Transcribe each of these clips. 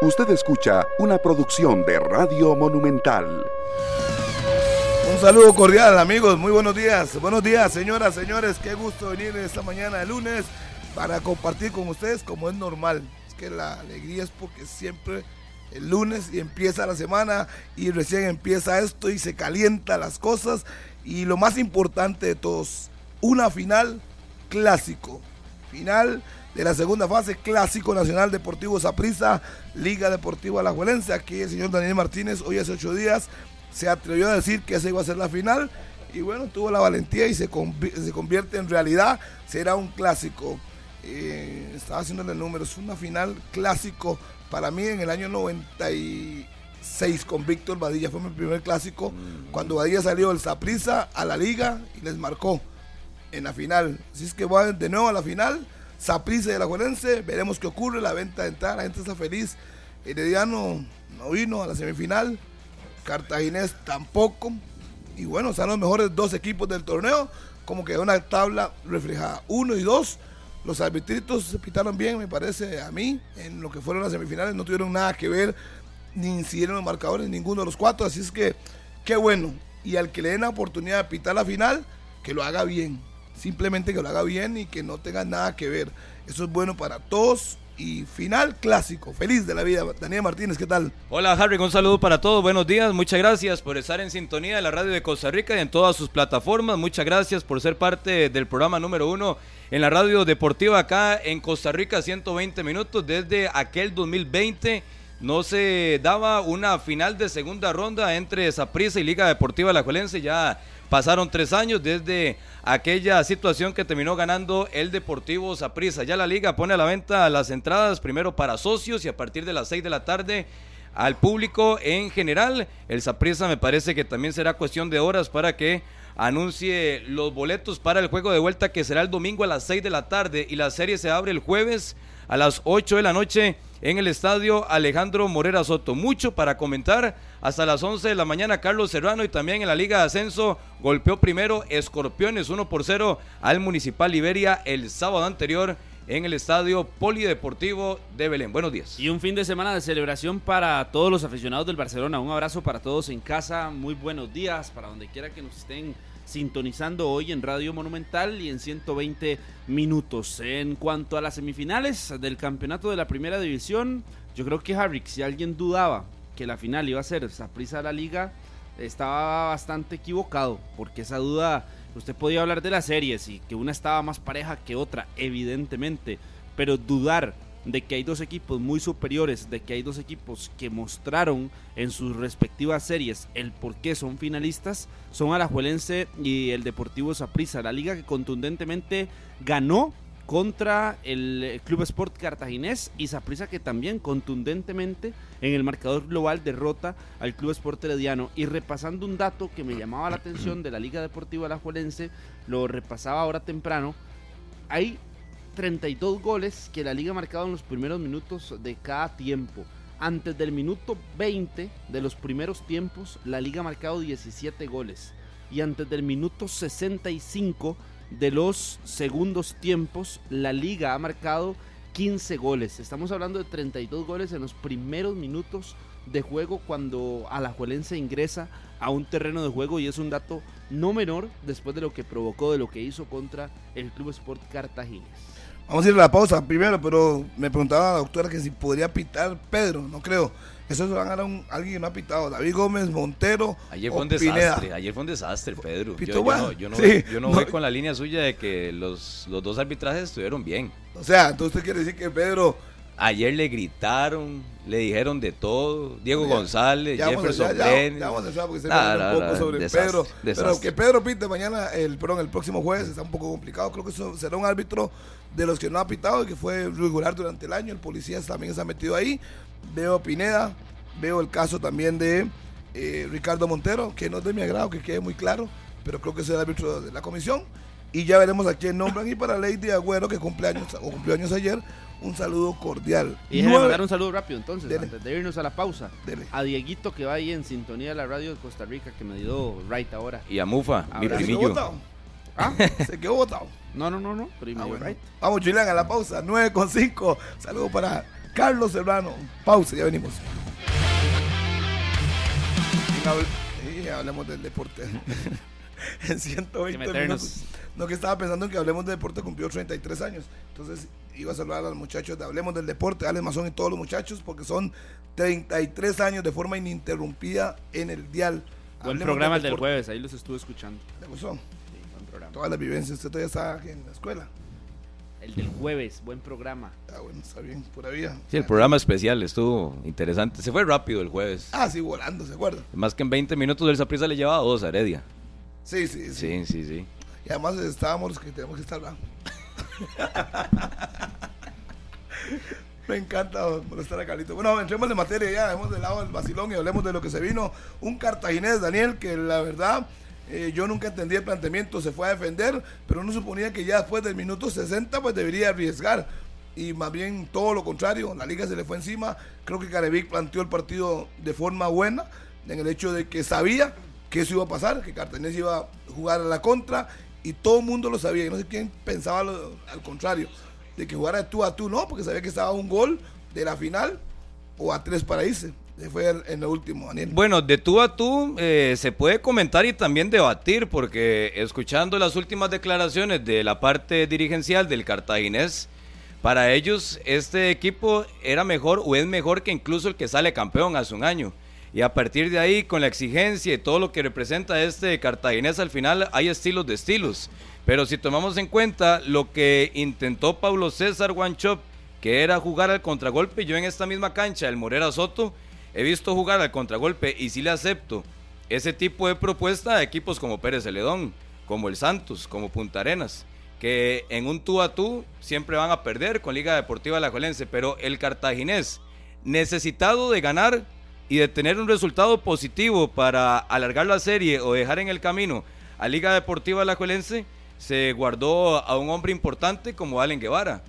Usted escucha una producción de Radio Monumental. Un saludo cordial amigos, muy buenos días. Buenos días señoras, señores, qué gusto venir esta mañana de lunes para compartir con ustedes como es normal. Es que la alegría es porque siempre el lunes y empieza la semana y recién empieza esto y se calienta las cosas y lo más importante de todos, una final clásico. Final de la segunda fase, Clásico Nacional Deportivo Saprissa, Liga Deportiva Alajuelense. Aquí el señor Daniel Martínez, hoy hace ocho días, se atrevió a decir que esa iba a ser la final. Y bueno, tuvo la valentía y se, se convierte en realidad. Será un clásico. Eh, estaba haciendo el número, es una final clásico para mí en el año 96 con Víctor Badilla. Fue mi primer clásico. Mm. Cuando Badilla salió del Saprissa a la liga y les marcó en la final. Así es que voy de nuevo a la final Saprissa de la Juelense. Veremos qué ocurre. La venta de entrada, la gente está feliz. Herediano no vino a la semifinal. Cartaginés tampoco. Y bueno, están los mejores dos equipos del torneo. Como que una tabla reflejada. Uno y dos. Los arbitritos se pitaron bien, me parece a mí, en lo que fueron las semifinales. No tuvieron nada que ver, ni incidieron los marcadores, ninguno de los cuatro. Así es que, qué bueno. Y al que le den la oportunidad de pitar la final, que lo haga bien simplemente que lo haga bien y que no tenga nada que ver. Eso es bueno para todos y final clásico. Feliz de la vida. Daniel Martínez, ¿qué tal? Hola Harry, un saludo para todos. Buenos días. Muchas gracias por estar en sintonía de la radio de Costa Rica y en todas sus plataformas. Muchas gracias por ser parte del programa número uno en la radio deportiva acá en Costa Rica, 120 minutos desde aquel 2020. No se daba una final de segunda ronda entre Saprissa y Liga Deportiva La Juelense. Ya Pasaron tres años desde aquella situación que terminó ganando el Deportivo Saprissa. Ya la liga pone a la venta las entradas primero para socios y a partir de las seis de la tarde al público en general. El Saprissa me parece que también será cuestión de horas para que anuncie los boletos para el juego de vuelta que será el domingo a las seis de la tarde y la serie se abre el jueves a las 8 de la noche en el estadio Alejandro Morera Soto. Mucho para comentar. Hasta las 11 de la mañana Carlos Serrano y también en la Liga de Ascenso golpeó primero Escorpiones 1 por 0 al Municipal Liberia el sábado anterior en el Estadio Polideportivo de Belén. Buenos días. Y un fin de semana de celebración para todos los aficionados del Barcelona. Un abrazo para todos en casa. Muy buenos días para donde quiera que nos estén sintonizando hoy en Radio Monumental y en 120 minutos. En cuanto a las semifinales del campeonato de la primera división, yo creo que Harry, si alguien dudaba que la final iba a ser prisa de la liga, estaba bastante equivocado, porque esa duda, usted podía hablar de las series y que una estaba más pareja que otra, evidentemente, pero dudar de que hay dos equipos muy superiores, de que hay dos equipos que mostraron en sus respectivas series el por qué son finalistas, son Alajuelense y el Deportivo Saprissa, la liga que contundentemente ganó contra el Club Sport Cartaginés y Saprissa que también contundentemente en el marcador global derrota al Club Sport Herediano. Y repasando un dato que me llamaba la atención de la Liga Deportiva Alajuelense, lo repasaba ahora temprano, hay 32 goles que la liga ha marcado en los primeros minutos de cada tiempo. Antes del minuto 20 de los primeros tiempos, la liga ha marcado 17 goles. Y antes del minuto 65 de los segundos tiempos, la liga ha marcado 15 goles. Estamos hablando de 32 goles en los primeros minutos de juego cuando Alajuelense ingresa a un terreno de juego y es un dato no menor después de lo que provocó, de lo que hizo contra el Club Sport Cartagines. Vamos a ir a la pausa primero, pero me preguntaba la doctora que si podría pitar Pedro, no creo. Eso se van a a alguien que no ha pitado. David Gómez, Montero. Ayer fue un desastre, ayer fue un desastre, Pedro. Yo, no, yo, no, voy con la línea suya de que los, los dos arbitrajes estuvieron bien. O sea, entonces usted quiere decir que Pedro Ayer le gritaron, le dijeron de todo. Diego González, Jefferson ya, ya, vamos a porque se nah, un poco sobre Pedro. Pero que Pedro pinte mañana, el, perdón, el próximo jueves está un poco complicado. Creo que será un árbitro de los que no ha pitado y que fue regular durante el año. El policía también se ha metido ahí. Veo Pineda, veo el caso también de eh, Ricardo Montero, que no es de mi agrado, que quede muy claro, pero creo que es el árbitro de la comisión. Y ya veremos a quién nombran. Y para Lady Agüero, que cumple años, o cumplió años ayer, un saludo cordial. Y déjame mandar un saludo rápido entonces, antes de irnos a la pausa. A Dieguito que va ahí en sintonía de la radio de Costa Rica, que me dio right ahora. Y a Mufa, mi primillo. ¿Ah? Se quedó votado. No, no, no, no. Pero ah, right. Vamos, Chilán, a la pausa. 9 con 5. Saludo para Carlos Serrano. Pausa, ya venimos. Y hablemos del deporte. en 120 minutos. No, que estaba pensando en que Hablemos del Deporte cumplió 33 años. Entonces iba a saludar a los muchachos de Hablemos del Deporte, Alex Mazón y todos los muchachos, porque son 33 años de forma ininterrumpida en el dial. Buen programa el del jueves, ahí los estuve escuchando. ¿Le gustó? Sí, buen programa. Todas las vivencias, usted todavía está en la escuela. El del jueves, buen programa. Ah, bueno, está bien, pura vida. Sí, el programa especial estuvo interesante. Se fue rápido el jueves. Ah, sí, volando, ¿se acuerda? Más que en 20 minutos el Saprissa le llevaba dos a Heredia. Sí, sí, sí. Sí, sí, sí. Y además estábamos los que tenemos que estar Me encanta molestar a Carlito. Bueno, entremos de materia ya, dejemos de lado el vacilón y hablemos de lo que se vino. Un cartaginés, Daniel, que la verdad eh, yo nunca entendí el planteamiento, se fue a defender, pero uno suponía que ya después del minuto 60 pues debería arriesgar. Y más bien todo lo contrario, la liga se le fue encima. Creo que Carevic planteó el partido de forma buena, en el hecho de que sabía que eso iba a pasar, que Cartaginés iba a jugar a la contra y todo el mundo lo sabía. No sé quién pensaba al contrario, de que jugara de tú a tú, no, porque sabía que estaba un gol de la final o a tres para irse. Fue en el último, Daniel. Bueno, de tú a tú eh, se puede comentar y también debatir, porque escuchando las últimas declaraciones de la parte dirigencial del cartaginés, para ellos este equipo era mejor o es mejor que incluso el que sale campeón hace un año. Y a partir de ahí, con la exigencia y todo lo que representa este cartaginés, al final hay estilos de estilos. Pero si tomamos en cuenta lo que intentó Pablo César Guanchop, que era jugar al contragolpe, yo en esta misma cancha, el Morera Soto, he visto jugar al contragolpe y sí le acepto ese tipo de propuesta a equipos como Pérez Celedón, como el Santos, como Punta Arenas, que en un tú a tú siempre van a perder con Liga Deportiva Alajuelense, pero el cartaginés, necesitado de ganar, y de tener un resultado positivo para alargar la serie o dejar en el camino a Liga Deportiva Alajuelense, se guardó a un hombre importante como Allen Guevara.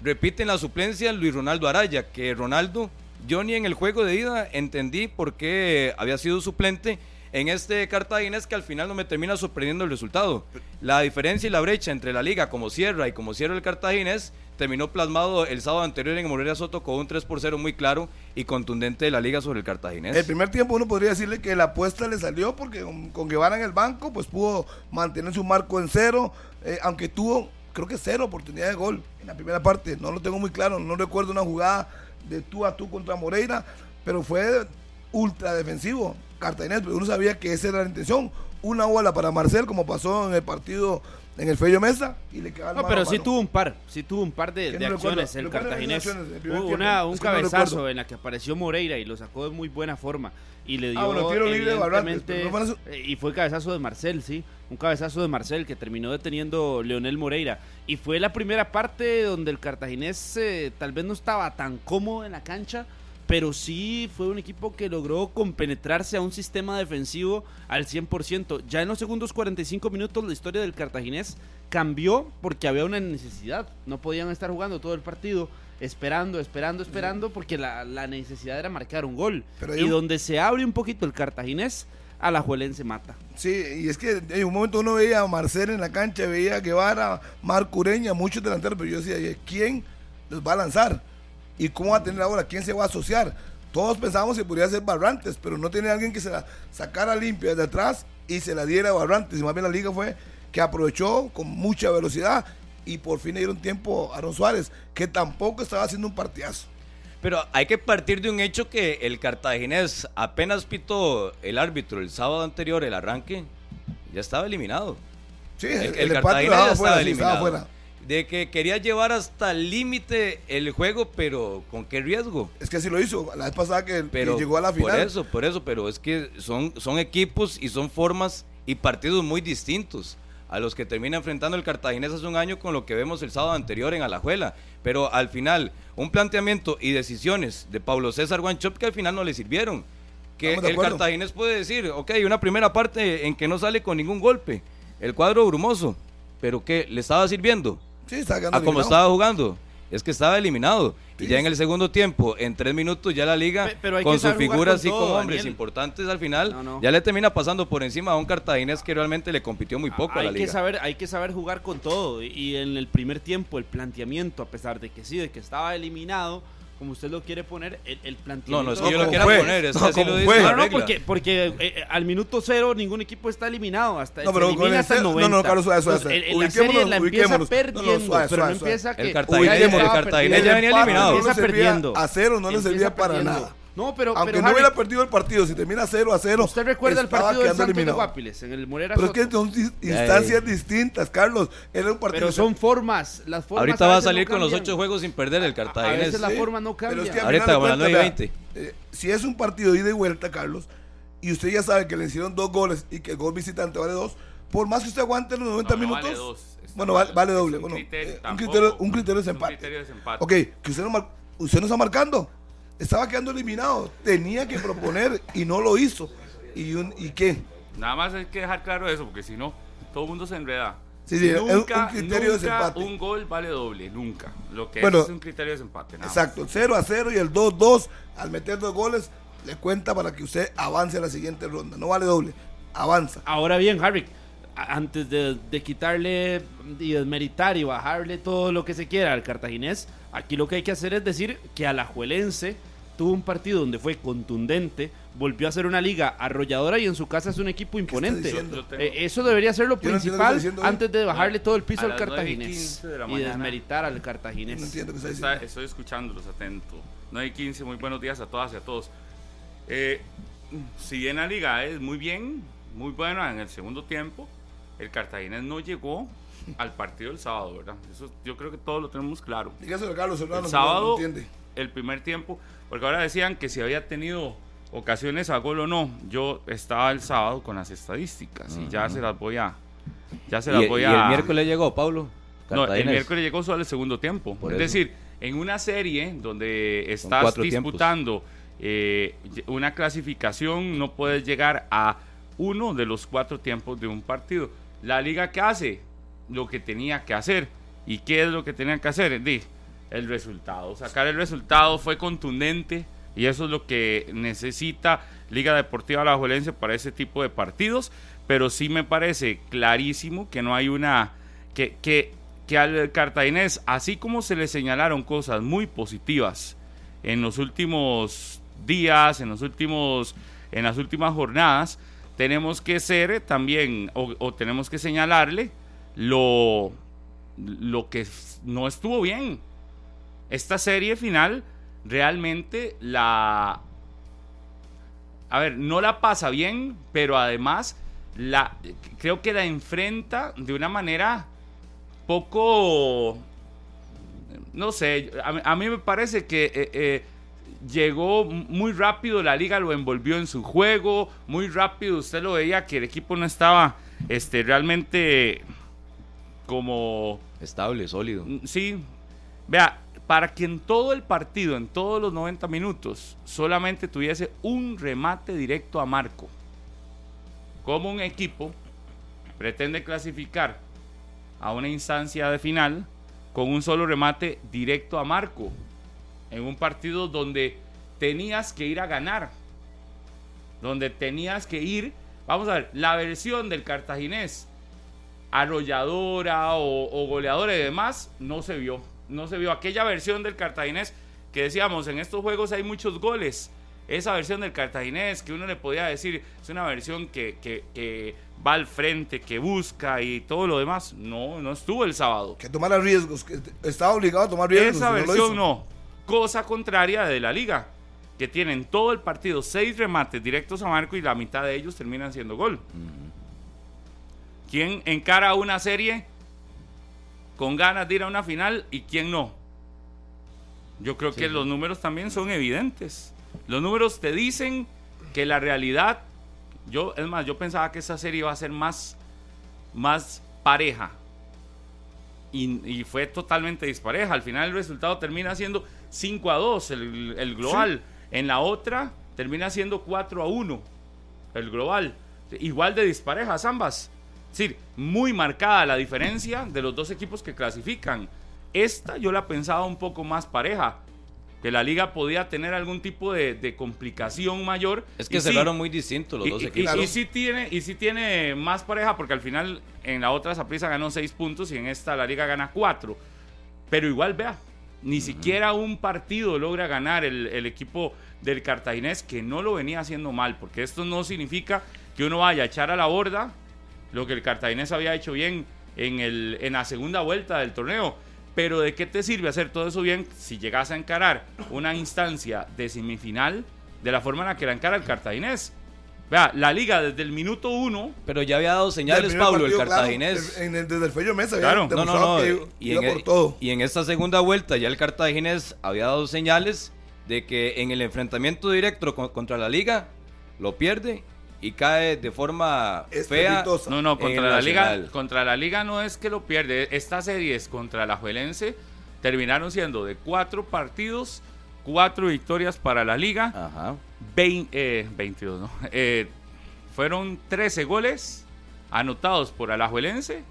Repite en la suplencia Luis Ronaldo Araya, que Ronaldo, yo ni en el juego de ida entendí por qué había sido suplente en este Cartaginés que al final no me termina sorprendiendo el resultado. La diferencia y la brecha entre la liga como cierra y como cierra el Cartaginés terminó plasmado el sábado anterior en Morelia Soto con un 3 por 0 muy claro y contundente de la liga sobre el Cartaginés. El primer tiempo uno podría decirle que la apuesta le salió porque con, Guevara en el banco pues pudo mantener su marco en cero, eh, aunque tuvo creo que cero oportunidad de gol en la primera parte, no lo tengo muy claro, no recuerdo una jugada de tú a tú contra Moreira, pero fue ultra defensivo Cartaginés, pero uno sabía que esa era la intención, una bola para Marcel como pasó en el partido en el Fello Mesa y le quedaba No, pero sí tuvo un par, sí tuvo un par de, acciones el cartaginés. Una, un cabezazo en la que apareció Moreira y lo sacó de muy buena forma y le ah, dio eh, y fue cabezazo de Marcel, sí, un cabezazo de Marcel que terminó deteniendo Leonel Moreira. Y fue la primera parte donde el cartaginés eh, tal vez no estaba tan cómodo en la cancha pero sí fue un equipo que logró compenetrarse a un sistema defensivo al 100%. Ya en los segundos 45 minutos la historia del cartaginés cambió porque había una necesidad. No podían estar jugando todo el partido esperando, esperando, esperando, porque la, necesidad era marcar un gol. y donde se abre un poquito el cartaginés, a la se mata. Sí, y es que en un momento uno veía a Marcel en la cancha, veía a Guevara, Marco Ureña, muchos delanteros, pero yo decía, ¿quién los va a lanzar? ¿Y cómo va a tener ahora? ¿Quién se va a asociar? Todos pensábamos que podría ser Barrantes, pero no tiene alguien que se la sacara limpia de atrás y se la diera a Barrantes. Y más bien la liga fue que aprovechó con mucha velocidad y por fin le dieron tiempo a Aaron Suárez, que tampoco estaba haciendo un partidazo. Pero hay que partir de un hecho que el cartaginés apenas pitó el árbitro el sábado anterior, el arranque, ya estaba eliminado. Sí, el, el, ya estaba eliminado de que quería llevar hasta el límite el juego, pero ¿con qué riesgo? Es que así lo hizo, la vez pasada que, llegó a la final. Por eso, por eso, pero es que son, son equipos y son formas y partidos muy distintos a los que termina enfrentando el Cartaginés hace un año con lo que vemos el sábado anterior en Alajuela. Pero al final, un planteamiento y decisiones de Pablo César Guanchop que al final no le sirvieron. Que el Cartaginés puede decir, ok, una primera parte en que no sale con ningún golpe, el cuadro brumoso, pero que le estaba sirviendo Sí, estaba a como estaba jugando. Es que estaba eliminado. y ya en el segundo tiempo, en tres minutos, ya la liga, con su figura así como hombres importantes al final, ya le termina pasando por encima a un cartaginés que realmente le compitió muy poco a la liga. Que saber, hay que saber jugar con todo. Y en el primer tiempo, el planteamiento, a pesar de que sí, de que estaba eliminado, como usted lo quiere poner, el, el No, planteamiento... no es que No, yo lo quiera fue. poner, es No, que así como lo dice fue. la No, porque, porque eh, al minuto cero ningún equipo está eliminado. Hasta, No, se pero con elimina el hasta el cero- 90. no, no, Carlos, suave, suave, la serie la empieza ubiquémonos. No, no, perdiendo, suave, pero no suave, empieza suave. que... El Cartagena, ya el Cartagena ya venía eliminado. no le Empieza servía perdiendo. a cero, no le servía para nada. No, pero, Aunque pero no Harry, hubiera perdido el partido, si termina 0 a 0. ¿Usted recuerda el partido del quedando Santos de eliminado. Guapiles en el Morera Pero es que Soto? son instancias distintas, Carlos. Era un partido. Pero son formas, las formas Ahorita va a veces no salir con los cambian. ocho juegos sin perder el A Cartaginés. veces la forma no Pero es cambia. que Ahorita, de a cuentas, 9 y vea, eh, si es un partido de ida y vuelta, Carlos, y usted ya sabe que le hicieron dos goles y que el gol visitante vale dos, por más que usted aguante los 90 No, no minutos. vale dos, bueno, vale, vale Es doble. un Bueno, criterio- eh, un, criterio, un criterio de Es un desempate. criterio de desempate. Ok, que usted no, usted no está marcando. Estaba quedando eliminado. Tenía que proponer y no lo hizo. ¿Y, un, ¿y qué? Nada más hay que dejar claro eso, porque si no, todo el mundo se enreda. Sí, sí, es un- un nunca, criterio de nunca desempate. un gol vale doble, nunca. Lo que Bueno, es, es un criterio de desempate. nada más. Exacto, 0 a 0 y el 2-2 al meter dos goles le cuenta para que usted avance a la siguiente ronda. No vale doble, avanza. Ahora bien, Harry, antes de, de quitarle y desmeritar y bajarle todo lo que se quiera al cartaginés, aquí lo que hay que hacer es decir que Alajuelense tuvo un partido donde fue contundente, volvió a ser una liga arrolladora y en su casa es un equipo imponente. Eh, eso debería ser lo no principal antes de bajarle todo el piso A al cartaginés 15 de la y desmeritar al No cartaginés. entiendo qué está Está- diciendo. estoy escuchándolos atento. 9 y 15, muy buenos días a todas y a todos. Eh, si bien la liga es muy bien, muy buena en el segundo tiempo, el Cartaginés no llegó al partido del sábado, ¿verdad? Eso yo creo que todos lo tenemos claro. Dígaselo a Carlos Serrano, El no sábado, entiende. el primer tiempo, porque ahora decían que si había tenido ocasiones a gol o no. Yo estaba el sábado con las estadísticas y ya se las voy a. Ya se Y, las voy y a. el miércoles llegó, Pablo. No, el miércoles llegó solo el segundo tiempo. Por es eso. decir, en una serie donde estás disputando eh, una clasificación, no puedes llegar a uno de los cuatro tiempos de un partido. La liga que hace lo que tenía que hacer. ¿Y qué es lo que tenía que hacer? El resultado. Sacar el resultado fue contundente y eso es lo que necesita Liga Deportiva Alajuelense para ese tipo de partidos. Pero sí me parece clarísimo que no hay una. que, que, que al cartaginés, así como se le señalaron cosas muy positivas en los últimos días, en los últimos, en las últimas jornadas, tenemos que ser también, o, o tenemos que señalarle lo, lo que no estuvo bien. Esta serie final realmente la... A ver, no la pasa bien, pero además la, creo que la enfrenta de una manera poco... No sé, a mí me parece que eh, eh, llegó muy rápido, la liga lo envolvió en su juego, muy rápido usted lo veía que el equipo no estaba este, realmente como... Estable, sólido. Mm, Sí, vea, para que en todo el partido, en todos los 90 minutos, solamente tuviese un remate directo a Marco. Como un equipo pretende clasificar a una instancia de final con un solo remate directo a Marco. En un partido donde tenías que ir a ganar. Donde tenías que ir. Vamos a ver, la versión del cartaginés arrolladora o, o goleadora y demás, no se vio. No se vio aquella versión del cartaginés que decíamos, en estos juegos hay muchos goles. Esa versión del cartaginés que uno le podía decir es una versión que, que- que va al frente, que busca y todo lo demás. No, no estuvo el sábado. Que tomara riesgos, que estaba obligado a tomar riesgos. Esa no versión no. Cosa contraria de la liga, que tienen todo el partido seis remates directos a Marco y la mitad de ellos terminan siendo gol. ¿Quién encara una serie con ganas de ir a una final y quién no? Yo creo que los números también son evidentes. Los números te dicen que la realidad, yo, es más, yo pensaba que esa serie iba a ser más, más pareja. Y, y fue totalmente dispareja. Al final el resultado termina siendo 5 a 2 el, el global. En la otra termina siendo 4 a 1 el global. Igual de disparejas ambas. Es decir, muy marcada la diferencia de los dos equipos que clasifican. Esta yo la pensaba un poco más pareja. Que la liga podía tener algún tipo de, de complicación mayor. Es que Y sí, cerraron muy distintos los y, dos y- equipos. y- y sí tiene, y sí tiene más pareja porque al final en la otra Saprissa ganó 6 puntos y en esta la liga gana 4. Pero igual, vea, Ni siquiera un partido logra ganar el, el equipo del cartaginés, que no lo venía haciendo mal, porque esto no significa que uno vaya a echar a la borda lo que el cartaginés había hecho bien en, el, en la segunda vuelta del torneo. Pero ¿de qué te sirve hacer todo eso bien si llegas a encarar una instancia de semifinal de la forma en la que la encara el cartaginés? Vea, la liga desde el minuto uno Pero ya había dado señales, Pablo, el partido, claro, cartaginés. en el- desde el Fello Mesa, Claro. No, no, no. que Y iba en, por todo. y en esta segunda vuelta ya el cartaginés había dado señales de que en el enfrentamiento directo co- contra la liga lo pierde y cae de forma fea. No, no, contra la liga, contra la liga no es que lo pierde. Estas series contra la Juelense terminaron siendo de cuatro partidos, cuatro victorias para la liga, Ajá. vein- eh, 22, ¿no? Eh, fueron 13 goles anotados por Alajuelense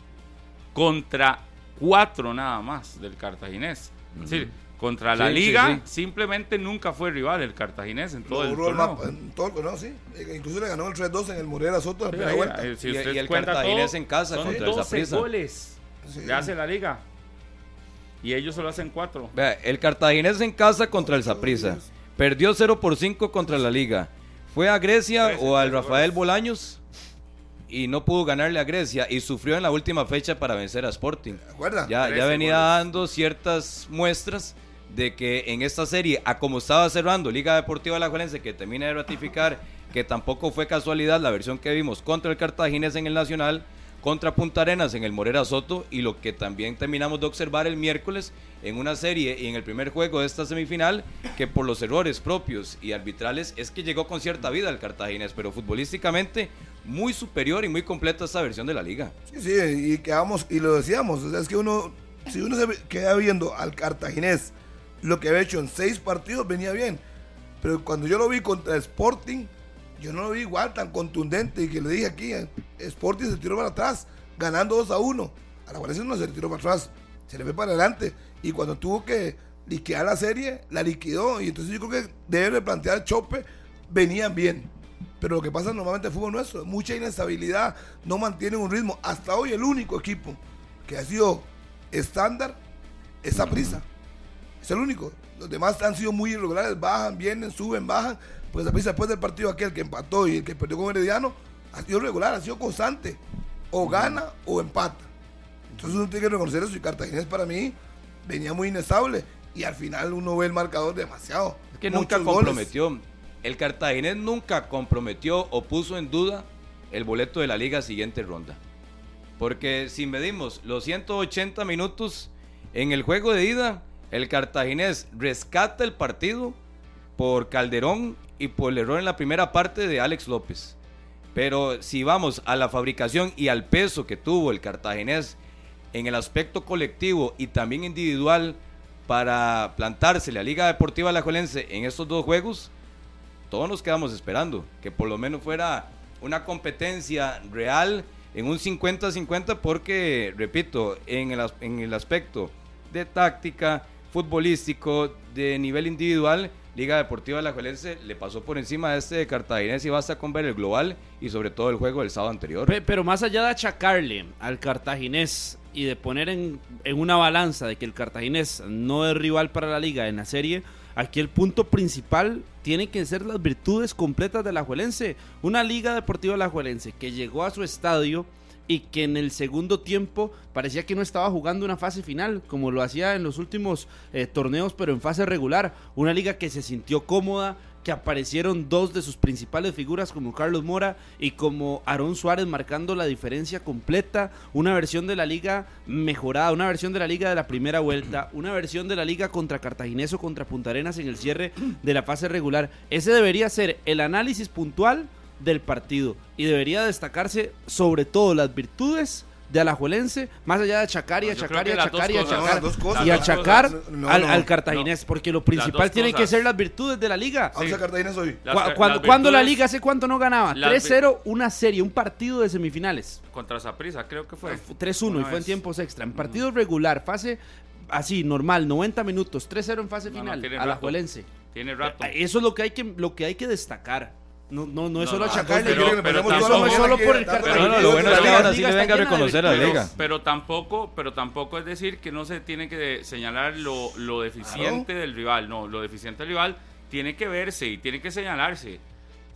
contra cuatro nada más del cartaginés. Es decir, contra la Sí, liga sí. simplemente nunca fue rival el cartaginés en todo el Logró el torneo. mapa, en todo el torneo, sí. Eh, Incluso le ganó el 3-2 en el Morera Soto en la primera vuelta. eh, si Y- usted y el Cartaginés todo, en casa son contra el 12 Saprissa. goles Sí. le hace la liga. Y ellos solo hacen cuatro. Vea, el cartaginés en casa contra el Saprissa. Perdió 0 por 5 contra la liga. Fue a Grecia o al Rafael goles. Bolaños y no pudo ganarle a Grecia y sufrió en la última fecha para vencer a Sporting. Ya, venía goles. dando ciertas muestras de que en esta serie, a como estaba cerrando Liga Deportiva Alajuelense, que termina de ratificar que tampoco fue casualidad la versión que vimos contra el Cartaginés en el Nacional, contra Punta Arenas en el Morera Soto y lo que también terminamos de observar el miércoles en una serie y en el primer juego de esta semifinal, que por los errores propios y arbitrales es que llegó con cierta vida el Cartaginés, pero futbolísticamente muy superior y muy completa esta versión de la liga. Sí, sí, y quedamos, y lo decíamos, es que uno, si uno se queda viendo al cartaginés, lo que había hecho en seis partidos venía bien, pero cuando yo lo vi contra Sporting, yo no lo vi igual, tan contundente, y que le dije aquí, eh, Sporting se tiró para atrás, ganando 2 a 1, a la Valencia no se le tiró para atrás, se le fue para adelante, y cuando tuvo que liquidar la serie, la liquidó, y entonces yo creo que debe replantear Chope, venían bien. Pero lo que pasa normalmente en fútbol nuestro, mucha inestabilidad, no mantienen un ritmo. Hasta hoy el único equipo que ha sido estándar es prisa. Es el único. Los demás han sido muy irregulares, bajan, vienen, suben, bajan. Pues después del partido aquel que empató y el que perdió con Herediano, ha sido regular, ha sido constante. O gana o empata. Entonces uno tiene que reconocer eso y Cartaginés para mí venía muy inestable. Y al final uno ve el marcador demasiado. Es que nunca goles. comprometió. El Cartaginés nunca comprometió o puso en duda el boleto de la liga siguiente ronda. Porque si medimos los 180 minutos en el juego de ida, el Cartaginés rescata el partido por Calderón y por el error en la primera parte de Alex López. Pero si vamos a la fabricación y al peso que tuvo el Cartaginés en el aspecto colectivo y también individual para plantarse la Liga Deportiva Alajuelense en estos dos juegos, todos nos quedamos esperando que por lo menos fuera una competencia real en un 50-50 porque, repito, en el, en el aspecto de táctica, futbolístico, de nivel individual, Liga Deportiva Alajuelense le pasó por encima a este de Cartaginés y basta con ver el global y sobre todo el juego del sábado anterior. Pe- Pero más allá de achacarle al cartaginés y de poner en, una balanza de que el cartaginés no es rival para la liga en la serie, aquí el punto principal tiene que ser las virtudes completas de la Juelense. Una liga deportiva la Juelense que llegó a su estadio y que en el segundo tiempo parecía que no estaba jugando una fase final, como lo hacía en los últimos eh, torneos, pero en fase regular. Una liga que se sintió cómoda, que aparecieron dos de sus principales figuras como Carlos Mora y como Aarón Suárez marcando la diferencia completa, una versión de la liga mejorada, una versión de la liga de la primera vuelta, una versión de la liga contra Cartaginés o contra Punta Arenas en el cierre de la fase regular. Ese debería ser el análisis puntual del partido y debería destacarse sobre todo las virtudes de Alajuelense, más allá de achacar y No, achacar y que las achacar y no, achacar y achacar. No, al, no, no. cartaginés, porque lo principal dos tienen que ser las virtudes de la liga. Vamos a Cartaginés hoy. Las- Cu- las cuando, cuando la liga hace cuánto no ganaba? las 3-0, una serie, un partido de semifinales. Contra Saprissa, creo que fue. 3-1 y fue en tiempos extra. En partido regular, fase así, normal, 90 minutos, 3-0 en fase No, no, final, tiene a la rato. Juelense. Tiene rato. Eso es lo que hay que, lo que, hay que destacar. No, no, no es No, solo achacarle. pero- yo- pero no tampoco- solo- por el Pero cartaginés. no, lo bueno es que ahora sí le venga a reconocer a la pero, liga. pero tampoco, pero tampoco es decir que no se tiene que señalar lo, lo deficiente del rival. No, lo deficiente del rival tiene que verse y tiene que señalarse.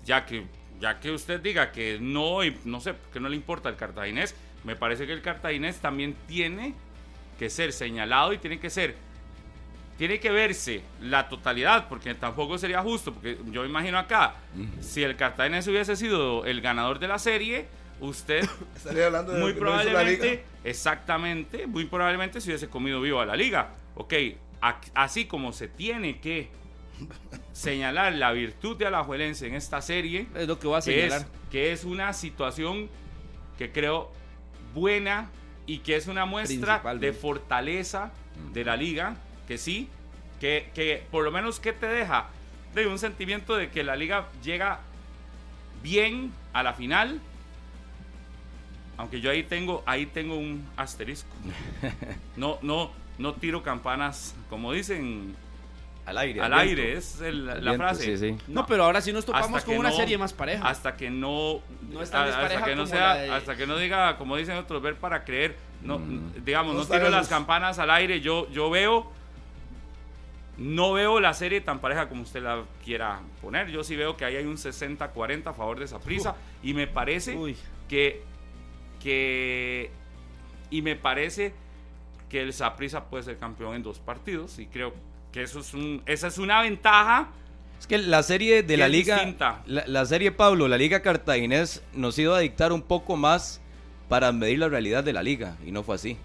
Ya que, ya que usted diga que no, y no sé, que no le importa el cartaginés, me parece que el cartaginés también tiene que ser señalado y tiene que ser tiene que verse la totalidad, porque tampoco sería justo, porque yo imagino acá, si el Cartaginés hubiese sido el ganador de la serie, usted Estaría hablando de muy la liga. probablemente, exactamente, muy probablemente se hubiese comido vivo a la liga. Ok, así como se tiene que señalar la virtud de Alajuelense en esta serie, Es lo que voy a que es, señalar. que es una situación que creo buena y que es una muestra de fortaleza de la liga, que sí, que, que por lo menos que te deja de un sentimiento de que la liga llega bien a la final. Aunque yo ahí tengo, ahí tengo un asterisco. No, no, no tiro campanas, como dicen, Al aire. al viento. aire, es el- la viento, frase. sí, sí. No, pero ahora sí nos topamos con que una no- serie más pareja. hasta que no No es tan a- hasta que no sea la de- hasta que no diga como dicen otros ver para creer no Mm. digamos No no, tiro las campanas al aire yo yo veo no veo la serie tan pareja como usted la quiera poner. Yo sí veo que ahí hay un 60-40 a favor de esa prisa. Y me parece Uy. que que y me parece que el Saprissa puede ser campeón en dos partidos. Y creo que eso es un esa es una ventaja Es que la serie de la liga, la, la serie Pablo, la liga cartaginés nos iba a dictar un poco más para medir la realidad de la liga. Y no fue así.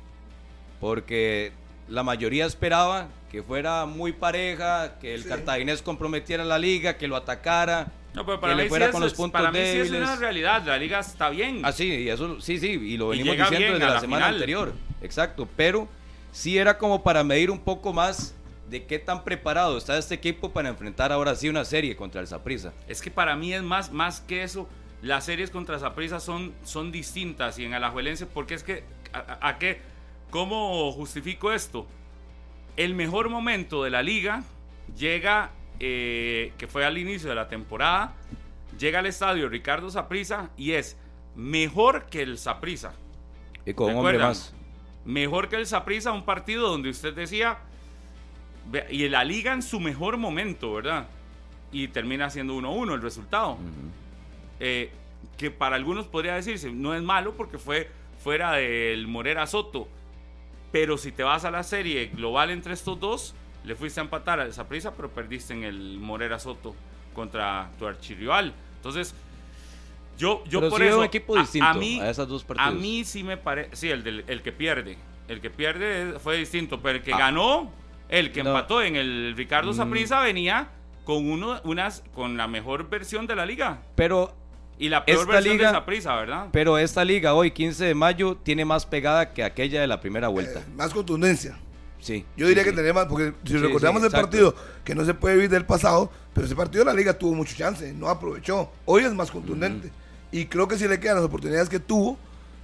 Porque la mayoría esperaba que fuera muy pareja, que el Sí. cartaginés comprometiera la liga, que lo atacara, No, pero para que mí, le fuera sí con es, los puntos para mí sí es una realidad. La liga está bien. Así, y eso sí, sí, y lo venimos diciendo desde a la, la semana anterior. Exacto, pero sí era como para medir un poco más de qué tan preparado está este equipo para enfrentar ahora sí una serie contra el Saprissa. Es que para mí es más, más que eso. Las series contra Saprissa son, son distintas y en Alajuelense, porque es que, a qué? ¿Cómo justifico esto? El mejor momento de la liga llega, eh, que fue al inicio de la temporada, llega al estadio Ricardo Saprissa y es mejor que el Saprissa. Y con un hombre más. Mejor que el Saprissa, un partido donde usted decía, y la liga en su mejor momento, ¿verdad? Y termina siendo 1-1 el resultado. Eh, que para algunos podría decirse, no es malo porque fue fuera del Morera Soto. Pero si te vas a la serie global entre estos dos, le fuiste a empatar a Saprissa, pero perdiste en el Morera Soto contra tu archirrival. Entonces, yo, yo Pero por veo eso. un equipo a- distinto a, mí, a esas dos a partidos. mí sí me parece. Sí, el, del, el que pierde. El que pierde es- fue distinto. Pero el que Ah. ganó, el que No. empató en el Ricardo Mm. Saprissa venía con uno, unas, con la mejor versión de la liga. Pero, Y la peor Esta versión liga- de ¿verdad? pero esta liga hoy, 15 de mayo, tiene más pegada que aquella de la primera vuelta. Eh, más contundencia. Sí. Yo diría sí, que sí. tenemos, porque si Sí, recordamos sí, el partido, que no se puede vivir del pasado, pero ese partido la liga tuvo mucho chance, no aprovechó. Hoy es más contundente. Y creo que si le quedan las oportunidades que tuvo,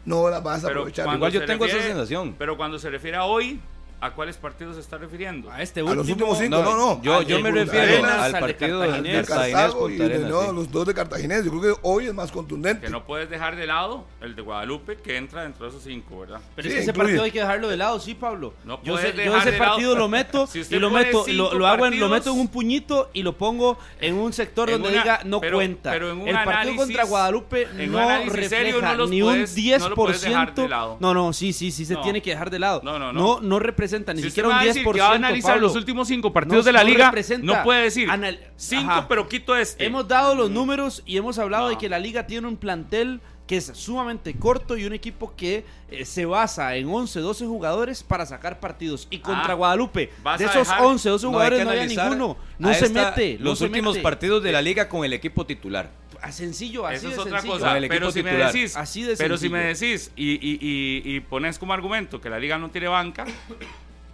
no las vas a Pero aprovechar. Igual yo tengo esa sensación. Pero cuando se refiere a hoy, ¿a cuáles partidos se está refiriendo? A este A último. los últimos cinco, No, no, no. yo- yo me refiero Arenas, al partido de Cartaginés. de Cartaginés Cartago y Punta de, Arenas, no, sí. los dos de Cartaginés. Yo creo que hoy es más contundente. Que no puedes dejar de lado el de Guadalupe, que entra dentro de esos cinco, ¿verdad? Pero Sí, es que ese partido hay que dejarlo de lado, sí, Pablo. No yo, puedes sé- yo dejar ese de lado- partido lo meto Si y lo meto, lo, lo hago en, lo meto en un puñito y lo pongo en un sector En donde una- diga no pero- cuenta. pero en un el partido análisis- contra Guadalupe no refleja ni un 10%. no lo puedes dejar de lado. No, no, sí, sí, sí se tiene que dejar de lado. No, no, no. No, no representa ni si siquiera un va a 10%. decir que va a analizar Pablo. los últimos cinco partidos No- de la no liga, no puede decir Anal- cinco, Ajá. pero quito este. Hemos dado los números y hemos hablado No. de que la liga tiene un plantel que es sumamente corto y un equipo que eh, se basa en 11, 12 jugadores para sacar partidos. Y contra Ah, Guadalupe, de esos dejar- 11, 12 No, hay jugadores no había analizar ninguno. No se esta- mete. no Los se últimos mete. partidos de la liga con el equipo titular. Ah, Sencillo, así Eso de es otra sencillo. Cosa. Pero si me titular. decís, Así de pero si me decís y, y- y- y pones como argumento que la liga no tiene banca,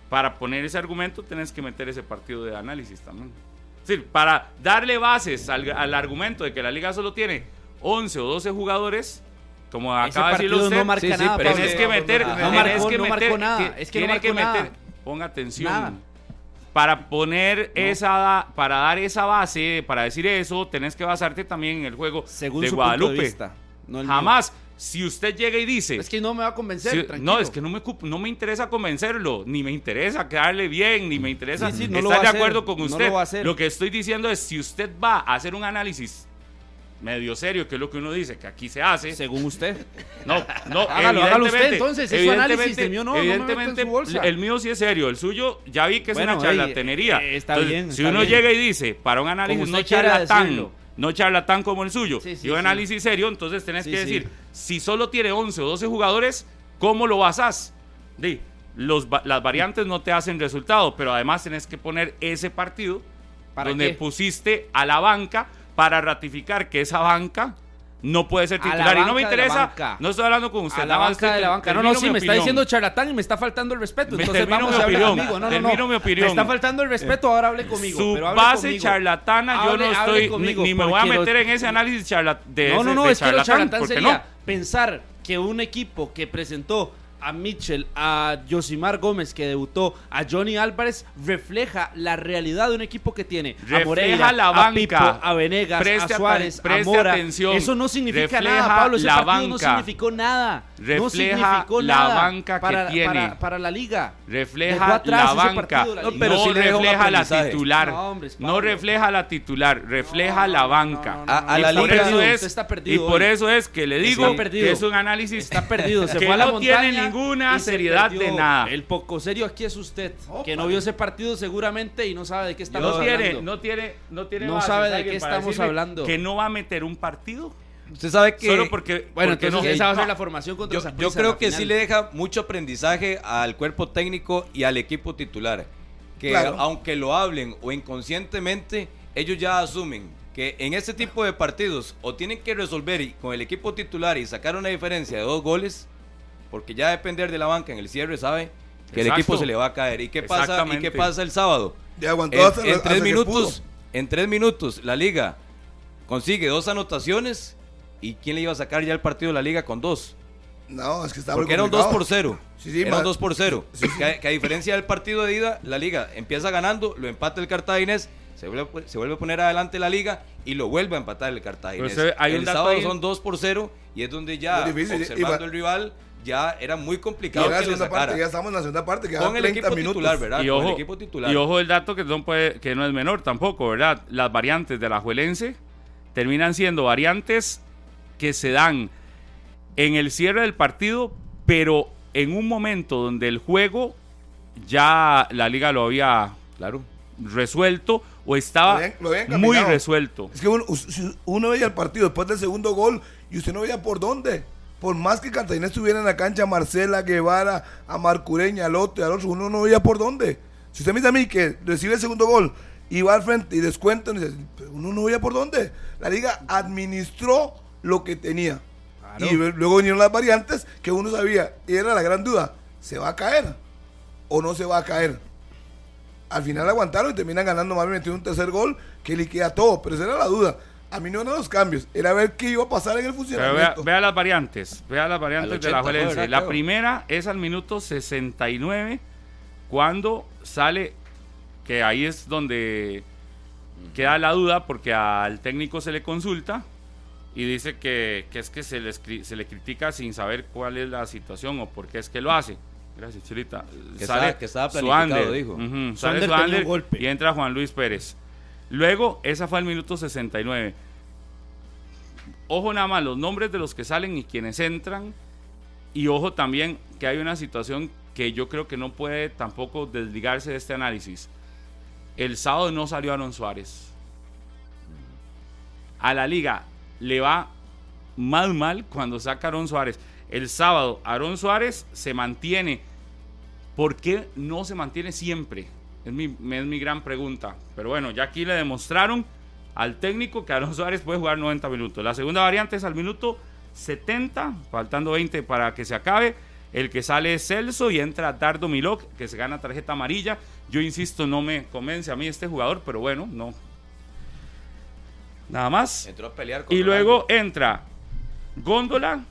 para poner ese argumento tenés que meter ese partido de análisis también. Es decir, para darle bases al, al argumento de que la liga solo tiene 11 o 12 jugadores, como acaba de decirlo usted, no marca Sí, sí, nada. tenés que meter, No marcó, que no meter, marcó nada. que- Es que no marcó meter, nada. ponga atención. Nada. Para poner esa, para dar esa base, para decir eso, tenés que basarte también en el juego Según de su Guadalupe. punto de vista. no el mío. Jamás. Si usted llega y dice, Es que no me va a convencer. si- tranquilo. no, es que no me, no me interesa convencerlo, ni me interesa quedarle bien, ni me interesa Sí, sí, no estar de hacer, acuerdo con usted. Lo que estoy diciendo es, si usted va a hacer un análisis medio serio, que es lo que uno dice, que aquí se hace, Según usted. no, no, Hágalo, hágalo usted, entonces, es su análisis, el mío no, me evidentemente, el mío sí es serio, el suyo ya vi que es Bueno, una charlatanería. eh, está Entonces, bien, Si uno bien. llega y dice, para un análisis no charlatán, no charlatán como el suyo, Sí, sí, y un sí. análisis serio, entonces tenés que decir, si solo tiene 11 o 12 jugadores, ¿cómo lo basás? Di, los, las variantes no te hacen resultado, pero además tenés que poner ese partido ¿Para donde qué? pusiste a la banca para ratificar que esa banca no puede ser titular. Y no me interesa, no estoy hablando con usted. A la nada banca de la banca. No, no, sí, me está opinión. diciendo charlatán y me está faltando el respeto. Me Entonces vamos mi a hablar opinión, conmigo. No, no, no. mi opinión. Me está faltando el respeto, ahora hable conmigo. Su pero hable base conmigo. charlatana, yo no estoy, ni- conmigo, ni, me voy a meter en ese análisis charla- de, No, ese- no, no, de es que lo charlatán, charlatán sería no. pensar que un equipo que presentó a Mitchell, a Josimar Gómez, que debutó, a Johnny Álvarez, refleja la realidad de un equipo que tiene a Refleja Moreira, la a banca. Pipo, a Venegas, Preste a Suárez, a Mora. atención. Eso no significa Refleja nada, Pablo. Ese la partido no banca. significó nada. no Refleja significó la nada banca que para, tiene. Para, para la liga. Refleja atrás la banca, partido, la no, sí refleja la titular, No, hombre, no refleja la titular, refleja la banca. A- a y la liga- y por eso es que le digo que es un análisis Está perdido, se que fue a la no montaña. Ninguna seriedad de nada. El poco serio aquí es usted, Opa. que no vio ese partido seguramente y no sabe de qué estamos no tiene, hablando. no tiene, no tiene No sabe de qué estamos hablando. Que no va a meter un partido Usted sabe que solo porque Bueno, porque entonces no. esa va a ser No. la formación contra yo, yo creo que final. sí le deja mucho aprendizaje al cuerpo técnico y al equipo titular. Que Claro. aunque lo hablen o inconscientemente, ellos ya asumen que en este tipo de partidos o tienen que resolver con el equipo titular y sacar una diferencia de dos goles, porque ya depender de la banca en el cierre sabe que el equipo se le va a caer. ¿Y qué pasa, ¿y qué pasa el sábado? Ya aguantó En, hasta, en hasta tres minutos, en tres minutos, la liga consigue dos anotaciones. ¿Y quién le iba a sacar ya el partido de la liga con dos? No, es que está Porque era un 2 complicado. por 0. Sí, sí, era un 2 por 0. Que, a- que a diferencia del partido de ida, la liga empieza ganando, lo empata el Cartaginés, se vuelve, a- se vuelve a poner adelante la liga y lo vuelve a empatar el Cartaginés. Pero hay el sábado ahí- son 2 por 0 y es donde ya, observando el rival, ya era muy complicado en la que le segunda sacara. parte, ya estamos en la segunda parte, Con el 30 equipo minutos. titular, ¿verdad? Y Con ojo, el equipo titular. y ojo el dato que no, puede, que no es menor tampoco, ¿verdad? Las variantes de la Juelense terminan siendo variantes que se dan en el cierre del partido, pero en un momento donde el juego ya la liga lo había Claro. resuelto o estaba Lo habían- lo habían muy resuelto. Es que uno veía el partido después del segundo gol y usted no veía por dónde. Por más que Cartagena estuviera en la cancha, Marcela, Guevara, a Marcureña, al otro al otro, uno no veía por dónde. Si usted me dice a mí que recibe el segundo gol y va al frente y descuenta, uno, dice, "Pero uno no veía por dónde. La liga administró lo que tenía. Y luego vinieron las variantes que uno sabía, y era la gran duda, ¿se va a caer o no se va a caer? Al final aguantaron y terminan ganando más bien un tercer gol que liquida todo, pero esa era la duda. A mí no eran los cambios, era ver qué iba a pasar en el vea, funcionamiento. vea las variantes, vea las variantes de la 80 fue, Juelense. ¿verdad, La primera es al minuto 69, cuando sale, que ahí es donde queda la duda, porque al técnico se le consulta y dice que, que es que se le, se le critica sin saber cuál es la situación o por qué es que lo hace. Gracias, Chulita. Que estaba- que estaba planificado, dijo. sale Suander golpe. y entra Juan Luis Pérez. Luego, esa fue al minuto 69 ojo nada más, los nombres de los que salen y quienes entran. Y ojo también que hay una situación que yo creo que no puede tampoco desligarse de este análisis. El sábado no salió Aaron Suárez. A la liga le va más mal cuando saca Aaron Suárez. El sábado Aaron Suárez se mantiene. ¿Por qué no se mantiene siempre? Es mi, es mi gran pregunta. Pero bueno, ya aquí le demostraron al técnico que Aaron Suárez puede jugar 90 minutos. La segunda variante es al minuto 70, faltando 20 para que se acabe. El que sale es Celso y entra Dardo Milok, que se gana tarjeta amarilla. Yo insisto, no me convence a mí este jugador, pero bueno, no. Nada más. Entró a pelear con Y luego entra Góndola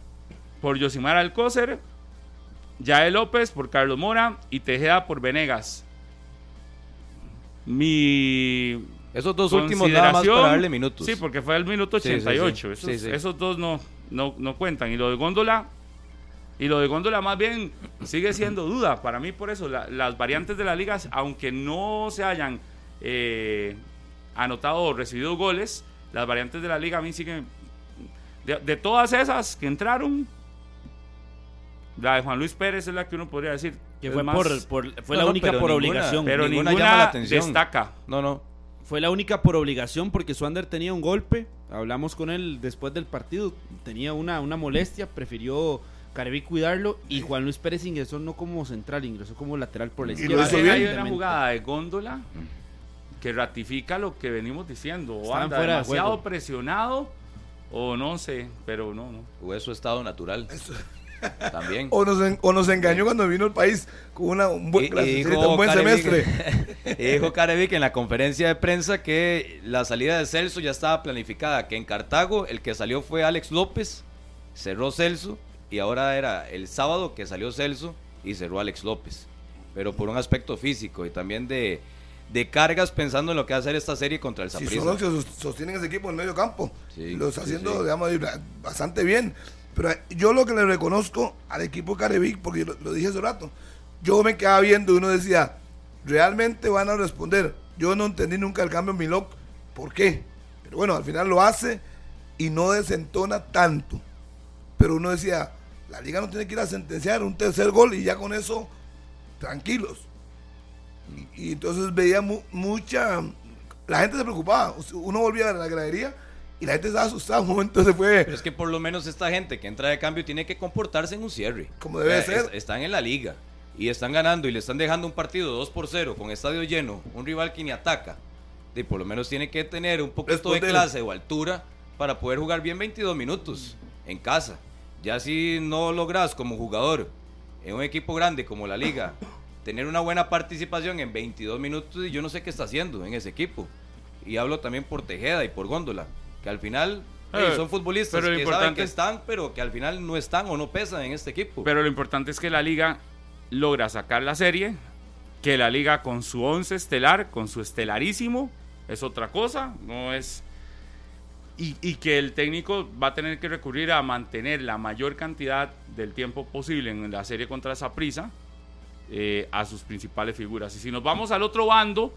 por Yosimar Alcócer, Yael López por Carlos Mora y Tejeda por Venegas. Mi Esos dos últimos nada más para darle minutos. Sí, porque fue el minuto Sí, sí, sí. 88. Esos, Sí, sí. esos dos no, no, no cuentan. Y lo de Góndola, y lo de Góndola más bien sigue siendo duda. Para mí, por eso, la- las variantes de las ligas, aunque no se hayan eh, anotado o recibido goles, las variantes de la liga a mí siguen. De, de todas esas que entraron, la de Juan Luis Pérez es la que uno podría decir. Que fue, más- por, por- fue No, la no, única pero por ninguna- obligación. pero ninguna ninguna, llama la atención. destaca. No, no. Fue la única por obligación porque Swander tenía un golpe. Hablamos con él después del partido. Tenía una, una molestia. Prefirió Carevi cuidarlo. Y Juan Luis Pérez ingresó no como central, ingresó como lateral por la Y lo izquierda. Hay- una jugada de góndola que ratifica lo que venimos diciendo. O anda fuera de demasiado presionado o no sé, pero no, no. O es su estado natural. También. O nos, en- o nos engañó cuando vino al país con una, un buen, Y- dijo un buen Carevic- semestre. y dijo Carevic en la conferencia de prensa que la salida de Celso ya estaba planificada, que en Cartago el que salió fue Alex López, cerró Celso y ahora era el sábado que salió Celso y cerró Alex López. Pero por un aspecto físico y también de, de cargas pensando en lo que va a hacer esta serie contra el Si son los que sos- sostienen ese equipo en el medio campo. Sí, lo está sí, haciendo, sí. digamos, bastante bien. Pero yo lo que le reconozco al equipo Carevic, porque lo, lo dije hace rato, yo me quedaba viendo y uno decía, realmente van a responder. Yo no entendí nunca el cambio en Milok, ¿por qué? Pero bueno, al final lo hace y no desentona tanto. Pero uno decía, la liga no tiene que ir a sentenciar un tercer gol y ya con eso, tranquilos. Y, y entonces veía mu- mucha... La gente se preocupaba. Uno volvía a la gradería y la gente estaba asustada. Un momento se fue... Pero es que por lo menos esta gente que entra de cambio tiene que comportarse en un cierre. Como debe O sea, ser. es- están en la liga y están ganando y le están dejando un partido 2 por 0 con estadio lleno, un rival que ni ataca. Y por lo menos tiene que tener un poquito de clase o altura para poder jugar bien 22 minutos en casa. Ya si no logras como jugador en un equipo grande como la liga tener una buena participación en 22 minutos y yo no sé qué está haciendo en ese equipo. Y hablo también por Tejeda y por Góndola, que al final Eh, son futbolistas pero lo que saben importante- que están, pero que al final no están o no pesan en este equipo. Pero lo importante es que la liga logra sacar la serie, que la liga con su once estelar, con su estelarísimo, es otra cosa, no es... Y, y que el técnico va a tener que recurrir a mantener la mayor cantidad del tiempo posible en la serie contra Saprissa eh, a sus principales figuras. Y si nos vamos al otro bando,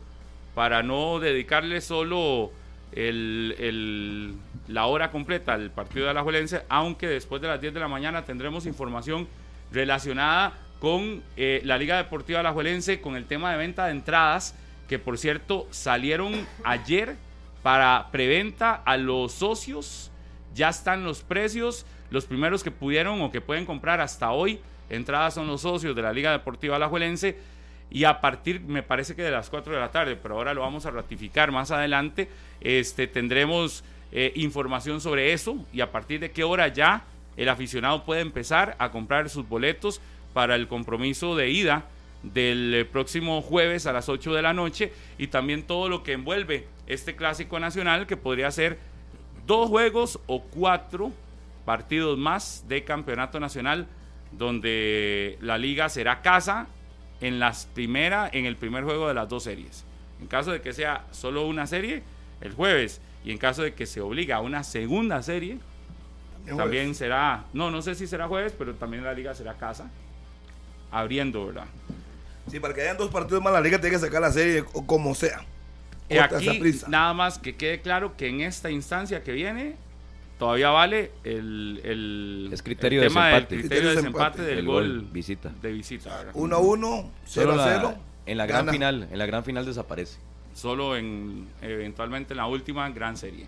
para no dedicarle solo el- la hora completa al partido de Alajuelense, aunque después de las 10 de la mañana tendremos información relacionada con eh, la Liga Deportiva Alajuelense, con el tema de venta de entradas, que por cierto salieron ayer para preventa a los socios, ya están los precios, los primeros que pudieron o que pueden comprar hasta hoy, entradas son los socios de la Liga Deportiva Alajuelense, y a partir, me parece que de las 4 de la tarde, pero ahora lo vamos a ratificar más adelante, este, tendremos eh, información sobre eso y a partir de qué hora ya el aficionado puede empezar a comprar sus boletos para el compromiso de ida del eh, próximo jueves a las 8 de la noche y también todo lo que envuelve este clásico nacional que podría ser dos juegos o cuatro partidos más de campeonato nacional donde la liga será casa en las primera en el primer juego de las dos series. En caso de que sea solo una serie el jueves y en caso de que se obliga a una segunda serie también será no no sé si será jueves pero también la liga será casa abriendo verdad Sí, para que hayan dos partidos más, la liga tiene que sacar la serie o como sea. Y aquí nada más que quede claro que en esta instancia que viene todavía vale el, el, Es criterio el de tema del desempate. criterio de Criterio de desempate del El gol, gol visita. de visita ¿verdad? 1 a 1, 0 Solo a la- 0. en la gran gana. final, en la gran final desaparece. solo en eventualmente en la última gran serie.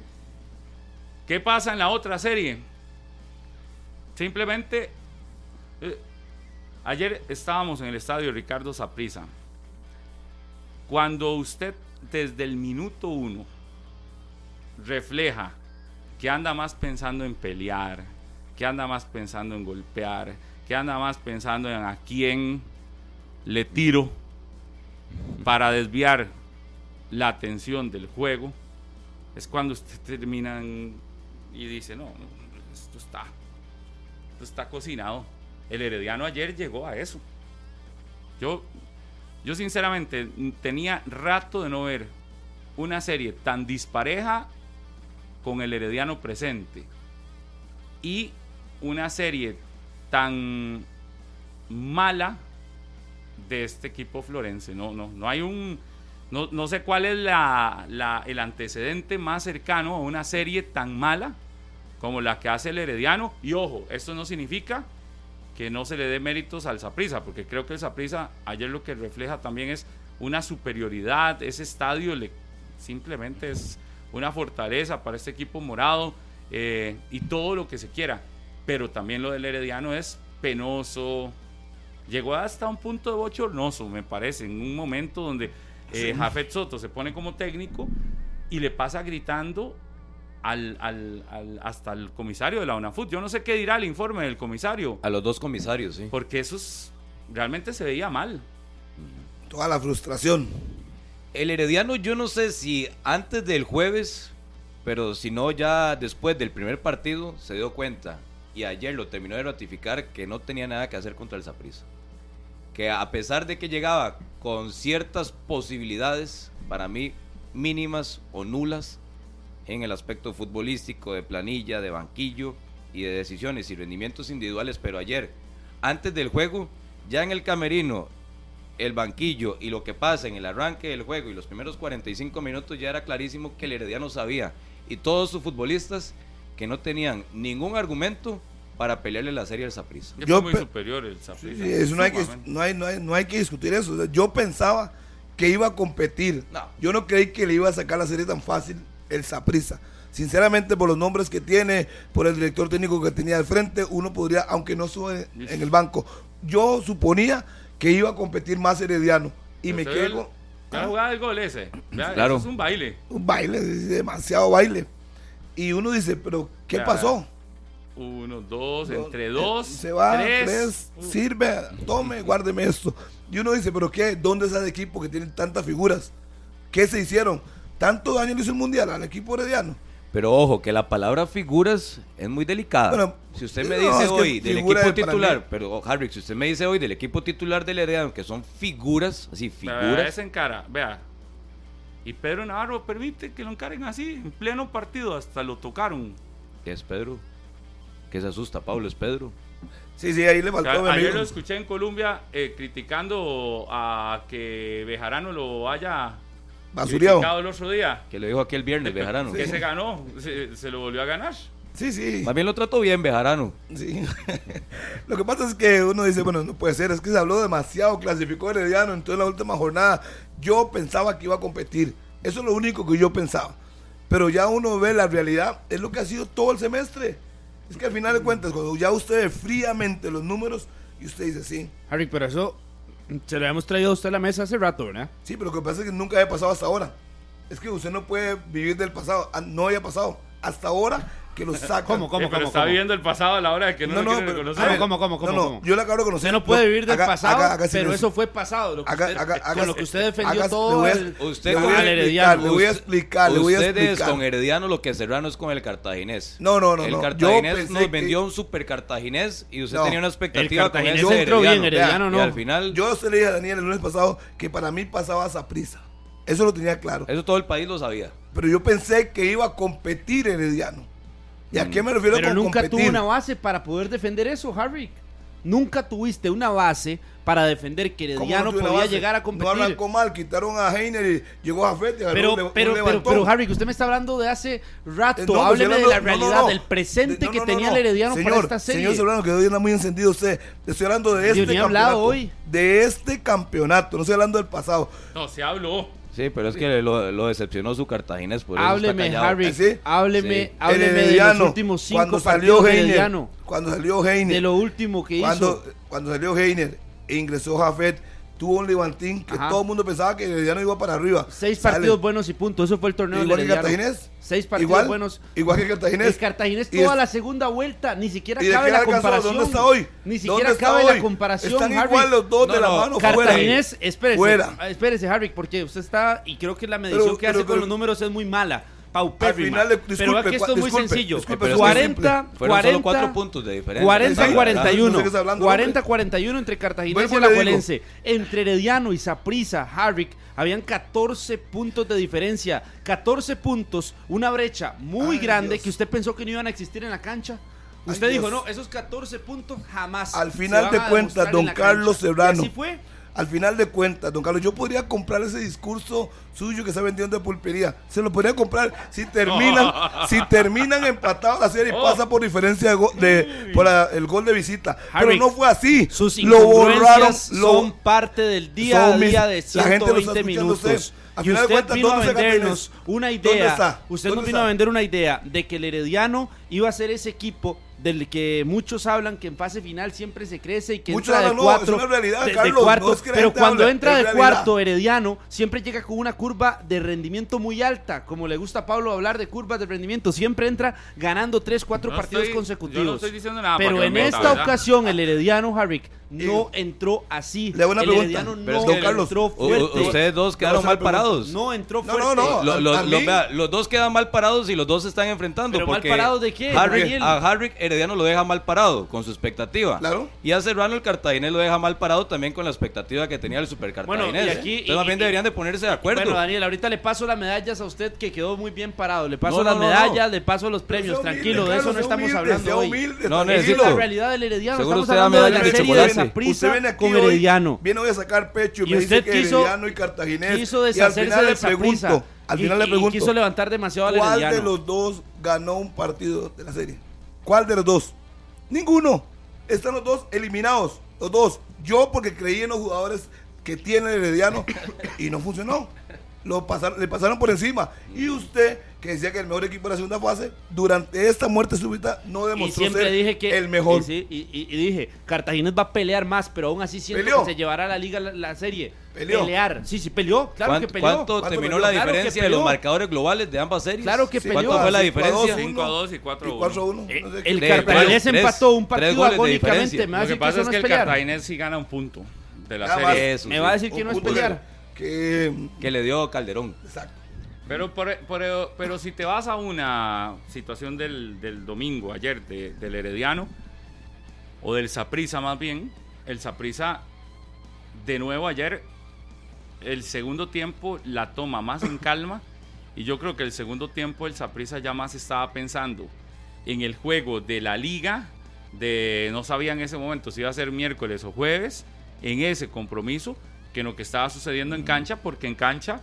¿Qué pasa en la otra serie? Simplemente eh, ayer estábamos en el estadio Ricardo Saprissa. Cuando usted desde el minuto uno refleja que anda más pensando en pelear, que anda más pensando en golpear, que anda más pensando en a quién le tiro para desviar la atención del juego, es cuando usted termina y dice, no, esto está, esto está cocinado. El Herediano ayer llegó a eso. Yo Yo sinceramente tenía rato de no ver una serie tan dispareja con el Herediano presente y una serie tan mala de este equipo florense. No, no, no hay un. No, no sé cuál es la, la- el antecedente más cercano a una serie tan mala como la que hace el Herediano. Y ojo, esto no significa que no se le dé méritos al Saprisa, porque creo que el Saprisa ayer lo que refleja también es una superioridad. Ese estadio le, simplemente es una fortaleza para este equipo morado eh, y todo lo que se quiera. Pero también lo del Herediano es penoso. Llegó hasta un punto de bochornoso, me parece, en un momento donde eh, Jafet Soto se pone como técnico y le pasa gritando al, al- al- hasta el comisario de la UNAFUT. Yo no sé qué dirá el informe del comisario, A los dos comisarios, sí. porque eso es- realmente se veía mal. Toda la frustración. El Herediano, yo no sé si antes del jueves, pero si no ya después del primer partido, se dio cuenta y ayer lo terminó de ratificar que no tenía nada que hacer contra el Saprissa. Que a pesar de que llegaba con ciertas posibilidades, para mí mínimas o nulas, en el aspecto futbolístico, de planilla, de banquillo y de decisiones y rendimientos individuales, pero ayer, antes del juego, ya en el camerino, el banquillo y lo que pasa en el arranque del juego y los primeros 45 minutos ya era clarísimo que el Herediano sabía y todos sus futbolistas que no tenían ningún argumento para pelearle la serie al Saprissa. Yo muy pe- superior el Saprissa. Sí, eso no hay, que, no, hay, no, hay, no hay que discutir eso. O sea, yo pensaba que iba a competir. No. Yo no creí que le iba a sacar la serie tan fácil el Saprissa. Sinceramente, por los nombres que tiene, por el director técnico que tenía al frente, uno podría, aunque no sube en el banco, yo suponía que iba a competir más Herediano. Y Pero me quedo vea la jugada del gol ese. Vea, Claro. eso es un baile. un baile, demasiado baile. Y uno dice, pero ¿qué Vea, pasó? Uno, dos, entre eh, dos, Se va, tres. tres, Uh, sirve, tome, guárdeme esto. Y uno dice, pero ¿qué? ¿Dónde está el equipo que tiene tantas figuras? ¿Qué se hicieron? ¿Tanto daño le hizo el Mundial al equipo herediano? Pero ojo, que la palabra figuras es muy delicada. Bueno, si usted me no, dice es que hoy del equipo titular, pero oh, Harry, si usted me dice hoy del equipo titular del Herediano, que son figuras, así, Vea, figuras, ese encara, vea. Y Pedro Navarro permite que lo encaren así, en pleno partido, hasta lo tocaron. que es Pedro, que se asusta, Pablo, es Pedro. Sí, sí, ahí le O faltó sea, a mi ayer amigo. lo escuché en Colombia eh, criticando a que Bejarano lo haya Basureado. criticado el otro día. Que lo dijo aquí el viernes, Bejarano. Que se ganó, se, se lo volvió a ganar. Sí, sí. Más bien lo trató bien, Bejarano. Sí. Lo que pasa es que uno dice, bueno, no puede ser, es que se habló demasiado, clasificó Herediano, entonces en la última jornada yo pensaba que iba a competir. Eso es lo único que yo pensaba. Pero ya uno ve la realidad, es lo que ha sido todo el semestre. Es que al final de cuentas, cuando ya usted ve fríamente los números y usted dice, sí, Harry, pero eso se lo habíamos traído a usted a la mesa hace rato, ¿verdad? sí, pero lo que pasa es que nunca había pasado hasta ahora. Es que usted no puede vivir del pasado, Ah, no había pasado. Hasta ahora que lo sacan. ¿Cómo, cómo? Eh, pero está viviendo el pasado a la hora de que no, lo quieren pero- reconocer. ver, ¿Cómo, cómo, cómo, no, no, cómo? yo la acabo de conocer. Usted no puede vivir del pasado, pero eso fue pasado. Lo que Haga- usted, haga- con lo que usted defendió todo voy a- el, Usted con el Herediano. le voy a explicar, le voy a Ustedes con Herediano lo que Serrano es con el cartaginés. No, no, no, El no. Cartaginés nos vendió un super cartaginés y usted No. tenía una expectativa con cartaginés ese Herediano. No. al final, Yo se le dije a Daniel el lunes pasado que para mí pasaba esa prisa. Eso lo tenía claro. eso todo el país lo sabía. Pero yo pensé que iba a competir Herediano. ¿Y a qué me refiero Pero con nunca competir? tuvo una base para poder defender eso, Harry. Nunca tuviste una base para defender que ¿Cómo no Herediano una podía llegar a No competir. arrancó mal, quitaron a Heiner y llegó a Fete. pero, pero, pero, pero, Harry, que usted me está hablando de hace rato. Eh, no, Hábleme de la no, realidad, no, no. del presente De- no, que no, tenía no. el Herediano señor, para esta serie. Señor Sobrano, quedó bien muy encendido usted. Estoy hablando de Yo este ni he campeonato. hablado hoy. De este campeonato, no estoy hablando del pasado. No, se habló. Sí, pero es que lo, lo decepcionó su cartaginés. Por eso está Hábleme, callado. Harry. ¿Sí? Hábleme, Sí. hábleme de los últimos cinco cuando salió Heiner, cuando salió Heiner, De lo último que cuando, hizo. cuando salió Heiner e ingresó Jafet, tuvo un levantín que Ajá. todo el mundo pensaba que Herediano iba para arriba. Seis Sale. partidos buenos y punto. Eso fue el torneo Igual del que. Cartaginés. Seis partidos igual, buenos. Igual que Cartaginés. El Cartaginés toda es- la segunda vuelta, ni siquiera ¿Y de cabe la comparación. ¿Dónde está hoy? Ni ¿Dónde siquiera cabe hoy? la comparación, Están Harry. igual los dos No, de la no, mano fuera. Cartaginés, espérese, Fuera. espérese, Harry, porque usted está, y creo que la medición Pero- que hace pero- con pero- los números es muy mala. Paupérrima. Al final de- Pero disculpe, vea que esto es muy disculpe, sencillo. disculpe, pero es 40, Fueron 40, solo cuatro puntos de diferencia. 40 Sí, 41 no sé qué está hablando, 40 41 entre Cartaginés Vuelvo y digo. Alajuelense entre Herediano y Saprissa Harrick habían 14 puntos de diferencia 14 puntos una brecha muy Ay, grande Dios. que usted pensó que no iban a existir en la cancha usted Ay, dijo Dios. no esos 14 puntos jamás Al final de cuentas, don Carlos cancha". Serrano. Y así fue Al final de cuentas, don Carlos, yo podría comprar ese discurso suyo que se ha vendido de pulpería. Se lo podría comprar si terminan, si terminan empatados la serie y Oh. pasa por diferencia de, go- de- por la- el gol de visita. Harry, Pero no fue así. sus lo borraron. Lo, son parte del día a día de la gente lo está 120 escuchando a usted. minutos. Al Y usted cuentas, vino a ¿dónde está vendernos una ¿Dónde idea. está? Usted nos ¿Dónde vino a está? vender una idea de que el Herediano iba a ser ese equipo del que muchos hablan que en fase final siempre se crece y que Muchos entra de no, cuatro, es una realidad, de- de Carlos, cuarto, no es que la pero cuando entra de realidad. cuarto Herediano siempre llega con una curva de rendimiento muy alta, como le gusta a Pablo hablar de curvas de rendimiento, siempre entra ganando 3, 4 No partidos estoy- consecutivos. yo no estoy diciendo nada para pero en esta ¿verdad? ocasión el Herediano Harrick no entró así. Le hago una el pregunta, Herediano pero no Carlos, entró fuerte. ustedes dos quedaron mal parados. No entró No, fuerte. no, no. Lo- lo- a lo- mí- vea, los dos quedan mal parados y los dos se están enfrentando. ¿Pero mal parados de qué, Daniel? a Harrick Herediano lo deja mal parado con su expectativa. Claro. Y a Serrano el Cartaginés lo deja mal parado también con la expectativa que tenía el Super Bueno, Cartaginés. y ¿eh? aquí- Entonces y- más bien y- deberían de ponerse de acuerdo. Bueno, Daniel, ahorita le paso las medallas a usted que quedó muy bien parado. Le paso No, no, las no, no. medallas, le paso los premios. Tranquilo, de eso no estamos hablando hoy. No, es la realidad del Herediano. Seguro usted da medallas de chocolate. Usted Saprissa viene aquí con hoy, Herediano. Viene hoy a sacar pecho y, Y me usted dice que quiso- Herediano y Cartaginés. Quiso y al final del le pregunto, al y- final le y- y pregunto, quiso levantar demasiado al ¿cuál Herediano. de los dos ganó un partido de la serie? ¿Cuál de los dos? Ninguno. Están los dos eliminados, los dos. Yo porque creí en los jugadores que tiene el Herediano y no funcionó. Lo pasaron, le pasaron por encima. Y usted, que decía que el mejor equipo de la segunda fase, durante esta muerte súbita no Y demostró siempre ser dije que el mejor. y, sí, y- y- y dije, Cartaginés va a pelear más, pero aún así siento Peleó. que se llevará a la liga la, la serie. Peleó. Pelear. Sí, sí, peleó. Claro que ¿Cuánto, peleó. cuánto ¿Cuánto terminó peleó? la Claro diferencia de los marcadores globales de ambas series? Claro que Sí, peleó. ¿Cuánto fue la cinco a dos, diferencia? uno, 5 a 2 y 4 a y 1. 4 a 1. Eh, no sé el Cartaginés empató un partido goles de agónicamente. Lo que pasa es que el. Cartaginés sí gana un punto de la serie. Me va a decir que no es pelear. Que, Que le dio Calderón. exacto. Pero, por- por- pero si te vas a una situación del, del domingo, ayer, de- del Herediano, o del Saprisa más bien, el Saprisa, de nuevo ayer, el segundo tiempo la toma más en calma, y yo creo que el segundo tiempo el Saprisa ya más estaba pensando en el juego de la liga, de no sabía en ese momento si iba a ser miércoles o jueves, en ese compromiso, que en lo que estaba sucediendo en cancha, porque en cancha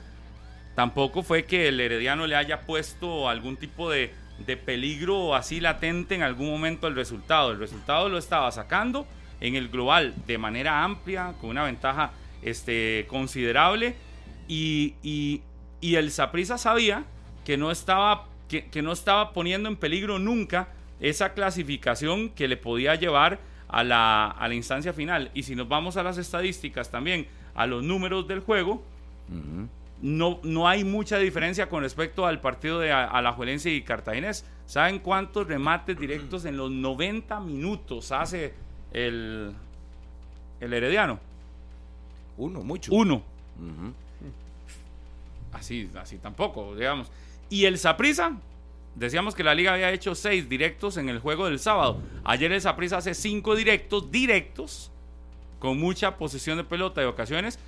Tampoco fue que el Herediano le haya puesto algún tipo de, de peligro así latente en algún momento al resultado. El resultado lo estaba sacando en el global de manera amplia, con una ventaja este, considerable. Y, y, el Saprissa sabía que no, estaba, que, que no estaba poniendo en peligro nunca esa clasificación que le podía llevar a la, a la instancia final. Y si nos vamos a las estadísticas también, a los números del juego, no, no hay mucha diferencia con respecto al partido de Alajuelense y Cartaginés. ¿Saben cuántos remates directos en los 90 minutos hace el, el Herediano? Uno, mucho. Uno. Así, así tampoco, digamos. Y el Saprisa, decíamos que la liga había hecho seis directos en el juego del sábado. Ayer el Saprisa hace cinco directos, directos, con mucha posesión de pelota de ocasiones.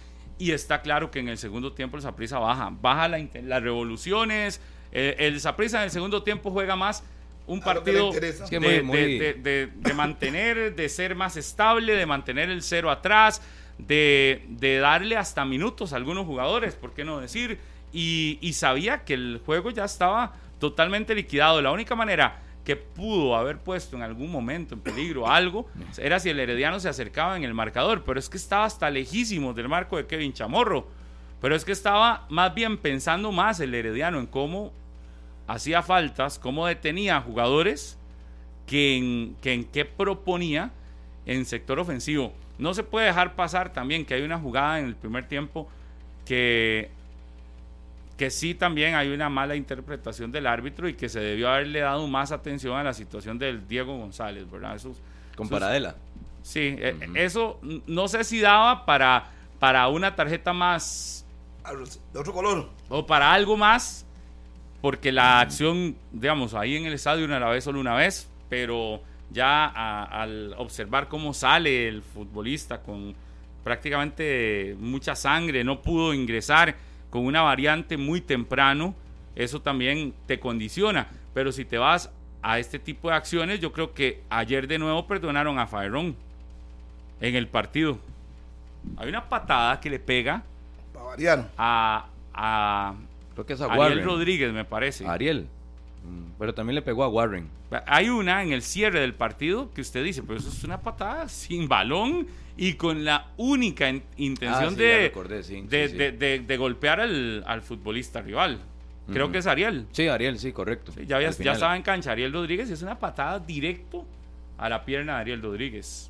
Y está claro que en el segundo tiempo el Saprisa baja, baja la las revoluciones. eh, el Saprisa en el segundo tiempo juega más un partido de, muy- muy- de- de- de- de mantener, de ser más estable, de mantener el cero atrás, de, de darle hasta minutos a algunos jugadores, ¿por qué no decir? Y, y sabía que el juego ya estaba totalmente liquidado. La única manera que pudo haber puesto en algún momento en peligro algo era si el Herediano se acercaba en el marcador, pero es que estaba hasta lejísimo del marco de Kevin Chamorro. Pero es que estaba más bien pensando más el Herediano en cómo hacía faltas, cómo detenía a jugadores que en, que en qué proponía en sector ofensivo. No se puede dejar pasar también que hay una jugada en el primer tiempo que, que sí también hay una mala interpretación del árbitro y que se debió haberle dado más atención a la situación del Diego González, ¿verdad? Eso, Con eso es- Paradela. Sí, eh, eso n- no sé si daba para, para una tarjeta más De otro color. o para algo más, porque la acción, digamos, ahí en el estadio una la vez solo una vez, pero ya a- al observar cómo sale el futbolista con prácticamente mucha sangre, no pudo ingresar con una variante muy temprano, eso también te condiciona. Pero si te vas a este tipo de acciones, yo creo que ayer de nuevo perdonaron a Faerón en el partido. Hay una patada que le pega a, a Creo que es a Ariel Warren. Rodríguez, me parece. Ariel. Mm, Pero también le pegó a Warren. Hay una en el cierre del partido que usted dice, pero eso es una patada sin balón y con la única in- intención Ah, sí, de, recordé, sí, de, sí, sí. de- de- de golpear al, al futbolista rival. Creo que es Ariel. Sí, Ariel, sí, correcto. Sí, ya, había- estaba en cancha Ariel Rodríguez y es una patada directo a la pierna de Ariel Rodríguez.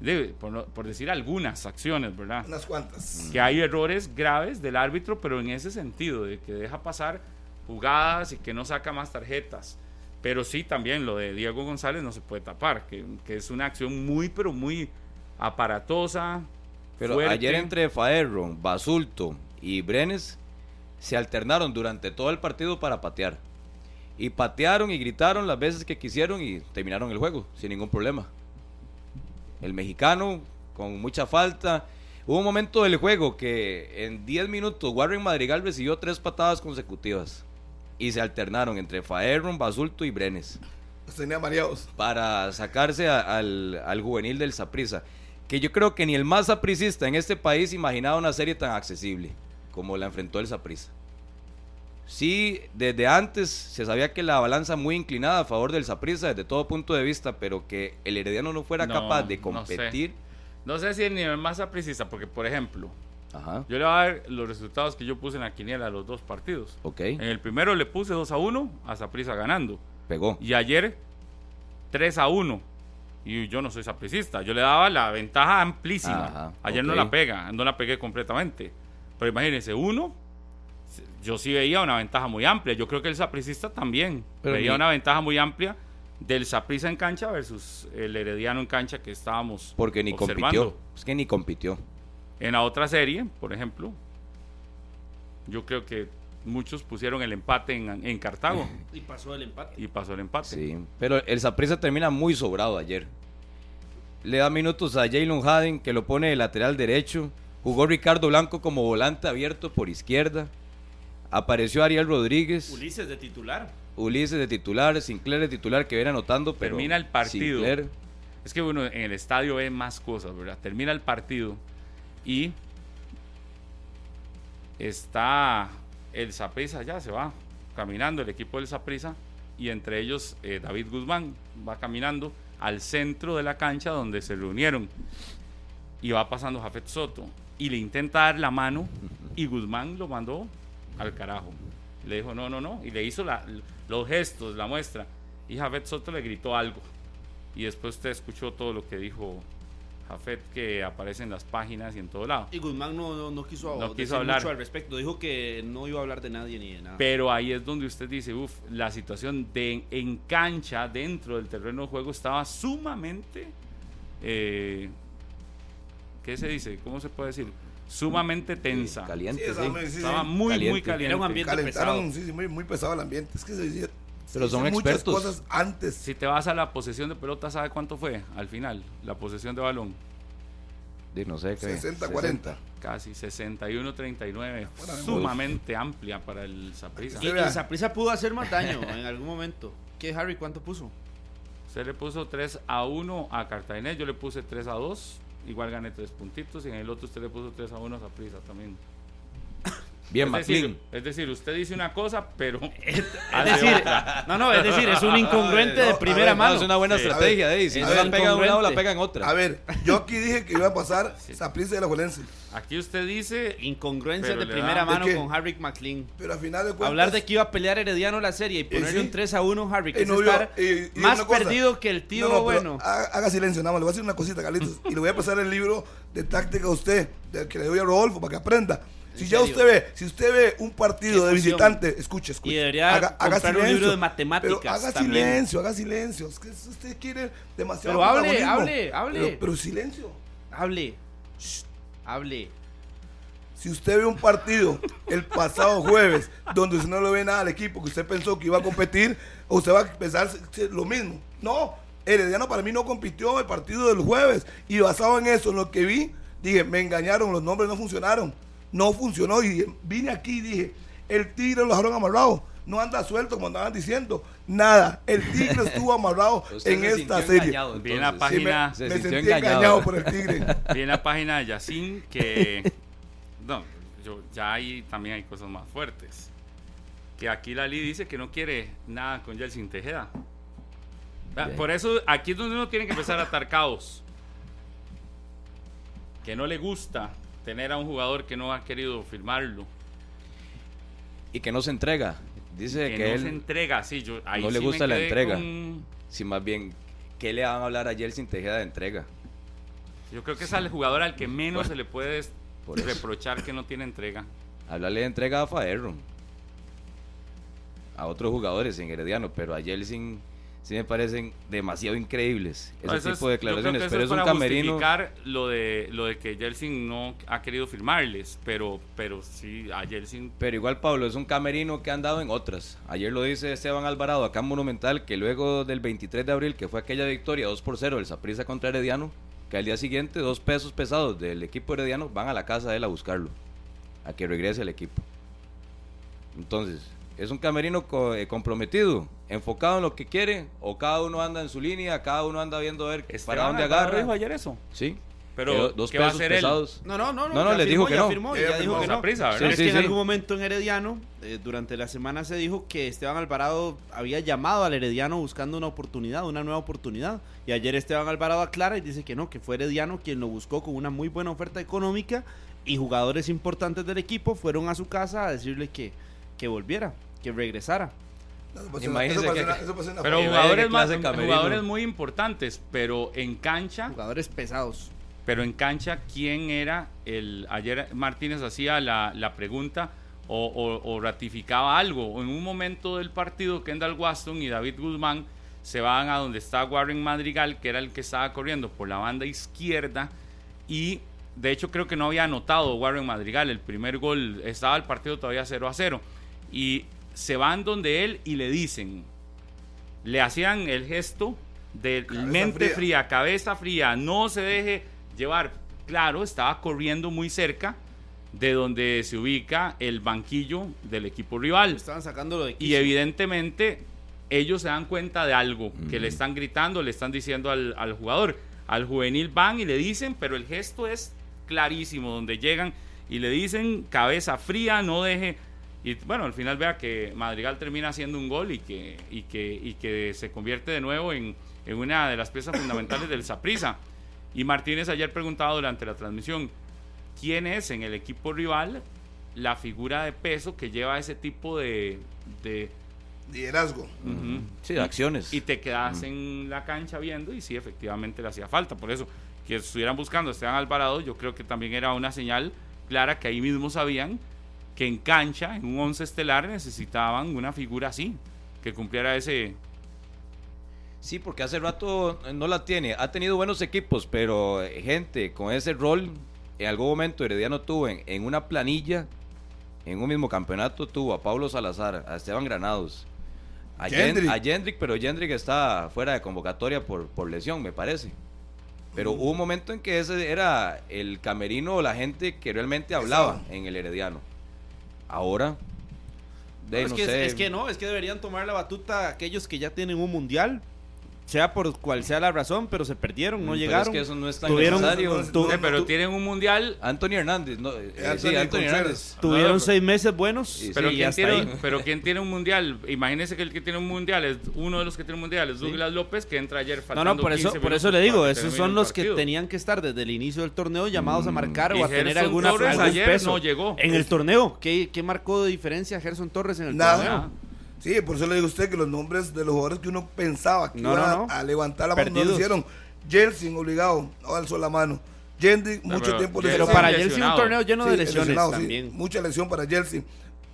De- por, no- por decir algunas acciones, ¿verdad? Unas cuantas. que hay errores graves del árbitro, pero en ese sentido, de que deja pasar jugadas y que no saca más tarjetas. Pero sí, también lo de Diego González no se puede tapar, que, que es una acción muy, pero muy aparatosa. Pero fuerte. ayer entre Faerron, Basulto y Brenes se alternaron durante todo el partido para patear. Y patearon y gritaron las veces que quisieron y terminaron el juego sin ningún problema. El mexicano con mucha falta. Hubo un momento del juego que en 10 minutos Warren Madrigal recibió tres patadas consecutivas. Y se alternaron entre Faerron, Basulto y Brenes Los tenía mareados. para sacarse a- al, al juvenil del Saprissa. Que yo creo que ni el más sapricista en este país imaginaba una serie tan accesible como la enfrentó el Saprissa. Sí, desde antes se sabía que la balanza muy inclinada a favor del Saprissa desde todo punto de vista, pero que el Herediano no fuera No, capaz de no sé. competir. No sé si el nivel más apricista, porque por ejemplo, Ajá, yo le voy a dar los resultados que yo puse en la quiniela de los dos partidos. ok, En el primero le puse 2 a 1 a Saprissa ganando. pegó. Y ayer 3 a 1. Y yo no soy sapricista. Yo le daba la ventaja amplísima. Ajá, ayer no la pega, no la pegué completamente. Pero imagínense, uno, yo sí veía una ventaja muy amplia. Yo creo que el sapricista también Pero veía una ventaja muy amplia del saprissa en cancha versus el herediano en cancha que estábamos Porque ni observando. compitió. Es que ni compitió. En la otra serie, por ejemplo, yo creo que muchos pusieron el empate en, en Cartago Y pasó el empate. y pasó el empate. Sí, pero el Saprissa termina muy sobrado ayer. Le da minutos a Jalen Haden, que lo pone de lateral derecho. Jugó Ricardo Blanco como volante abierto por izquierda. Apareció Ariel Rodríguez. Ulises de titular. Ulises de titular, Sinclair de titular que viene anotando, pero Termina el partido. Sinclair, Es que uno en el estadio ve más cosas, ¿verdad? Termina el partido y está el Saprissa ya se va caminando, el equipo del Saprissa, y entre ellos eh, David Guzmán va caminando al centro de la cancha donde se reunieron y va pasando Jafet Soto y le intenta dar la mano y Guzmán lo mandó al carajo. Le dijo no, no, no, y le hizo los gestos, la muestra, y Jafet Soto le gritó algo. Y después usted escuchó todo lo que dijo Jafet, que aparece en las páginas y en todo lado. Y Guzmán no, no, no quiso, No quiso hablar. mucho al respecto. Dijo que no iba a hablar de nadie ni de nada. Pero ahí es donde usted dice, uff, la situación de en cancha, dentro del terreno de juego, estaba sumamente, eh, ¿qué se dice? ¿Cómo se puede decir? Sumamente tensa. caliente, Sí, sí. esa- sí, sí. Estaba muy, muy Caliente. Era un ambiente Calentaron, pesado. sí, sí, muy, muy pesado el ambiente. Es que se decía. Pero son muchas expertos. cosas antes. Si te vas a la posesión de pelota, ¿sabe cuánto fue al final? La posesión de balón. De no sé qué. 60-40. Casi 61-39. Buena memoria. Sumamente amplia para el Saprissa. Y, y Saprissa pudo hacer más daño en algún momento. ¿Qué, Harry? ¿Cuánto puso? Usted le puso 3 a 1 a Cartagena, yo le puse 3 a 2, igual gané 3 puntitos, y en el otro usted le puso 3 a 1 a Saprissa también. Bien, es, decir, es decir, usted dice una cosa, pero... Es decir, no, no, es decir, es un incongruente de No, a primera ver, No, mano. es una buena Sí. estrategia, A ver, Dey. Si a no la pega en un lado, la pega en otra. A ver, yo aquí dije que iba a pasar Saprissa de la Juelense. Aquí usted dice... Incongruencia Pero de primera mano ¿De con Harry McLean. Pero al final de cuentas. Hablar de que iba a pelear Herediano la serie y ponerle sí. un 3 a 1 Harry, que es no, estar y- y más perdido que el tío No, bueno. Haga, silencio, nada más. Le voy a decir una cosita, Carlitos. y le voy a pasar el libro de táctica a usted, que le doy a Rodolfo para que aprenda. Si ya serio? usted ve, si usted ve un partido de visitante, escuche, escuche. Y debería comprar un libro de matemáticas Pero haga también. silencio, haga silencio. Es que usted quiere demasiado. Pero hable, hable, hable. Pero, pero silencio. Hable. Shh, hable. Si usted ve un partido el pasado jueves donde usted no le ve nada al equipo que usted pensó que iba a competir, usted va a pensar lo mismo. No, Herediano para mí no compitió el partido del jueves y basado en eso, en lo que vi, dije, me engañaron, los nombres no funcionaron. No funcionó y vine aquí y dije, el tigre lo dejaron amarrado. No anda suelto como andaban diciendo. Nada. El tigre estuvo amarrado en esta serie. Viene la página. me, sentí engañado. por el tigre. Viene la página de Yacine que. no, yo, ya ahí también hay cosas más fuertes. Que aquí la Ley dice que no quiere nada con Yeltsin Tejeda. Por eso aquí es donde uno tiene que empezar a atar caos. Que no le gusta tener a un jugador que no ha querido firmarlo. Y que no se entrega. Dice que, no él se entrega, sí, yo, no le gusta la entrega. Si más bien, ¿qué le van a hablar ayer sin Tejeda de entrega? Yo creo que es al jugador al que menos se le puede reprochar que no tiene entrega. Hablarle de entrega a Faerro. A otros jugadores en Herediano, pero a Jelsin sí me parecen demasiado increíbles ese tipo de declaraciones. pero es, un camerino. justificar lo de lo de que Jelsin no ha querido firmarles, pero pero sí a Jelsin. Pero igual Pablo es un camerino que han dado en otras. Ayer lo dice Esteban Alvarado acá en Monumental que luego del 23 de abril que fue aquella victoria 2 por 0 del Saprissa contra Herediano, que al día siguiente dos pesos pesados del equipo herediano van a la casa de él a buscarlo, a que regrese al equipo. Entonces, es un camerino eh, comprometido, enfocado en lo que quiere, o cada uno anda en su línea, cada uno anda viendo a ver para dónde agarra. dijo ayer eso? Sí. Pero, dos ¿qué va a hacer pesados. No, no, no. No, no, les dijo que no. Firmó, ya dijo que no. Prisa, es que en algún momento en Herediano, eh, durante la semana se dijo que Esteban Alvarado había llamado al Herediano buscando una oportunidad, una nueva oportunidad. Y ayer Esteban Alvarado aclara y dice que no, que fue Herediano quien lo buscó con una muy buena oferta económica y jugadores importantes del equipo fueron a su casa a decirle que, que volviera que regresara. pero jugadores, más, jugadores muy importantes, pero en cancha. Jugadores pesados. Pero en cancha, ¿quién era el. Ayer Martínez hacía la, la pregunta o, ratificaba algo. En un momento del partido, Kendall Waston y David Guzmán se van a donde está Warren Madrigal, que era el que estaba corriendo por la banda izquierda. Y de hecho, creo que no había anotado Warren Madrigal. El primer gol estaba el partido todavía 0 a 0. Y se van donde él y le dicen, le hacían el gesto de mente fría. cabeza fría, no se deje llevar. Claro, estaba corriendo muy cerca de donde se ubica el banquillo del equipo rival. Estaban sacándolo de Y evidentemente ellos se dan cuenta de algo, que le están gritando, le están diciendo al, al jugador. Al juvenil van y le dicen, pero el gesto es clarísimo, donde llegan y le dicen cabeza fría, no deje y bueno, al final vea que Madrigal termina haciendo un gol y que, y que, y que se convierte de nuevo en, una de las piezas fundamentales del Saprisa. Y Martínez ayer preguntaba durante la transmisión, ¿quién es en el equipo rival la figura de peso que lleva ese tipo de... de liderazgo. Sí, de acciones. Y te quedas en la cancha viendo y sí, efectivamente le hacía falta. Por eso, que estuvieran buscando a Esteban Alvarado, yo creo que también era una señal clara que ahí mismo sabían que en cancha, en un once estelar, necesitaban una figura así, que cumpliera ese... Sí, porque hace rato no la tiene. Ha tenido buenos equipos, pero eh, gente con ese rol, en algún momento Herediano tuvo en, una planilla, en un mismo campeonato, tuvo a Pablo Salazar, a Esteban Granados, a Jendrick, pero Jendrick está fuera de convocatoria por, por lesión, me parece. Pero hubo un momento en que ese era el camerino o la gente que realmente hablaba en el Herediano. Ahora, es, que, es, que no, es que deberían tomar la batuta aquellos que ya tienen un mundial sea por cual sea la razón, pero se perdieron, no llegaron. Es que eso no es tan necesario. pero tienen un mundial. Anthony Hernández, no, eh, sí, Anthony Hernández. Tuvieron seis meses buenos. pero, ¿quién tiene, pero ¿quién tiene un mundial? Imagínese que el que tiene un mundial es uno de los que tiene un mundial, es Douglas López, que entra ayer No, no, por eso, por eso le digo, esos son los que tenían que estar desde el inicio del torneo llamados a mm. marcar o a tener alguna algún ayer no llegó. En el torneo, ¿qué, ¿qué marcó de diferencia Gerson Torres en el torneo? Sí, por eso le digo a usted que los nombres de los jugadores que uno pensaba que iban A, levantar la mano no lo hicieron. Jelsin obligado, no alzó la mano. Jendy, mucho tiempo Pero para Jelsin un torneo lleno de lesiones también. mucha lesión para Jelsin.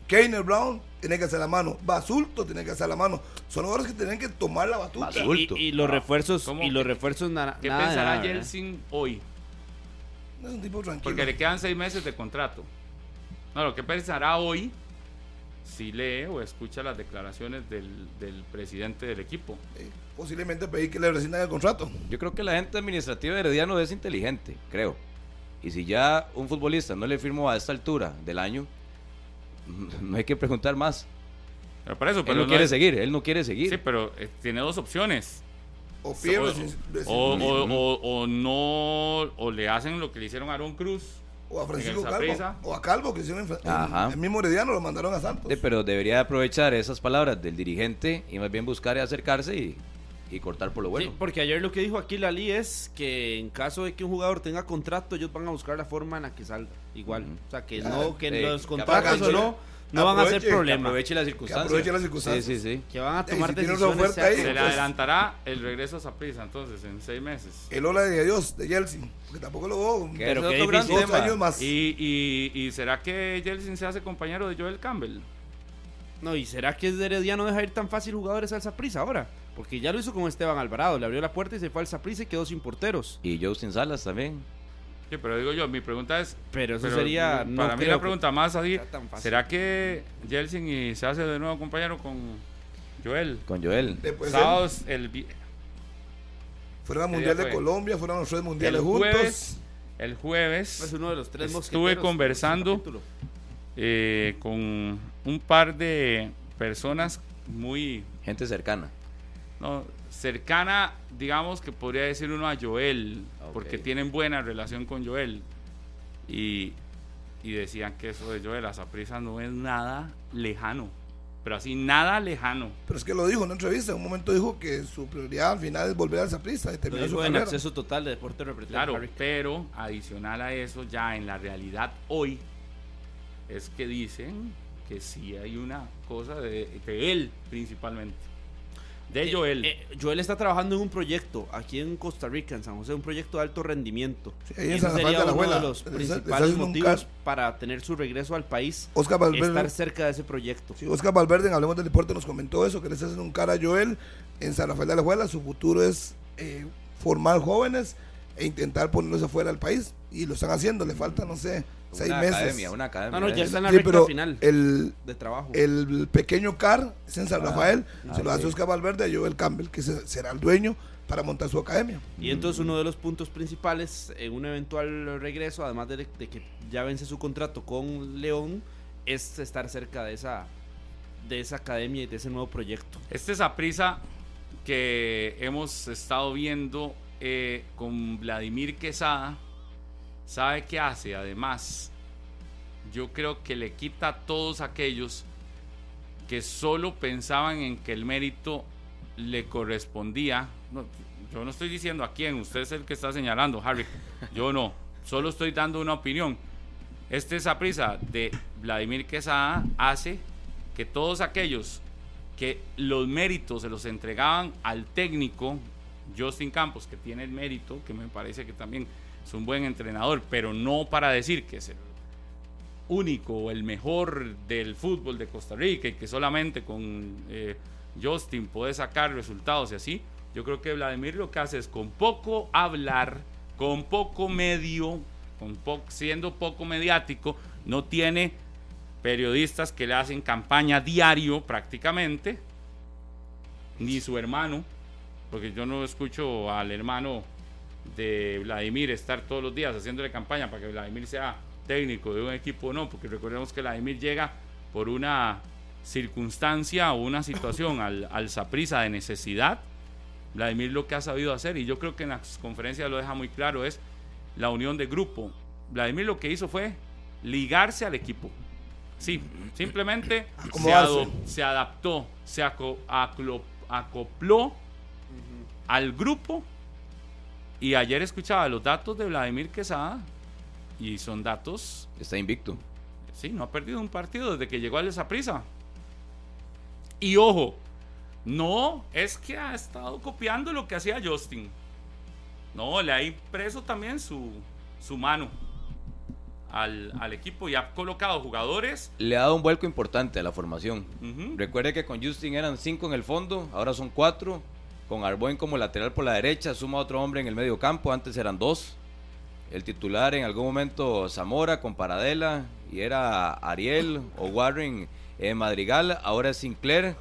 Keiner Brown tiene que hacer la mano. Basulto tiene que hacer la mano. Son jugadores que tienen que tomar la batuta. Y, los refuerzos, y los refuerzos nada. ¿Qué pensará Jelsin hoy? Es un tipo tranquilo. Porque le quedan seis meses de contrato. No, lo que pensará hoy si lee o escucha las declaraciones del, del presidente del equipo. Eh, posiblemente pedir que le rescindan el contrato. Yo creo que la gente administrativa de Herediano es inteligente, creo. Y si ya un futbolista no le firmó a esta altura del año, no hay que preguntar más. Pero por eso, él pero no, no quiere seguir, él no quiere seguir. Sí, pero eh, tiene dos opciones. O pierde. o- o- o- o no, o le hacen lo que le hicieron a Aaron Cruz. O a Francisco Calvo. O a Calvo, que hicieron en, en- Ajá. el mismo Herediano, lo mandaron a Santos. Sí, pero debería aprovechar esas palabras del dirigente y más bien buscar y acercarse y, y cortar por lo bueno. Sí, porque ayer lo que dijo aquí Lali es que en caso de que un jugador tenga contrato, ellos van a buscar la forma en la que salga. Igual. O sea, que Ah, no, que sí, los contratos o no, no van a ser problema. aproveche las circunstancias. aproveche las circunstancias. Sí, sí, sí. Que van a tomar si tiene una decisiones. ahí, Se le pues- adelantará el regreso a Saprissa entonces en seis meses. El hola de adiós de Chelsea. Que tampoco lo. Que Pero qué es otro gran difícil. Dos tema. años más. ¿Y, y, y será que Jelsin se hace compañero de Joel Campbell? No, ¿y será que es de Herediano deja ir tan fácil jugadores al Saprissa ahora? Porque ya lo hizo con Esteban Alvarado, le abrió la puerta y se fue al Saprissa y quedó sin porteros. Y Justin Salas también. Sí, pero digo yo, mi pregunta es... Pero eso pero sería. no para mí la que pregunta más así. ¿será que Jelsin y se hace de nuevo compañero con Joel? Con Joel. Después Sábados, el, vi- fueron al ¿Qué Mundial de fue? Colombia, fueron a los tres mundiales el juntos. jueves, el jueves Es uno de los tres Estuve conversando. eh, con un par de personas muy Gente cercana. no, cercana, digamos que podría decir uno a Joel, porque tienen buena relación con Joel. Y, y decían que eso de Joel a Saprissa no es nada lejano, pero así nada lejano. Pero es que lo dijo en una entrevista. En un momento dijo que su prioridad al final es volver al Saprissa y terminar su dijo en carrera. acceso total de Deporte. Claro, pero adicional a eso, ya en la realidad hoy, es que dicen que sí hay una cosa de, de él principalmente. De Eh, Joel. eh, Joel está trabajando en un proyecto aquí en Costa Rica, en San José, un proyecto de alto rendimiento. Sí, ahí en San sería de la uno de los principales motivos para tener su regreso al país, Oscar Valverde. estar cerca de ese proyecto. Sí, Oscar Valverde en Hablemos del Deporte nos comentó eso, que le está haciendo un cara a Joel en San Rafael de la Abuela. Su futuro es eh, formar jóvenes e intentar ponerlos afuera del país. Y lo están haciendo, le faltan, no sé, seis una meses. academia, una academia. No, no, ya está en la Sí, recta pero final el, de trabajo. el pequeño car es en San Ah, Rafael, ah, se lo hace. Oscar Valverde a Joel Campbell, que se- será el dueño para montar su academia. Y entonces uno de los puntos principales en un eventual regreso, además de, de que ya vence su contrato con León, es estar cerca de esa de esa academia y de ese nuevo proyecto. Este es prisa que hemos estado viendo eh, con Vladimir Quesada. ¿Sabe qué hace? Además, yo creo que le quita a todos aquellos que solo pensaban en que el mérito le correspondía. Yo no estoy diciendo a quién, usted es el que está señalando, Harry. Yo no, solo estoy dando una opinión. Este prisa de Vladimir Quesada hace que todos aquellos que los méritos se los entregaban al técnico Justin Campos, que tiene el mérito, que me parece que también es un buen entrenador, pero no para decir que es el único o el mejor del fútbol de Costa Rica y que solamente con eh, Justin puede sacar resultados y así. Yo creo que Vladimir lo que hace es con poco hablar, con poco medio, con siendo poco mediático, no tiene periodistas que le hacen campaña diario prácticamente, ni su hermano, porque yo no escucho al hermano de Vladimir estar todos los días haciéndole campaña para que Vladimir sea técnico de un equipo o no, porque recordemos que Vladimir llega por una circunstancia o una situación al, al Saprissa de necesidad. Vladimir lo que ha sabido hacer, y yo creo que en las conferencias lo deja muy claro, es la unión de grupo. Vladimir lo que hizo fue ligarse al equipo. Sí, simplemente se, Acomodarse. ado- se adaptó, se aco- aclo- acopló al grupo. Y ayer escuchaba los datos de Vladimir Quesada y son datos, Está invicto. sí, no ha perdido un partido desde que llegó al prisa. Y ojo, no es que ha estado copiando lo que hacía Justin. No, le ha impreso también su, su mano al, al equipo y ha colocado jugadores. Le ha dado un vuelco importante a la formación. Recuerde que con Justin eran cinco en el fondo, ahora son cuatro. Con Arboin como lateral por la derecha, suma otro hombre en el medio campo, antes eran dos. El titular en algún momento Zamora con Paradela y era Ariel o Warren eh, Madrigal, ahora es Sinclair.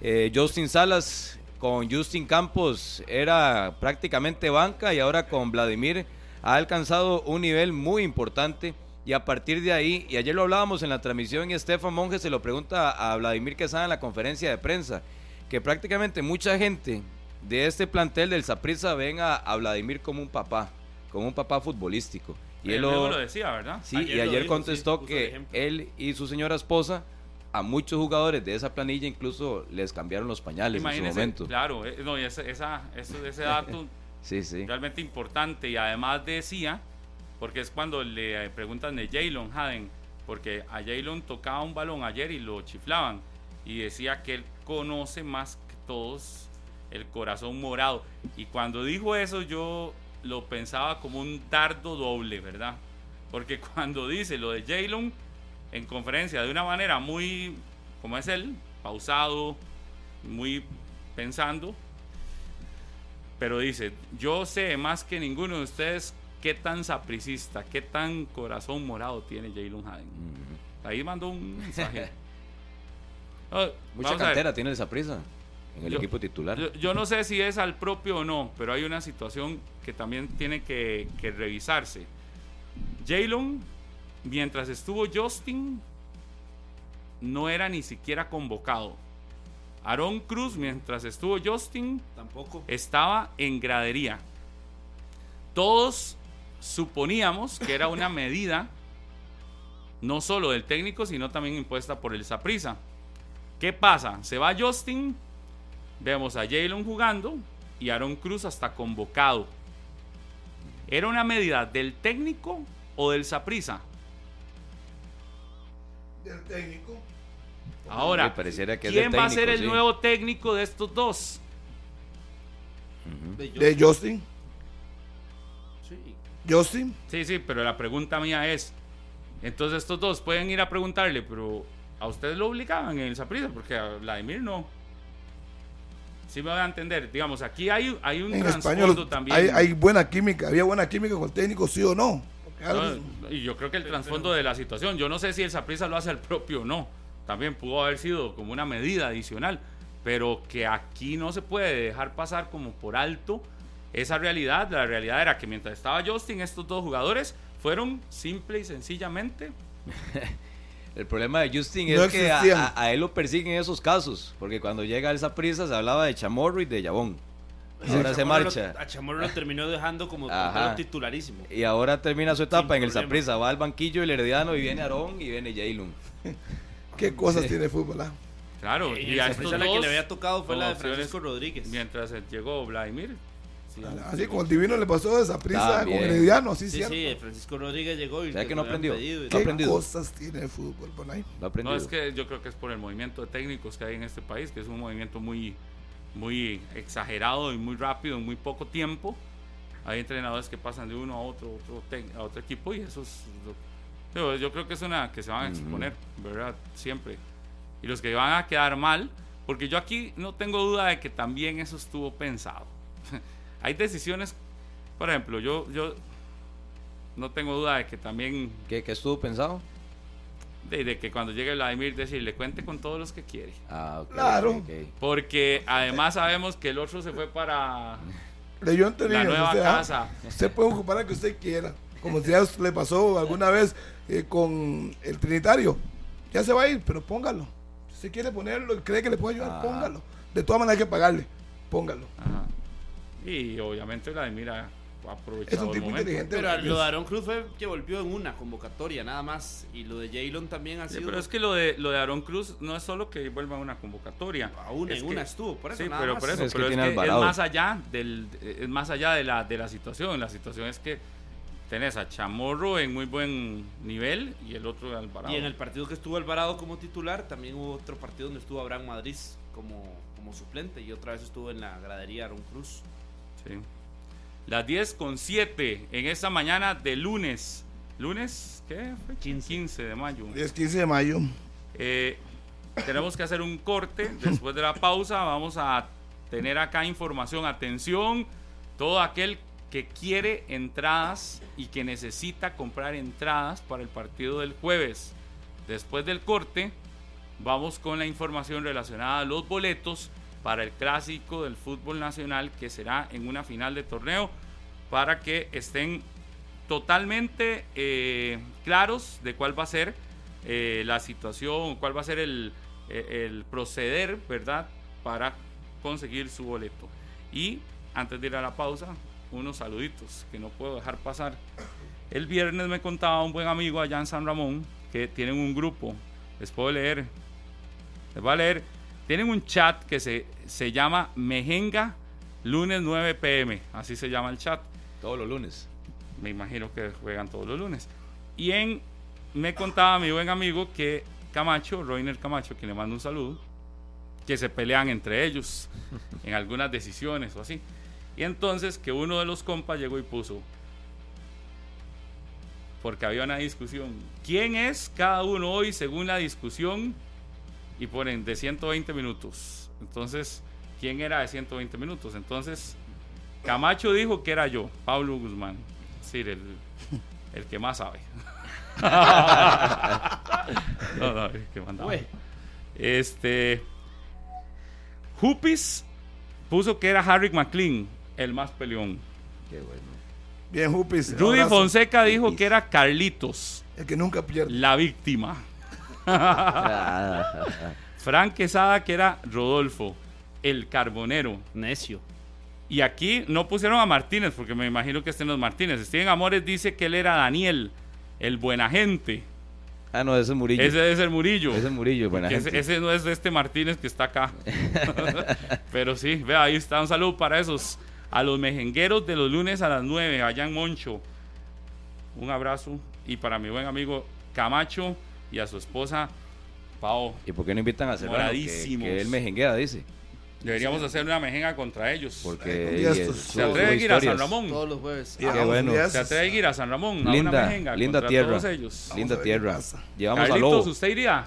Eh, Justin Salas con Justin Campos era prácticamente banca y ahora con Vladimir ha alcanzado un nivel muy importante y a partir de ahí, y ayer lo hablábamos en la transmisión y Estefan Monge se lo pregunta a Vladimir Quesada en la conferencia de prensa, que prácticamente mucha gente de este plantel del Saprissa ven a, a Vladimir como un papá, como un papá futbolístico. Y él él lo, lo decía, ¿verdad? Sí, Ayer y ayer dijo, contestó sí, que él y su señora esposa a muchos jugadores de esa planilla incluso les cambiaron los pañales en su Imagínese, momento. claro, eh, no, y ese, esa, eso- ese dato Sí, sí. realmente importante y además decía, porque es cuando le preguntan de Jalen Haden, porque a Jalen tocaba un balón ayer y lo chiflaban y decía que él conoce más que todos el corazón morado y cuando dijo eso yo lo pensaba como un dardo doble, ¿verdad? Porque cuando dice lo de Jalen en conferencia de una manera muy, como es él, pausado, muy pensando, pero dice, yo sé más que ninguno de ustedes qué tan sapricista, qué tan corazón morado tiene Jalen Haden. Ahí mandó un mensaje. Ah, Mucha cantera tiene esa prisa en el Yo- equipo titular. Yo, yo no sé si es al propio o no, pero hay una situación que también tiene que, que revisarse. Jalen, mientras estuvo Justin, no era ni siquiera convocado. Aaron Cruz, mientras estuvo Justin, Tampoco. estaba en gradería. Todos suponíamos que era una medida no solo del técnico, sino también impuesta por el Saprisa. ¿Qué pasa? Se va Justin, vemos a Jalen jugando y Aaron Cruz hasta convocado. ¿Era una medida del técnico o del Saprisa? Del técnico. Ahora, Sí, pareciera que es ¿quién va a ser el sí. nuevo técnico de estos dos? De De Justin. Sí. Justin. Sí, sí, pero la pregunta mía es, entonces estos dos pueden ir a preguntarle, pero a ustedes lo obligaban en el Saprissa, porque a Vladimir no. Sí me van a entender, digamos, aquí hay, hay un En trasfondo español también. hay, hay buena química. Había buena química con el técnico, sí o no. No, y yo creo que el trasfondo de la situación, yo no sé si el Saprissa lo hace al propio o no, también pudo haber sido como una medida adicional, pero que aquí no se puede dejar pasar como por alto esa realidad. La realidad era que mientras estaba Justin, estos dos jugadores fueron simple y sencillamente El problema de Justin No es que a, él lo persiguen esos casos, porque cuando llega a esa prisa se hablaba de Chamorro y de Yabón. Ahora A se Chamorro marcha. lo- a Chamorro lo terminó dejando como titularísimo. Y ahora termina su etapa Sin en el. Saprissa, va al banquillo el Herediano y viene Aarón y viene Jalen. ¿Qué cosas tiene el fútbol? ah? Claro, Y y el a la que le había tocado fue la de Francisco Rodríguez. Mientras llegó Vladimir. Sí, Así como el divino le pasó esa prisa con. Herediano, así Sí, cierto. sí, Francisco Rodríguez llegó y ¿Será le- que no aprendió? pedido No ¿Qué aprendido. cosas tiene el fútbol? Por ahí. Lo ha aprendido. No, es que yo creo que es por el movimiento de técnicos que hay en este país, que es un movimiento muy, muy exagerado y muy rápido en muy poco tiempo. Hay entrenadores que pasan de uno a otro, otro a otro equipo y eso es... yo creo que es una que se van a exponer, ¿verdad? Siempre. Y los que van a quedar mal, porque yo aquí no tengo duda de que también eso estuvo pensado. hay decisiones, por ejemplo, yo, yo no tengo duda de que también ¿Qué, qué estuvo pensado? de, de que cuando llegue Vladimir decirle cuente con todos los que quiere. Ah, ok, Claro. Porque además sabemos que el otro se fue para la nueva usted, ah, casa. Usted puede ocupar a que usted quiera. Como ya le pasó alguna vez eh, con el Trinitario. Ya se va a ir, pero póngalo. Si usted quiere ponerlo y cree que le puede ayudar, Ajá. póngalo. De todas maneras hay que pagarle. Póngalo. Ajá. Y obviamente Vladimir ha aprovechado Es un el tipo momento. inteligente. Pero lo de Aaron Cruz fue que volvió en una convocatoria nada más. Y lo de Jalen también ha Sí, sido. pero es que lo de lo de Aaron Cruz no es solo que vuelva a una convocatoria. a una, Es en que- una estuvo, por eso sí, nada pero más. por eso, Es que es, que más allá del es más allá de la de la situación. La situación es que tenés a Chamorro en muy buen nivel y el otro Alvarado. Y en el partido que estuvo Alvarado como titular, también hubo otro partido donde estuvo Abraham Madrid como, como suplente. Y otra vez estuvo en la gradería Aaron Cruz. Sí. Las 10 con 7 en esta mañana de lunes. ¿Lunes? ¿Qué? fue? 15. de mayo. 10, 15 de mayo. Eh, tenemos que hacer un corte. Después de la pausa vamos a tener acá información. Atención, todo aquel que quiere entradas y que necesita comprar entradas para el partido del jueves. Después del corte, vamos con la información relacionada a los boletos para el clásico del fútbol nacional que será en una final de torneo para que estén totalmente eh, claros de cuál va a ser eh, la situación, cuál va a ser el, eh, el proceder, ¿verdad? Para conseguir su boleto. Y antes de ir a la pausa, unos saluditos que no puedo dejar pasar. El viernes me contaba un buen amigo allá en San Ramón que tienen un grupo, les puedo leer, les voy a leer, tienen un chat que se, se llama Mejenga lunes 9 pm, así se llama el chat. Todos los lunes. Me imagino que juegan todos los lunes. Y en, me contaba mi buen amigo que Camacho, Roiner Camacho, que le mando un saludo, que se pelean entre ellos en algunas decisiones o así. Y entonces que uno de los compas llegó y puso, porque había una discusión, ¿quién es cada uno hoy según la discusión? Y ponen de 120 minutos. Entonces, ¿quién era de 120 minutos? Entonces, Camacho dijo que era yo, Pablo Guzmán. Sí, el, el que más sabe. no, no, el que mandaba. Este. Hupis puso que era Harry McLean, el más peleón. Qué bueno. Bien, Jupis. Rudy. Fonseca dijo que era Carlitos, El que nunca pierde. la víctima. Frank Quesada que era Rodolfo, el carbonero. Necio. Y aquí no pusieron a Martínez, porque me imagino que estén los Martínez. Steven Amores dice que él era Daniel, el buena gente. Ah, no, ese es Murillo. Ese es el Murillo. Ese es Murillo, buena gente. ese, ese no es de este Martínez que está acá. Pero sí, vea, ahí está. Un saludo para esos. A los mejengueros de los lunes a las 9, allá en Moncho. Un abrazo. Y para mi buen amigo Camacho y a su esposa Pao. ¿Y por qué no invitan a Serrano? Que, Moradísimos. que él mejenguea, dice. Deberíamos hacer una mejenga contra ellos. Porque es- su- ¿Se atreve a ir a San. Ramón? Todos los jueves. A los bueno. ¿Se atreve a ir a San Ramón? A una Linda, mejenga linda contra tierra. todos ellos. Vamos Linda a tierra. Llevamos a Carlitos, Lobo. ¿usted iría?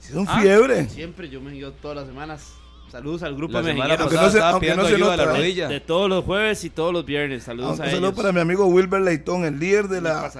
Si son Ah. fiebre. Siempre yo me guío todas las semanas. Saludos al grupo de. Aunque no se- aunque no de la ¿eh? rodilla. De todos los jueves y todos los viernes. Saludos Aunque a Un ellos. saludo para mi amigo Wilber Leitón, el líder de Mi la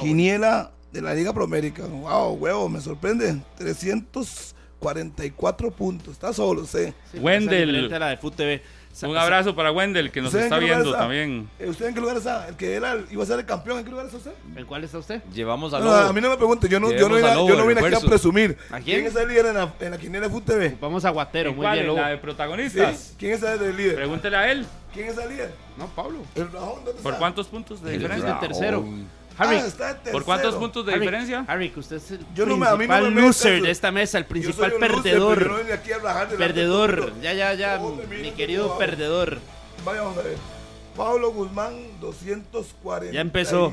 quiniela de la Liga Promérica. Wow, huevo, me sorprende. 344 puntos. Está solo, sé. Sí, la de Food TV. Un abrazo para Wendell que nos ¿Usted en está viendo está? también. Eh, ¿Usted en qué lugar está? El que era, iba a ser el campeón, ¿en qué lugar está usted? ¿En cuál está usted? Llevamos a No, Lobo. a mí no me pregunte, yo no, yo no vine, Lobo yo no vine aquí a presumir. ¿A quién? es el líder en la, en la quiniela de TV? Vamos a Guatero. ¿En Muy cuál? bien, ¿En Lobo. la de ¿Sí? protagonistas? ¿Quién es el líder? Pregúntele a él. ¿Quién es el líder? No, Pablo. ¿El Rajón dónde ¿Por está? cuántos puntos de El diferencia? Rajón. tercero. Harry, Ah, está ¿Por cuántos puntos de Harry, diferencia? Harry, que usted es el Yo no me- a mí no principal me metas loser de esta mesa, el Yo principal soy un loser, perdedor. pero no aquí a perdedor. Ya, ya, ya, mi querido perdedor. Vamos a ver. Pablo Guzmán, 240. Ya empezó.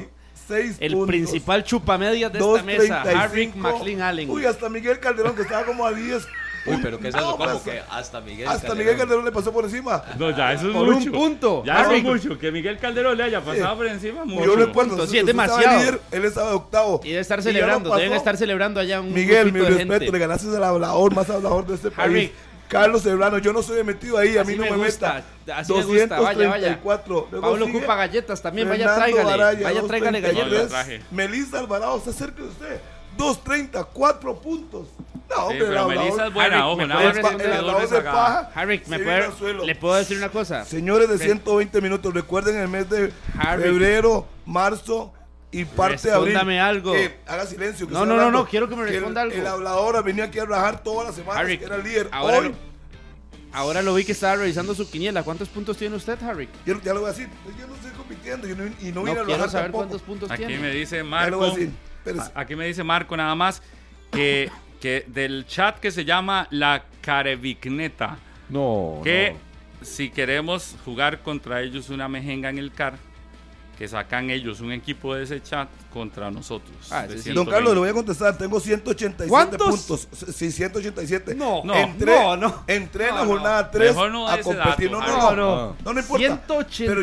El principal chupamedias de esta mesa, Harry McLean Allen. Uy, hasta Miguel Calderón, que estaba como a 10. Uy, pero ¿qué es eso? No, ¿Cómo que hasta Miguel Hasta Calderón? Miguel Calderón le pasó por encima. No, ya, eso es Por un mucho. punto. Ya eso Harry. es mucho. Que Miguel Calderón le haya pasado por encima, mucho. Yo recuerdo, sí, es estaba demasiado. líder, él estaba de octavo. Y debe estar celebrando, deben estar celebrando allá un Miguel, mi respeto, gente. le ganaste al hablador, más hablador de este Harry. país. Carlos Cebrano, yo no soy metido ahí, a Así mí no me me, gusta, meta. así me gusta, vaya, vaya. 234. Pablo sigue ocupa galletas también, vaya Fernando tráigale, Araya, vaya tráigale 233. No, galletas. Melissa Alvarado, está cerca de usted. 234 puntos. No, Sí, hombre, el pero Melissa es buena, Harry, ojo, ¿me nada más que el paja. Harry, ¿me puede- le puedo decir una cosa. Señores de 120 minutos, recuerden el mes de Harry. febrero, marzo y parte de abril. Respóndame algo. Eh, haga silencio. que No, no, no, hablando. no, quiero que me el- responda algo. El hablador ha venido aquí a rajar todas las semanas, Harry, que era el líder. ahora Hoy, lo- Ahora lo vi que estaba revisando su quiniela. ¿Cuántos puntos tiene usted, Harry? yo ya lo voy a decir, yo no estoy compitiendo y no, y no No vine a quiero rajar saber tampoco. cuántos puntos Aquí tiene. me dice Ya lo Marco. voy a decir. Espérese. Aquí me dice Marco nada más que, que del chat que se llama La Carevicneta, No, que no. si queremos jugar contra ellos una mejenga en el CAR, que sacan ellos un equipo de ese chat contra nosotros. Ah, de ese sí. 120. Don Carlos, le voy a contestar. Tengo 187 ¿Cuántos? puntos. Sí, 187. No, no, entré, no, no. Entré en No, la jornada 3 Mejor no a competir. no, no, no, No, no, no importa. 187. Pero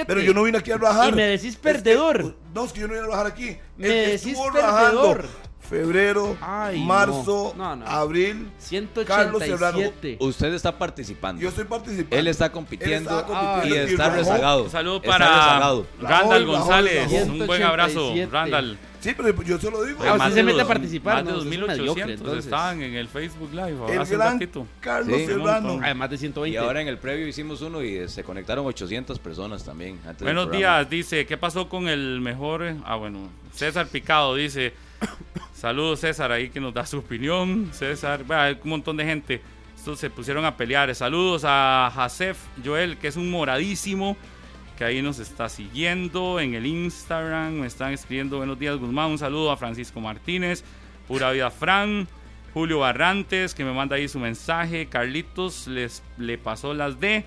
yo, pero yo no vine aquí a rajar. Y me decís Es que- perdedor. no, es que yo no vine a rajar aquí. Me El que decís perdedor. rajando febrero, Ay, marzo, no. No, no. abril. Carlos Serrano. 187. Usted está participando. Yo estoy participando. Él está compitiendo, Él estaba compitiendo y y está rezagado. Un saludo para rezagado. Randall González. Raúl, Un buen abrazo, 187. Randall. Sí, pero yo se lo digo. Ah, Más se de mete a participar, Más de no, usted es un 2800 mediocre, entonces. estaban en el Facebook Live el hace un gran ratito. Carlos Sí, Serrano. Además de Y 120. ahora en el previo hicimos uno y se conectaron 800 personas también. antes Buenos días, dice, ¿qué pasó con el mejor? Ah, bueno, César Picado dice, saludos César, ahí que nos da su opinión. César, bueno, hay un montón de gente. Estos se pusieron a pelear. Saludos a Jacef Joel, que es un moradísimo, que ahí nos está siguiendo en el Instagram. Me están escribiendo buenos días, Guzmán. Un saludo a Francisco Martínez, Pura Vida Fran. Julio Barrantes, que me manda ahí su mensaje. Carlitos les, le pasó las de.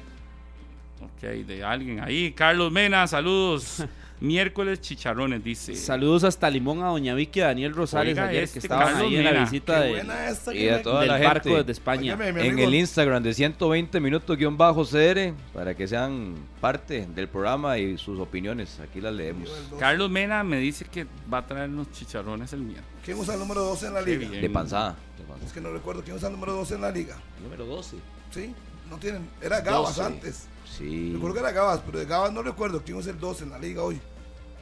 Ok, de alguien ahí. Carlos Mena, saludos. Miércoles chicharrones, dice. Saludos hasta Limón a Doña Vicky y a Daniel Rosales Oiga, ayer este que estaban Carlos ahí en la Mena. visita de- esta Y a toda del la barco gente. desde España. Mi En amigo, el Instagram de 120 minutos guion bajo CR para que sean parte del programa y sus opiniones. Aquí las leemos. Carlos Mena me dice que va a traer unos chicharrones el miércoles. ¿Quién usa el número 12 en la liga? De panzada. de panzada. Es que no recuerdo quién usa el número 12 en la liga. Número 12. Sí, no tienen. Era Gabas 12. antes. Sí. Recuerdo que era Gabas, pero de Gabas no recuerdo quién usa el 12 en la liga hoy.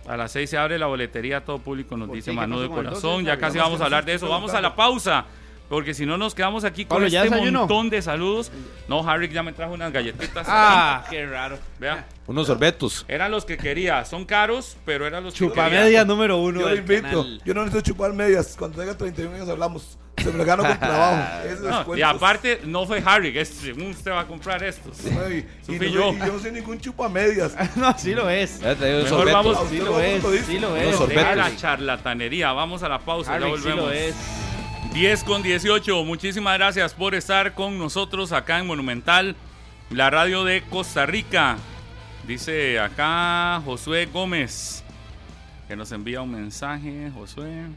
A las 6 se abre la boletería todo público, nos ¿Por dice Manu de Corazón. 12? Ya casi vamos a hablar de eso. Vamos a la pausa. Porque si no nos quedamos aquí con Pablo, ¿ya este desayunó? montón de saludos. No, Harry ya me trajo unas galletitas. Ah, qué raro. Vea, Unos sorbetos. eran los que quería. Son caros, pero eran los que quería. Chupamedia número uno Yo lo del invito. canal. Yo no necesito chupar medias. Cuando tenga 31 años hablamos. Se me lo gano con trabajo. No, y aparte, no fue Harry, que según usted va a comprar estos. Ay, y, no yo. soy- y yo no soy ningún chupamedias. No, sí lo es. Ya Mejor sorbetos. vamos- Sí lo es, lo sí lo es. Deja sorbetos. la charlatanería. Vamos a la pausa, ya Harry, sí volvemos. lo es. 10 con 18. Muchísimas gracias por estar con nosotros acá en Monumental, la radio de Costa Rica. Dice acá Josué Gómez, que nos envía un mensaje. Josué.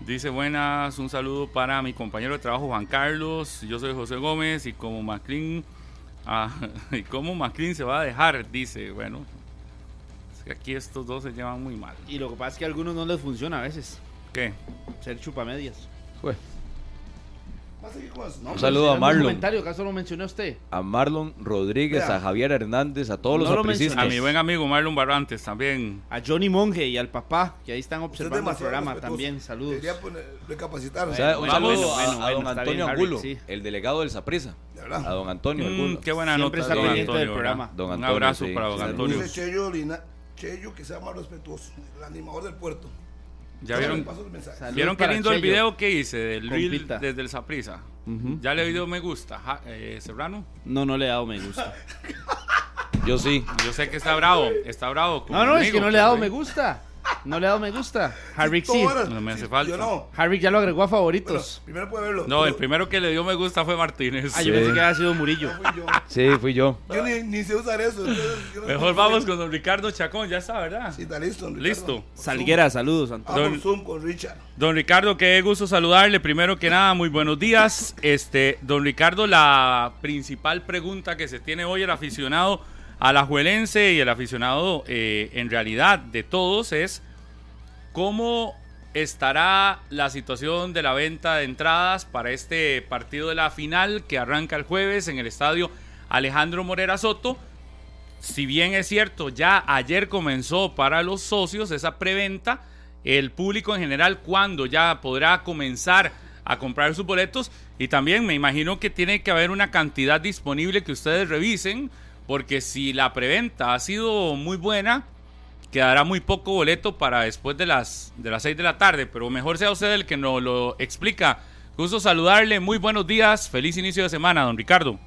Dice buenas, un saludo para mi compañero de trabajo Juan Carlos. Yo soy José Gómez y como Maclin, ah, y como Maclin se va a dejar, dice, bueno, es que aquí estos dos se llevan muy mal. Y lo que pasa es que a algunos no les funciona a veces. ¿Qué? Ser chupamedias. ¿No? Un saludo a un Marlon. comentario, ¿acaso lo mencionó usted? A Marlon Rodríguez, Vea. a Javier Hernández, a todos No los lo. A mi buen amigo Marlon Barrantes también. A Johnny Monge y al papá, que ahí están es observando el programa respetuoso. también. Saludos. Poner, recapacitar. O sea, un saludo bueno, a, bueno, a bueno, don Antonio bien, Harry, Angulo, sí. el delegado del Saprisa. De A don Antonio Mm, Angulo. qué buena Siempre nota don pendiente del Antonio, programa. Don Un Antonio, abrazo sí. para don. Antonio. Dice Cheyo, Lina- Cheyo que sea más respetuoso. El animador del puerto. ¿Ya vieron, ¿vieron qué lindo el video que hice del reel desde el Saprisa? Ya le dio me gusta. Ja- eh, Serrano, No, no le he dado me gusta. Yo sí. yo sé que está bravo, está bravo. No, no, es que no le he dado me gusta. No le he dado me gusta. Harry sí. Todas- No me hace sí, falta. Yo no. Harry ya lo agregó a Bueno, favoritos. primero puede verlo. No, el primero que le dio me gusta fue Martínez. Ah, yo pensé que había sido Murillo. no fui yo. Sí, fui yo. Yo ni, ni sé usar eso. entonces yo no Mejor vamos con don Ricardo Chacón, ya está, ¿verdad? Sí, está listo. don Listo. Salguera, saludos, Antonio. Don- Zoom con Richard. Don Ricardo, qué gusto saludarle. Primero que nada, muy buenos días. Este, don Ricardo, la principal pregunta que se tiene hoy el aficionado alajuelense y el aficionado eh, en realidad de todos es cómo estará la situación de la venta de entradas para este partido de la final que arranca el jueves en el estadio Alejandro Morera Soto. Si bien es cierto, ya ayer comenzó para los socios esa preventa, el público en general cuándo ya podrá comenzar a comprar sus boletos y también me imagino que tiene que haber una cantidad disponible que ustedes revisen porque si la preventa ha sido muy buena quedará muy poco boleto para después de las de las 6 de la tarde, pero mejor sea usted el que nos lo explica. Gusto saludarle, muy buenos días, feliz inicio de semana, don Ricardo.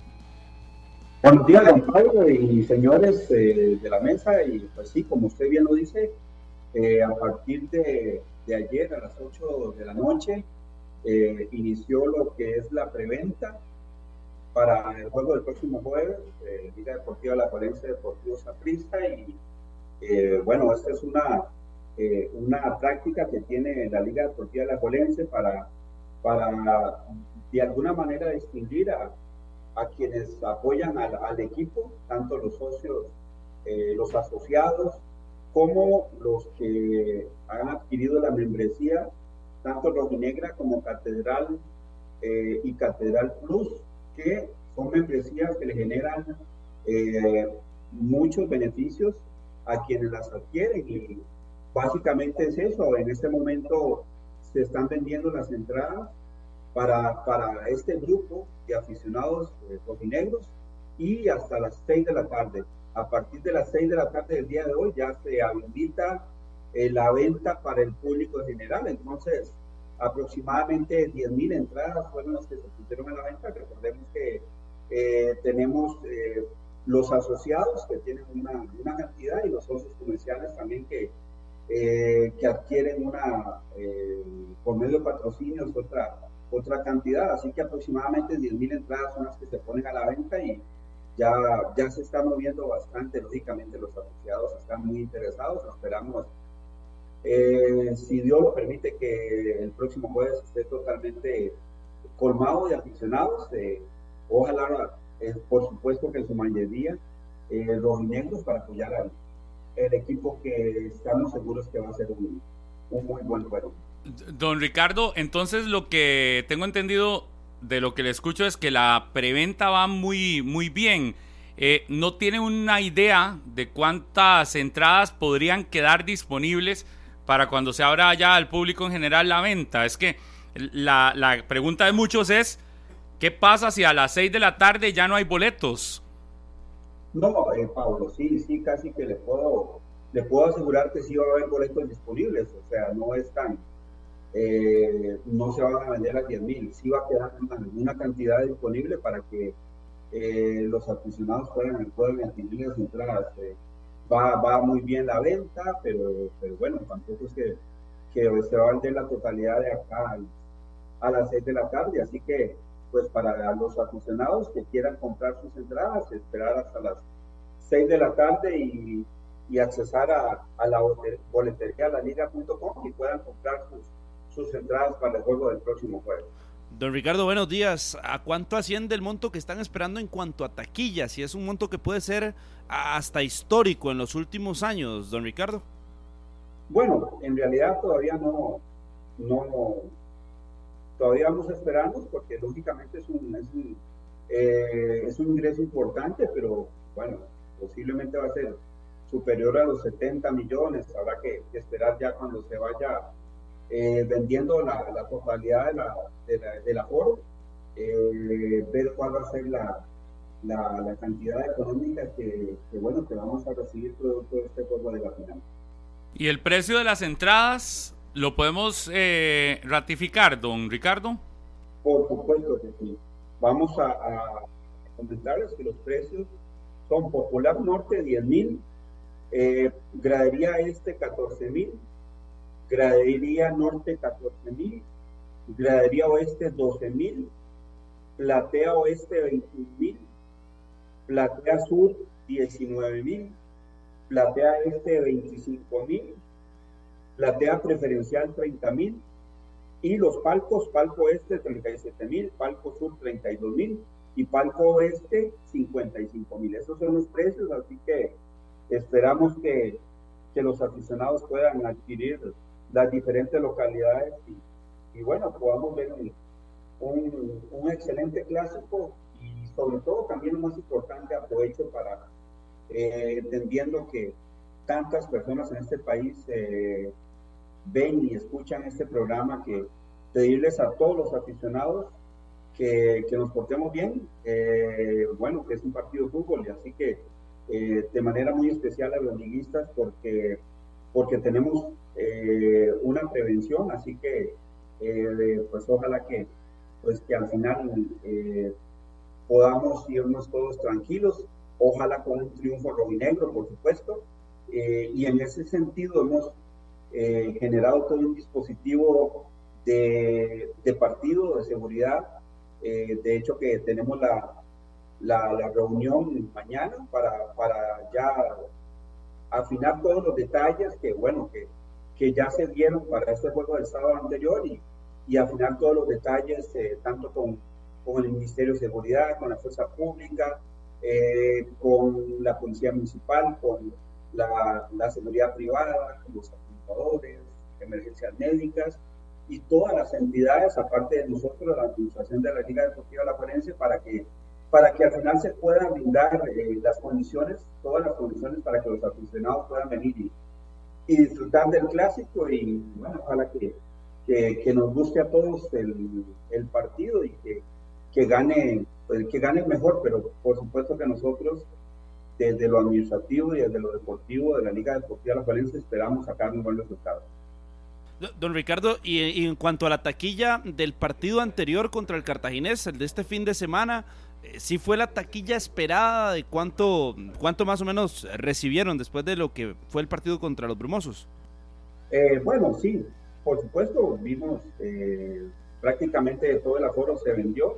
Buenos días, don Pablo y señores eh, de la mesa. Y pues sí, como usted bien lo dice, eh, a partir de, de ayer a las 8 de la noche eh, inició lo que es la preventa para el juego del próximo jueves, eh, Liga Deportiva La Valencia Deportivo Saprissa. Y eh, bueno, esta es una, eh, una práctica que tiene la Liga Deportiva La Valencia para, para de alguna manera distinguir a a quienes apoyan al, equipo, tanto los socios, eh, los asociados, como los que han adquirido la membresía tanto Rojinegra como Catedral y Catedral Plus, que son membresías que le generan muchos beneficios a quienes las adquieren y básicamente es eso. En este momento se están vendiendo las entradas para, para este grupo de aficionados eh, rojinegros y hasta las 6 de la tarde. A partir de las 6 de la tarde del día de hoy ya se habilita eh, la venta para el público general. Entonces, aproximadamente 10.000 entradas fueron las que se pusieron a la venta. Recordemos que eh, tenemos eh, los asociados que tienen una, cantidad y los socios comerciales también que, que adquieren una, por medio de patrocinios, otra, otra cantidad. Así que aproximadamente 10.000 entradas son las que se ponen a la venta y ya, ya se está moviendo bastante, lógicamente los asociados están muy interesados, esperamos, eh, si Dios lo permite, que el próximo jueves esté totalmente colmado de aficionados, eh, ojalá, eh, por supuesto que en su mayoría, los negros para apoyar al el equipo que estamos seguros que va a ser un, un muy buen juego. Don Ricardo, entonces lo que tengo entendido de lo que le escucho es que la preventa va muy, muy bien. Eh, ¿No tiene una idea de cuántas entradas podrían quedar disponibles para cuando se abra ya al público en general la venta? Es que la, la pregunta de muchos es, ¿qué pasa si a las 6 de la tarde ya no hay boletos? No, eh, Pablo, sí, sí, casi que le puedo, le puedo asegurar que sí va a haber boletos disponibles, o sea, no es tan, eh, no se van a vender a 10 mil, sí va a quedar una, cantidad disponible para que eh, los aficionados puedan, puedan adquirir las entradas. Eh, va, va muy bien la venta, pero, pero bueno, tampoco es que, que se va a vender la totalidad de acá a las 6 de la tarde, así que pues para los aficionados que quieran comprar sus entradas, esperar hasta las 6 de la tarde y, y accesar a, a la boletería la liga.com y puedan comprar sus sus entradas para el juego del próximo jueves. Don Ricardo, buenos días. ¿A cuánto asciende el monto que están esperando en cuanto a taquillas? Si es un monto que puede ser hasta histórico en los últimos años, don Ricardo. Bueno, en realidad todavía no, no, todavía vamos esperando porque lógicamente es un, es un, eh, es un ingreso importante, pero bueno, posiblemente va a ser superior a los 70 millones. Habrá que esperar ya cuando se vaya eh, vendiendo la, la, totalidad de la, de la, del aforo, eh, ver cuál va a ser la, la, la cantidad económica que, que, bueno, que vamos a recibir producto de este juego de la final. ¿Y el precio de las entradas lo podemos eh, ratificar, don Ricardo? Por supuesto que sí. Vamos a, comentarles que los precios son Popular Norte 10 mil, eh, Gradería Este 14 mil, gradería norte 14 mil, gradería oeste 12 mil, platea oeste 21 mil, platea sur 19 mil, platea este 25 mil, platea preferencial 30 mil y los palcos, palco este 37 mil, palco sur 32 mil y palco oeste 55 mil. Esos son los precios, así que esperamos que, que los aficionados puedan adquirir las diferentes localidades y, bueno, podamos ver un, un, excelente clásico y sobre todo también lo más importante, aprovecho para, eh, entendiendo que tantas personas en este país eh, ven y escuchan este programa, que pedirles a todos los aficionados que, que nos portemos bien, eh, bueno, que es un partido de fútbol y así que de manera muy especial a los liguistas porque porque tenemos eh, una prevención, así que eh, pues ojalá que, pues que al final eh, podamos irnos todos tranquilos, ojalá con un triunfo rojinegro, por supuesto, y en ese sentido hemos generado todo un dispositivo de, partido, de seguridad, de hecho que tenemos la, la, reunión mañana para, para ya afinar todos los detalles que, bueno, que, que ya se dieron para este juego del sábado anterior y, y afinar todos los detalles, eh, tanto con, con, el Ministerio de Seguridad, con la Fuerza Pública, eh, con la Policía Municipal, con la, seguridad privada, los apuntadores, emergencias médicas, y todas las entidades, aparte de nosotros, la Administración de la Liga Deportiva La Juelense, para que, para que al final se puedan brindar eh, las condiciones, todas las condiciones para que los aficionados puedan venir y, y disfrutar del clásico y bueno, ojalá que, que, que nos guste a todos el, el partido y que, que gane pues, que gane mejor, pero por supuesto que nosotros desde lo administrativo y desde lo deportivo de la Liga Deportiva La Valencia esperamos sacar un buen resultado. Don Ricardo, y, en cuanto a la taquilla del partido anterior contra el Cartaginés, el de este fin de semana, eh, ¿sí fue la taquilla esperada de cuánto, cuánto más o menos recibieron después de lo que fue el partido contra los Brumosos? Eh, bueno, sí, por supuesto, vimos eh, prácticamente todo el aforo se vendió.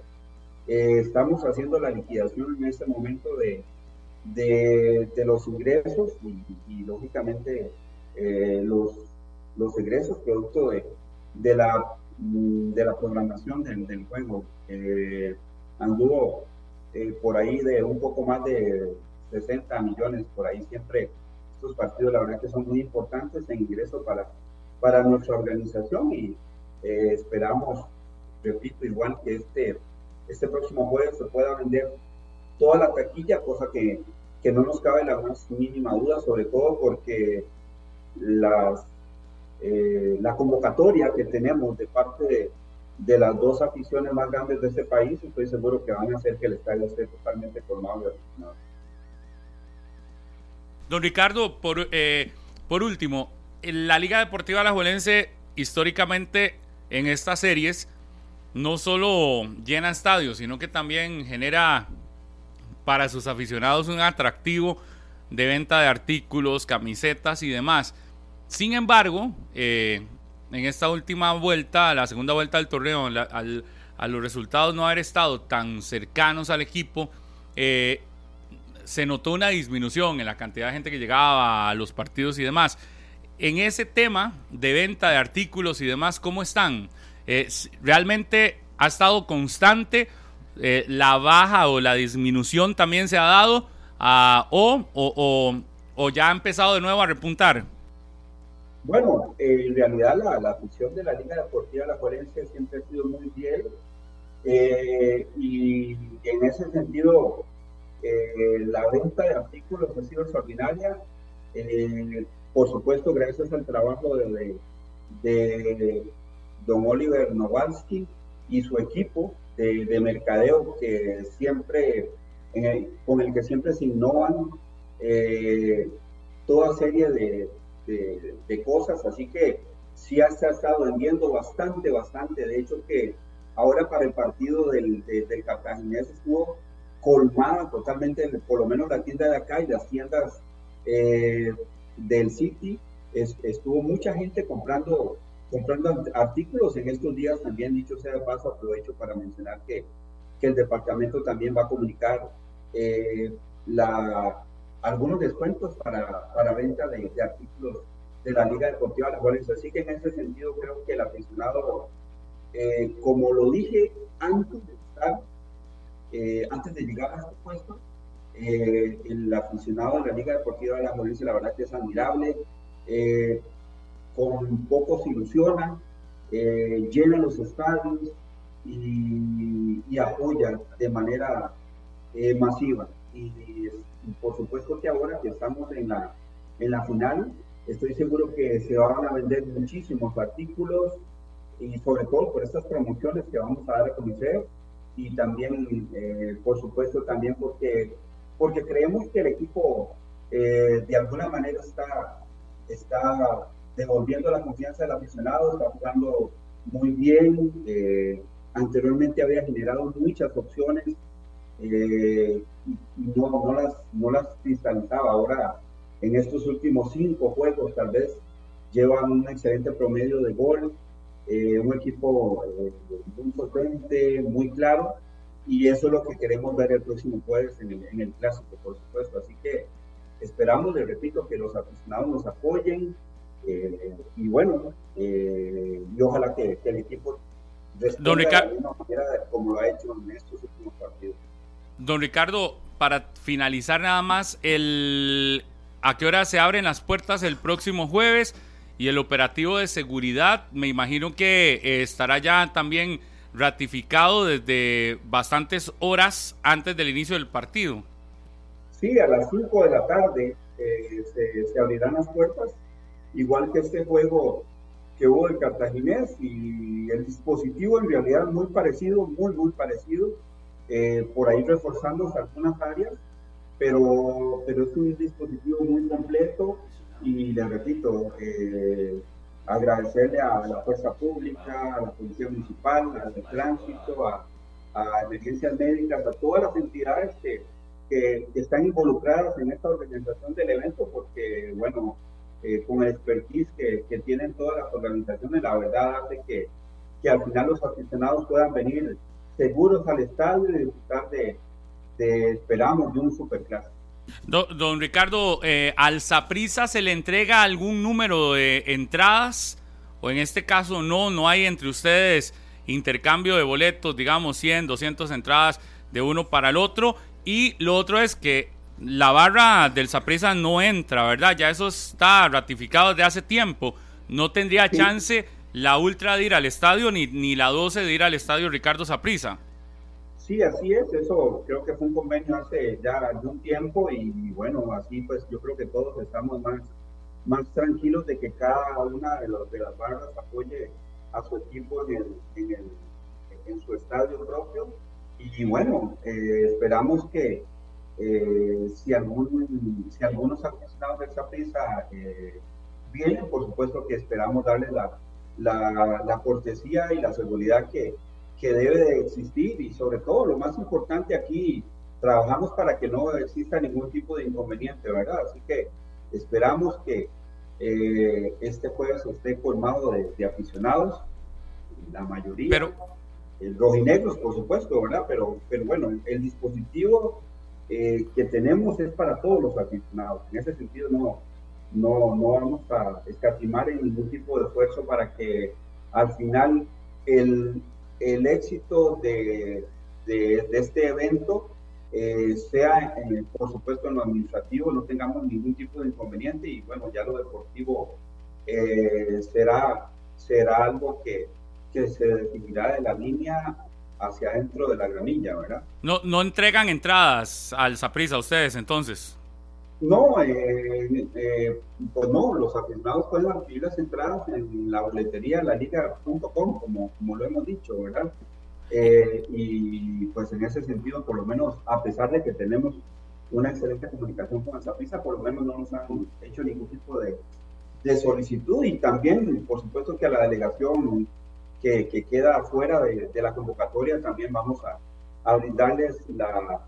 estamos haciendo la liquidación en este momento de, de, los ingresos y, lógicamente los los egresos producto de, de, la, mm, de la programación del, del juego. Eh, anduvo eh, por ahí de un poco más de 60 millones, por ahí siempre estos partidos la verdad que son muy importantes en ingreso para, para nuestra organización y eh, esperamos, repito, igual que este, este próximo jueves se pueda vender toda la taquilla, cosa que, que no nos cabe la más mínima duda, sobre todo porque las eh, la convocatoria que tenemos de parte de, las dos aficiones más grandes de este país, estoy seguro que van a hacer que el estadio esté totalmente formado Don Ricardo, por, eh, por último, la Liga Deportiva Alajuelense históricamente en estas series no solo llena estadios, sino que también genera para sus aficionados un atractivo de venta de artículos, camisetas y demás. Sin embargo, eh, en esta última vuelta, la segunda vuelta del torneo, a los resultados no haber estado tan cercanos al equipo, eh, se notó una disminución en la cantidad de gente que llegaba a los partidos y demás. En ese tema de venta de artículos y demás, ¿cómo están? Eh, ¿Realmente ha estado constante la baja o la disminución también se ha dado? Ah, o, ya ha empezado de nuevo a repuntar? Bueno, en realidad la, la afición de la Liga Deportiva La Juelense siempre ha sido muy fiel eh, y en ese sentido eh, la venta de artículos ha sido extraordinaria. Eh, por supuesto, gracias al trabajo de, de, don Oliver Nowalski y su equipo de, mercadeo que siempre, con el que siempre se innovan toda serie de, de, cosas, así que sí ha estado vendiendo bastante, bastante. De hecho que ahora para el partido del, del Cartaginés estuvo colmada totalmente, por lo menos la tienda de acá y las tiendas eh, del City, estuvo mucha gente comprando comprando artículos en estos días también, dicho sea de paso, aprovecho para mencionar que, que el departamento también va a comunicar eh, la, algunos descuentos para, para venta de, artículos de la Liga Deportiva La Juárez. Así que en ese sentido creo que el aficionado, eh, como lo dije antes de estar, eh, antes de llegar a este puesto, el aficionado de la Liga Deportiva de la Juárez, la verdad que es admirable, con poco se ilusiona, llena los estadios y, y de manera masiva. Y por supuesto que ahora que estamos en la, en la final, estoy seguro que se van a vender muchísimos artículos y sobre todo por estas promociones que vamos a dar a conocer y también, eh, por supuesto, también porque, porque creemos que el equipo eh, de alguna manera está, está devolviendo la confianza del aficionado, está jugando muy bien. Eh, anteriormente había generado muchas opciones eh, no, no, las, no las cristalizaba. Ahora, en estos últimos cinco juegos, tal vez llevan un excelente promedio de gol, eh, un equipo eh, muy potente, muy claro, y eso es lo que queremos ver el próximo jueves en el, en el clásico, por supuesto. Así que esperamos, le repito, que los aficionados nos apoyen, eh, y bueno, y ojalá que, el equipo Don Ricardo, como lo ha hecho en estos últimos partidos. Don Ricardo, para finalizar nada más, el, ¿a qué hora se abren las puertas el próximo jueves? y el operativo de seguridad, me imagino que eh, estará ya también ratificado desde bastantes horas antes del inicio del partido. Sí, a las 5 de la tarde eh, se, abrirán las puertas, igual que este juego que hubo en Cartaginés y el dispositivo en realidad muy parecido, muy, muy parecido, eh, por ahí reforzando algunas áreas, pero, pero es un dispositivo muy completo y le repito, eh, agradecerle a la Fuerza Pública, a la Policía Municipal, al Tránsito, a, a, Emergencias Médicas, a todas las entidades que, que, están involucradas en esta organización del evento, porque, bueno, eh, con el expertise que, que, tienen todas las organizaciones, la verdad hace que, que al final los aficionados puedan venir seguros al estadio y disfrutar de, de esperamos, de un superclásico. Don, Ricardo, eh, ¿al Saprisa se le entrega algún número de entradas? O en este caso no, no hay entre ustedes intercambio de boletos, digamos 100, 200 entradas de uno para el otro. Y lo otro es que la barra del Saprisa no entra, ¿verdad? Ya eso está ratificado desde hace tiempo. No tendría chance la Ultra de ir al estadio ni, ni la 12 de ir al estadio Ricardo Saprisa. Sí, así es, eso creo que fue un convenio hace ya algún tiempo y, bueno, así pues yo creo que todos estamos más, más tranquilos de que cada una de, los, de las barras apoye a su equipo en, el, en, en su estadio propio y bueno, eh, esperamos que eh, si, algún, si algunos aficionados de esa prisa eh, vienen, por supuesto que esperamos darles la, la, la cortesía y la seguridad que, que debe de existir y sobre todo lo más importante aquí, trabajamos para que no exista ningún tipo de inconveniente, ¿verdad? Así que esperamos que eh, este jueves esté colmado de, aficionados, la mayoría, pero, el rojinegros por supuesto, ¿verdad? Pero, pero bueno, el dispositivo eh, que tenemos es para todos los aficionados, en ese sentido no, no, no vamos a escatimar en ningún tipo de esfuerzo para que al final el, el éxito de, de, este evento eh, sea, eh, por supuesto, en lo administrativo, no tengamos ningún tipo de inconveniente y bueno, ya lo deportivo eh, será, será algo que, que se definirá de la línea hacia adentro de la gramilla, ¿verdad? No, no entregan entradas al Saprisa ustedes entonces. No, eh, eh, pues no, los aficionados pueden adquirir las entradas en la boletería laliga.com, como, como lo hemos dicho, ¿verdad? Eh, y pues en ese sentido, por lo menos, a pesar de que tenemos una excelente comunicación con esa pista, por lo menos no nos han hecho ningún tipo de, de solicitud y también, por supuesto, que a la delegación que, que queda fuera de, de, la convocatoria también vamos a, a brindarles la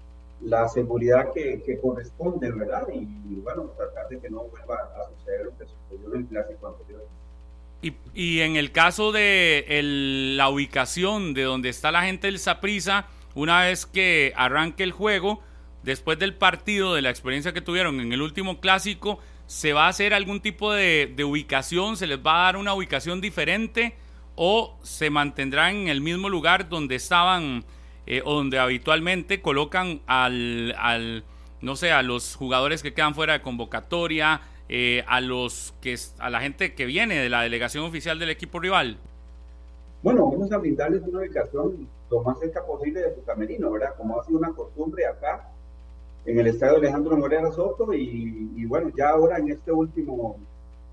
la seguridad que, que, corresponde, ¿verdad? Y bueno, tratar de que no vuelva a suceder lo que sucedió en el clásico anterior. Y, y en el caso de el, la ubicación de donde está la gente del Saprisa, una vez que arranque el juego, después del partido, de la experiencia que tuvieron en el último clásico, ¿se va a hacer algún tipo de, de ubicación? ¿Se les va a dar una ubicación diferente? ¿O se mantendrán en el mismo lugar donde estaban? eh, donde habitualmente colocan al, no sé, a los jugadores que quedan fuera de convocatoria, eh, a los que a la gente que viene de la delegación oficial del equipo rival? Bueno, vamos a brindarles una ubicación lo más cerca posible de su camerino, ¿verdad? Como ha sido una costumbre acá en el estadio Alejandro Morera Soto y, bueno, ya ahora en este último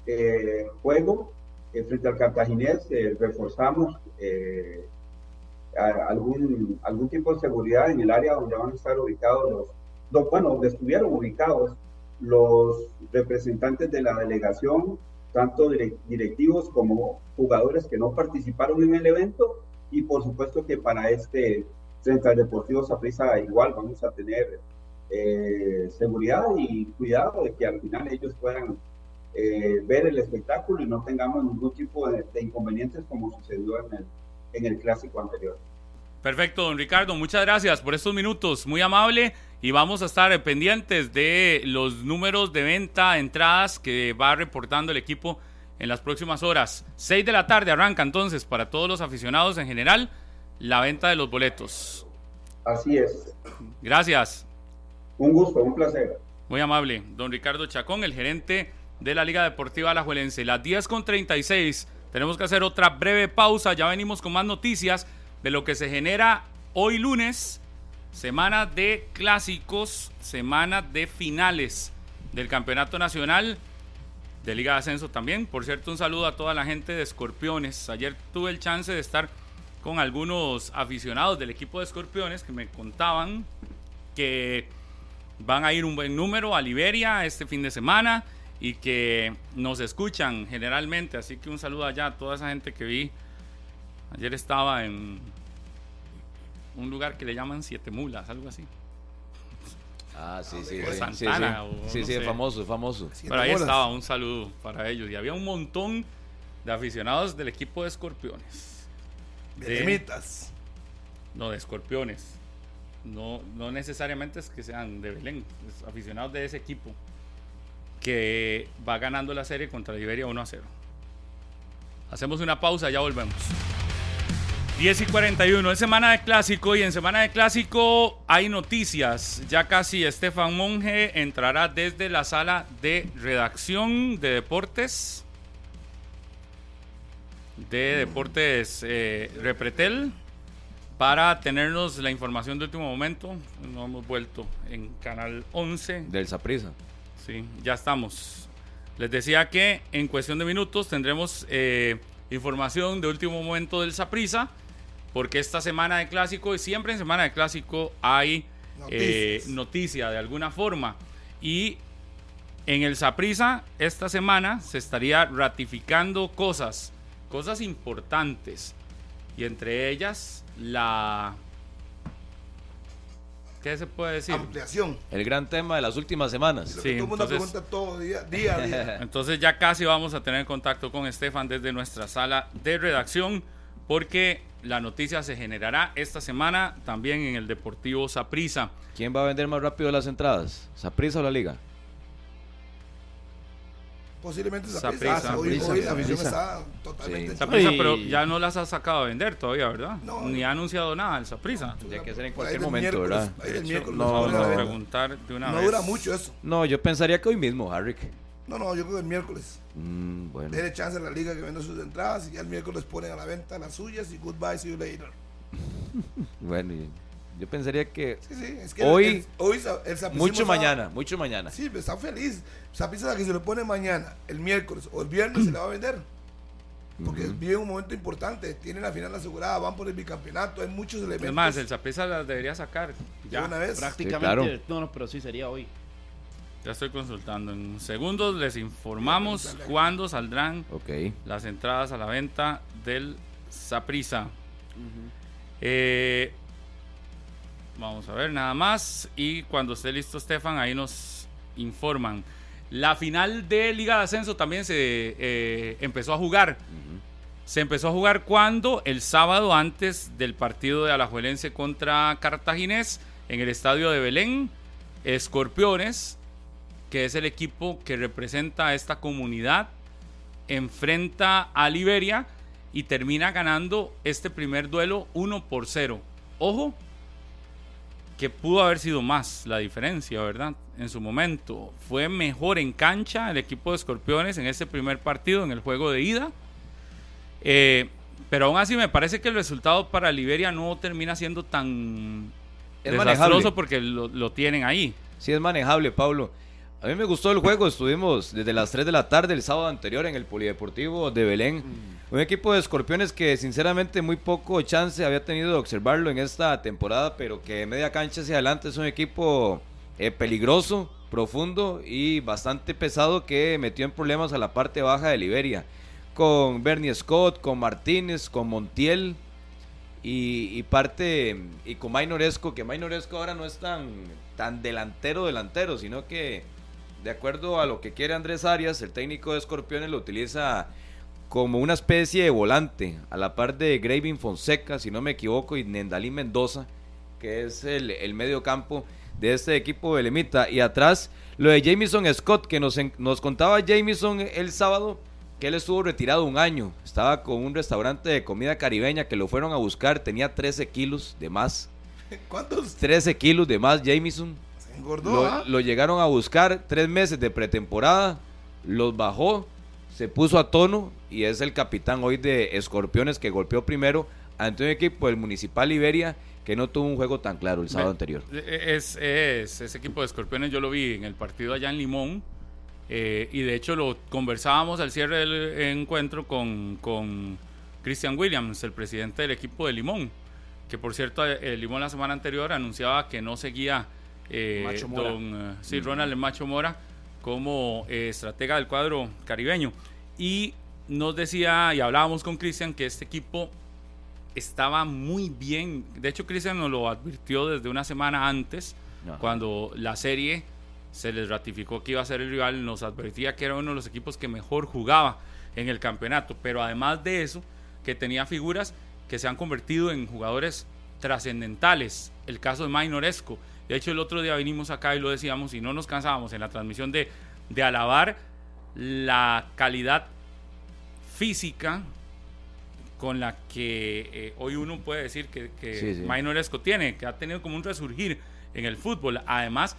eh, juego frente al Cartaginés eh, reforzamos algún, algún tipo de seguridad en el área donde van a estar ubicados los, bueno, donde estuvieron ubicados los representantes de la delegación, tanto directivos como jugadores que no participaron en el evento, y por supuesto que para este Central Deportivo Saprissa igual vamos a tener eh, seguridad y cuidado de que al final ellos puedan eh, ver el espectáculo y no tengamos ningún tipo de, de inconvenientes como sucedió en el, en el clásico anterior. Perfecto, don Ricardo, muchas gracias por estos minutos, muy amable y vamos a estar pendientes de los números de venta, entradas que va reportando el equipo en las próximas horas. 6 de la tarde arranca entonces para todos los aficionados en general la venta de los boletos. Así es. Gracias. Un gusto, un placer. Muy amable, don Ricardo Chacón, el gerente de la Liga Deportiva Alajuelense. Las 10 con 36. Tenemos que hacer otra breve pausa. Ya venimos con más noticias de lo que se genera hoy lunes. Semana de clásicos, semana de finales del Campeonato Nacional de Liga de Ascenso también. Por cierto, un saludo a toda la gente de Escorpiones. Ayer tuve el chance de estar con algunos aficionados del equipo de Escorpiones que me contaban que van a ir un buen número a Liberia este fin de semana y que nos escuchan generalmente. Así que un saludo allá a toda esa gente que vi. Ayer estaba en un lugar que le llaman Siete Mulas, algo así. Ah, sí, sí. Por sí, Santana, sí, o sí, no sí, sé. famoso, famoso. Siete Pero ahí bolas. estaba, un saludo para ellos. Y había un montón de aficionados del equipo de Escorpiones. De- Belemitas. No, de Escorpiones. No, no necesariamente es que sean de Belén, es aficionados de ese equipo que va ganando la serie contra Liberia 1 a 0. Hacemos una pausa, ya volvemos. 10 y 41, es semana de clásico y en semana de clásico hay noticias. Ya casi Estefan Monge entrará desde la sala de redacción de deportes. De deportes eh, Repretel para tenernos la información de último momento. No hemos vuelto en Canal 11. Del Saprisa. Sí, ya estamos. Les decía que en cuestión de minutos tendremos eh, información de último momento del Saprisa, porque esta semana de clásico y siempre en semana de clásico hay eh, noticia de alguna forma. Y en el Saprisa esta semana se estaría ratificando cosas, cosas importantes. Y entre ellas la... ¿Qué se puede decir? Ampliación. El gran tema de las últimas semanas. Sí, todo el mundo entonces- pregunta todo día, día a día. Entonces ya casi vamos a tener contacto con Estefan desde nuestra sala de redacción porque la noticia se generará esta semana también en el Deportivo Saprissa. ¿Quién va a vender más rápido las entradas? ¿Saprisa o la Liga? Posiblemente esa prisa. Hoy, hoy la visión está totalmente. Sí. en Ay. pero ya no las ha sacado a vender todavía, ¿verdad? No. Ni ha anunciado nada el Saprissa. Ya que ser en cualquier momento, ¿verdad? miércoles no, venta. preguntar de una No vez. dura mucho eso. No, yo pensaría que hoy mismo, Harrick. No, no, yo creo que el miércoles. Mm, bueno. Dele chance a la liga que venda sus entradas y ya el miércoles ponen a la venta las suyas y goodbye, see you later. Bueno, y- yo pensaría que Sí, sí, es que Hoy- el, hoy sa- el mucho mañana, mucho mañana. Sí, pero está feliz. Saprissa que se lo pone mañana, el miércoles o el viernes se le va a vender. Porque Ujú. vive un momento importante. Tienen la final asegurada, van por el bicampeonato. Hay muchos elementos. Es más, el Saprissa las debería sacar. de Ya, una vez. Prácticamente. claro. No, no, pero sí sería hoy. ya estoy consultando. En segundos les informamos cuándo saldrán las entradas a la venta del Saprisa. Eh, vamos a ver nada más. Y cuando esté listo Stefan, ahí nos informan. La final de Liga de Ascenso también se eh, empezó a jugar. Se empezó a jugar cuando el sábado antes del partido de Alajuelense contra Cartaginés en el estadio de Belén, Escorpiones, que es el equipo que representa a esta comunidad, enfrenta a Liberia y termina ganando este primer duelo 1 por 0. Ojo, que pudo haber sido más la diferencia, ¿verdad? En su momento. Fue mejor en cancha el equipo de Escorpiones en ese primer partido, en el juego de ida. Eh, pero aún así me parece que el resultado para Liberia no termina siendo tan Es desastroso manejable. porque lo, lo tienen ahí. Sí, es manejable, Pablo. A mí me gustó el juego. Estuvimos desde las 3 de la tarde el sábado anterior en el Polideportivo de Belén. Un equipo de escorpiones que sinceramente muy poco chance había tenido de observarlo en esta temporada, pero que de media cancha hacia adelante es un equipo eh, peligroso, profundo y bastante pesado que metió en problemas a la parte baja de Liberia. Con Bernie Scott, con Martínez, con Montiel y, parte y con Mainoresco, que Mainoresco ahora no es tan, tan delantero delantero, sino que de acuerdo a lo que quiere Andrés Arias, el técnico de Escorpiones lo utiliza como una especie de volante, a la par de Graving Fonseca, si no me equivoco, y Nendalí Mendoza, que es el, el medio campo de este equipo de Lemita. Y atrás, lo de Jamison Scott, que nos, nos contaba Jamison el sábado, que él estuvo retirado un año. Estaba con un restaurante de comida caribeña que lo fueron a buscar, tenía 13 kilos de más. ¿Cuántos? 13 kilos de más Jamison. Se engordó, Lo, ¿ah? lo llegaron a buscar tres meses de pretemporada los bajó, se puso a tono y es el capitán hoy de Escorpiones que golpeó primero ante un equipo del Municipal Iberia que no tuvo un juego tan claro el sábado anterior. Es, es, ese equipo de Escorpiones, yo lo vi en el partido allá en Limón. Eh, y de hecho lo conversábamos al cierre del encuentro con, con Christian Williams, el presidente del equipo de Limón, que por cierto el Limón la semana anterior anunciaba que no seguía eh, don sí, Ronald el Macho Mora como eh, estratega del cuadro caribeño. Y nos decía y hablábamos con Christian que este equipo estaba muy bien. De hecho, Cristian nos lo advirtió desde una semana antes, cuando la serie se les ratificó que iba a ser el rival, nos advertía que era uno de los equipos que mejor jugaba en el campeonato. Pero además de eso, que tenía figuras que se han convertido en jugadores trascendentales. El caso de Mainoresco. De hecho, el otro día vinimos acá y lo decíamos y no nos cansábamos en la transmisión de, de alabar la calidad física con la que eh, hoy uno puede decir que, que Mainoresco tiene, que ha tenido como un resurgir en el fútbol, además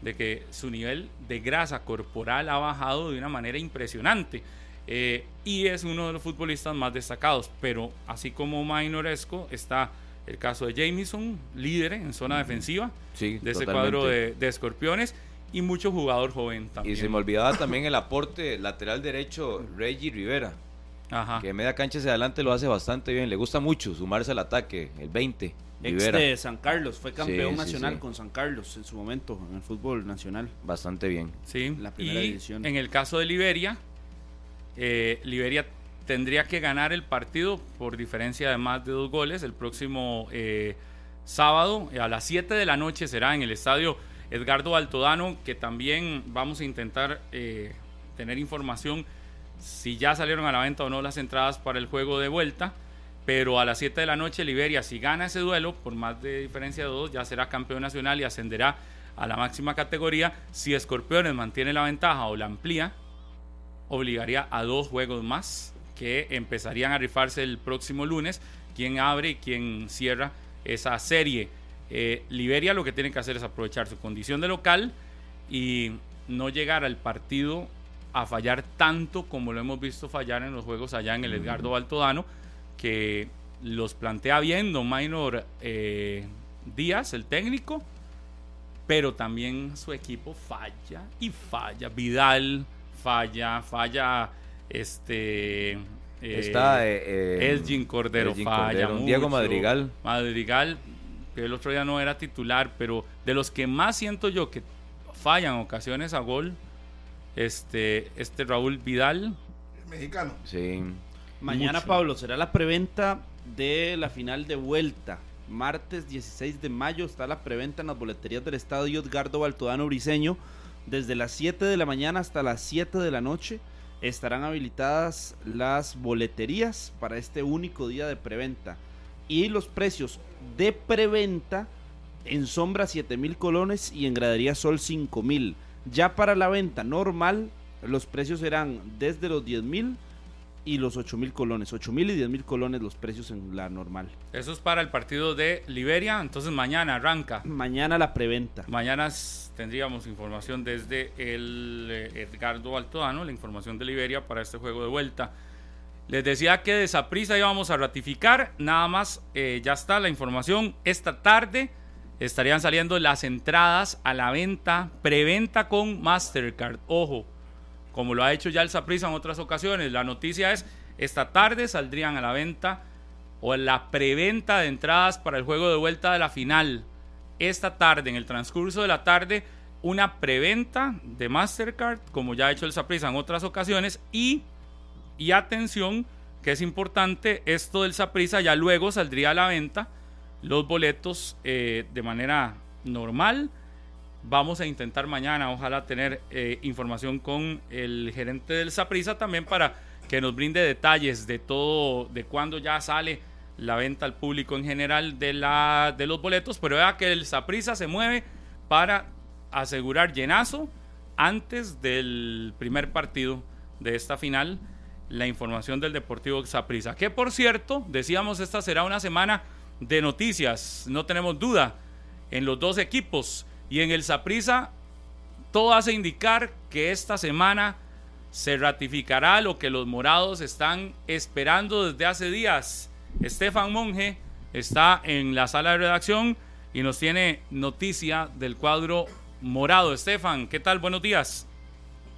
de que su nivel de grasa corporal ha bajado de una manera impresionante. Eh, y es uno de los futbolistas más destacados, pero así como Mainoresco está el caso de Jamison, líder en zona defensiva de ese cuadro de, de, escorpiones y mucho jugador joven también. Y se me olvidaba también el aporte lateral derecho Reggie Rivera, que media cancha hacia adelante lo hace bastante bien. Le gusta mucho sumarse al ataque, el 20. Ex de San Carlos, fue campeón nacional con San Carlos en su momento en el fútbol nacional. Bastante bien. Sí, la primera y En el caso de Liberia, eh, Liberia tendría que ganar el partido por diferencia de más de dos goles el próximo eh, sábado a las 7 de la noche será en el estadio Edgardo Altodano, que también vamos a intentar eh, tener información si ya salieron a la venta o no las entradas para el juego de vuelta. Pero a las 7 de la noche Liberia, si gana ese duelo, por más de diferencia de dos, ya será campeón nacional y ascenderá a la máxima categoría. Si Escorpiones mantiene la ventaja o la amplía, obligaría a dos juegos más que empezarían a rifarse el próximo lunes. Quien abre y quien cierra esa serie. Eh, Liberia lo que tiene que hacer es aprovechar su condición de local y no llegar al partido a fallar tanto como lo hemos visto fallar en los juegos allá en el Edgardo Baltodano, que los plantea bien Don Minor eh, Díaz, el técnico, pero también su equipo falla y falla. Vidal falla, falla este... Eh, Está eh, Elgin Cordero falla. Diego Madrigal. Madrigal, que el otro día no era titular, pero de los que más siento yo que fallan ocasiones a gol, este, este Raúl Vidal. mexicano. Sí. Mañana, Pablo, será la preventa de la final de vuelta. Martes 16 de mayo está la preventa en las boleterías del estadio Edgardo Baltodano Briseño. Desde las 7 de la mañana hasta las 7 de la noche estarán habilitadas las boleterías para este único día de preventa. Y los precios de preventa en sombra 7 mil colones y en gradería sol 5 mil. Ya para la venta normal, los precios serán desde los 10 mil y los 8 mil colones. 8 mil y 10 mil colones los precios en la normal. Eso es para el partido de Liberia. Entonces mañana arranca. Mañana la preventa. Mañana tendríamos información desde el eh, Edgardo Altodano, la información de Liberia para este juego de vuelta. Les decía que de esa prisa íbamos a ratificar. Nada más, eh, ya está la información. Esta tarde estarían saliendo las entradas a la venta, preventa con Mastercard. Ojo, como lo ha hecho ya el Saprissa en otras ocasiones, la noticia es, esta tarde saldrían a la venta o la preventa de entradas para el juego de vuelta de la final. Esta tarde, en el transcurso de la tarde, una preventa de Mastercard, como ya ha hecho el Saprissa en otras ocasiones, y, y atención, que es importante, esto del Saprissa ya luego saldría a la venta los boletos eh, de manera normal. Vamos a intentar mañana, ojalá, tener eh, información con el gerente del Saprisa también para que nos brinde detalles de todo, de cuándo ya sale la venta al público en general de, la, de los boletos. Pero vea que el Saprisa se mueve para asegurar llenazo antes del primer partido de esta final. La información del Deportivo Saprisa. Que por cierto, decíamos, esta será una semana de noticias, no tenemos duda, en los dos equipos. Y en el Saprisa, todo hace indicar que esta semana se ratificará lo que los morados están esperando desde hace días. Estefan Monge está en la sala de redacción y nos tiene noticia del cuadro morado. Estefan, ¿qué tal? Buenos días.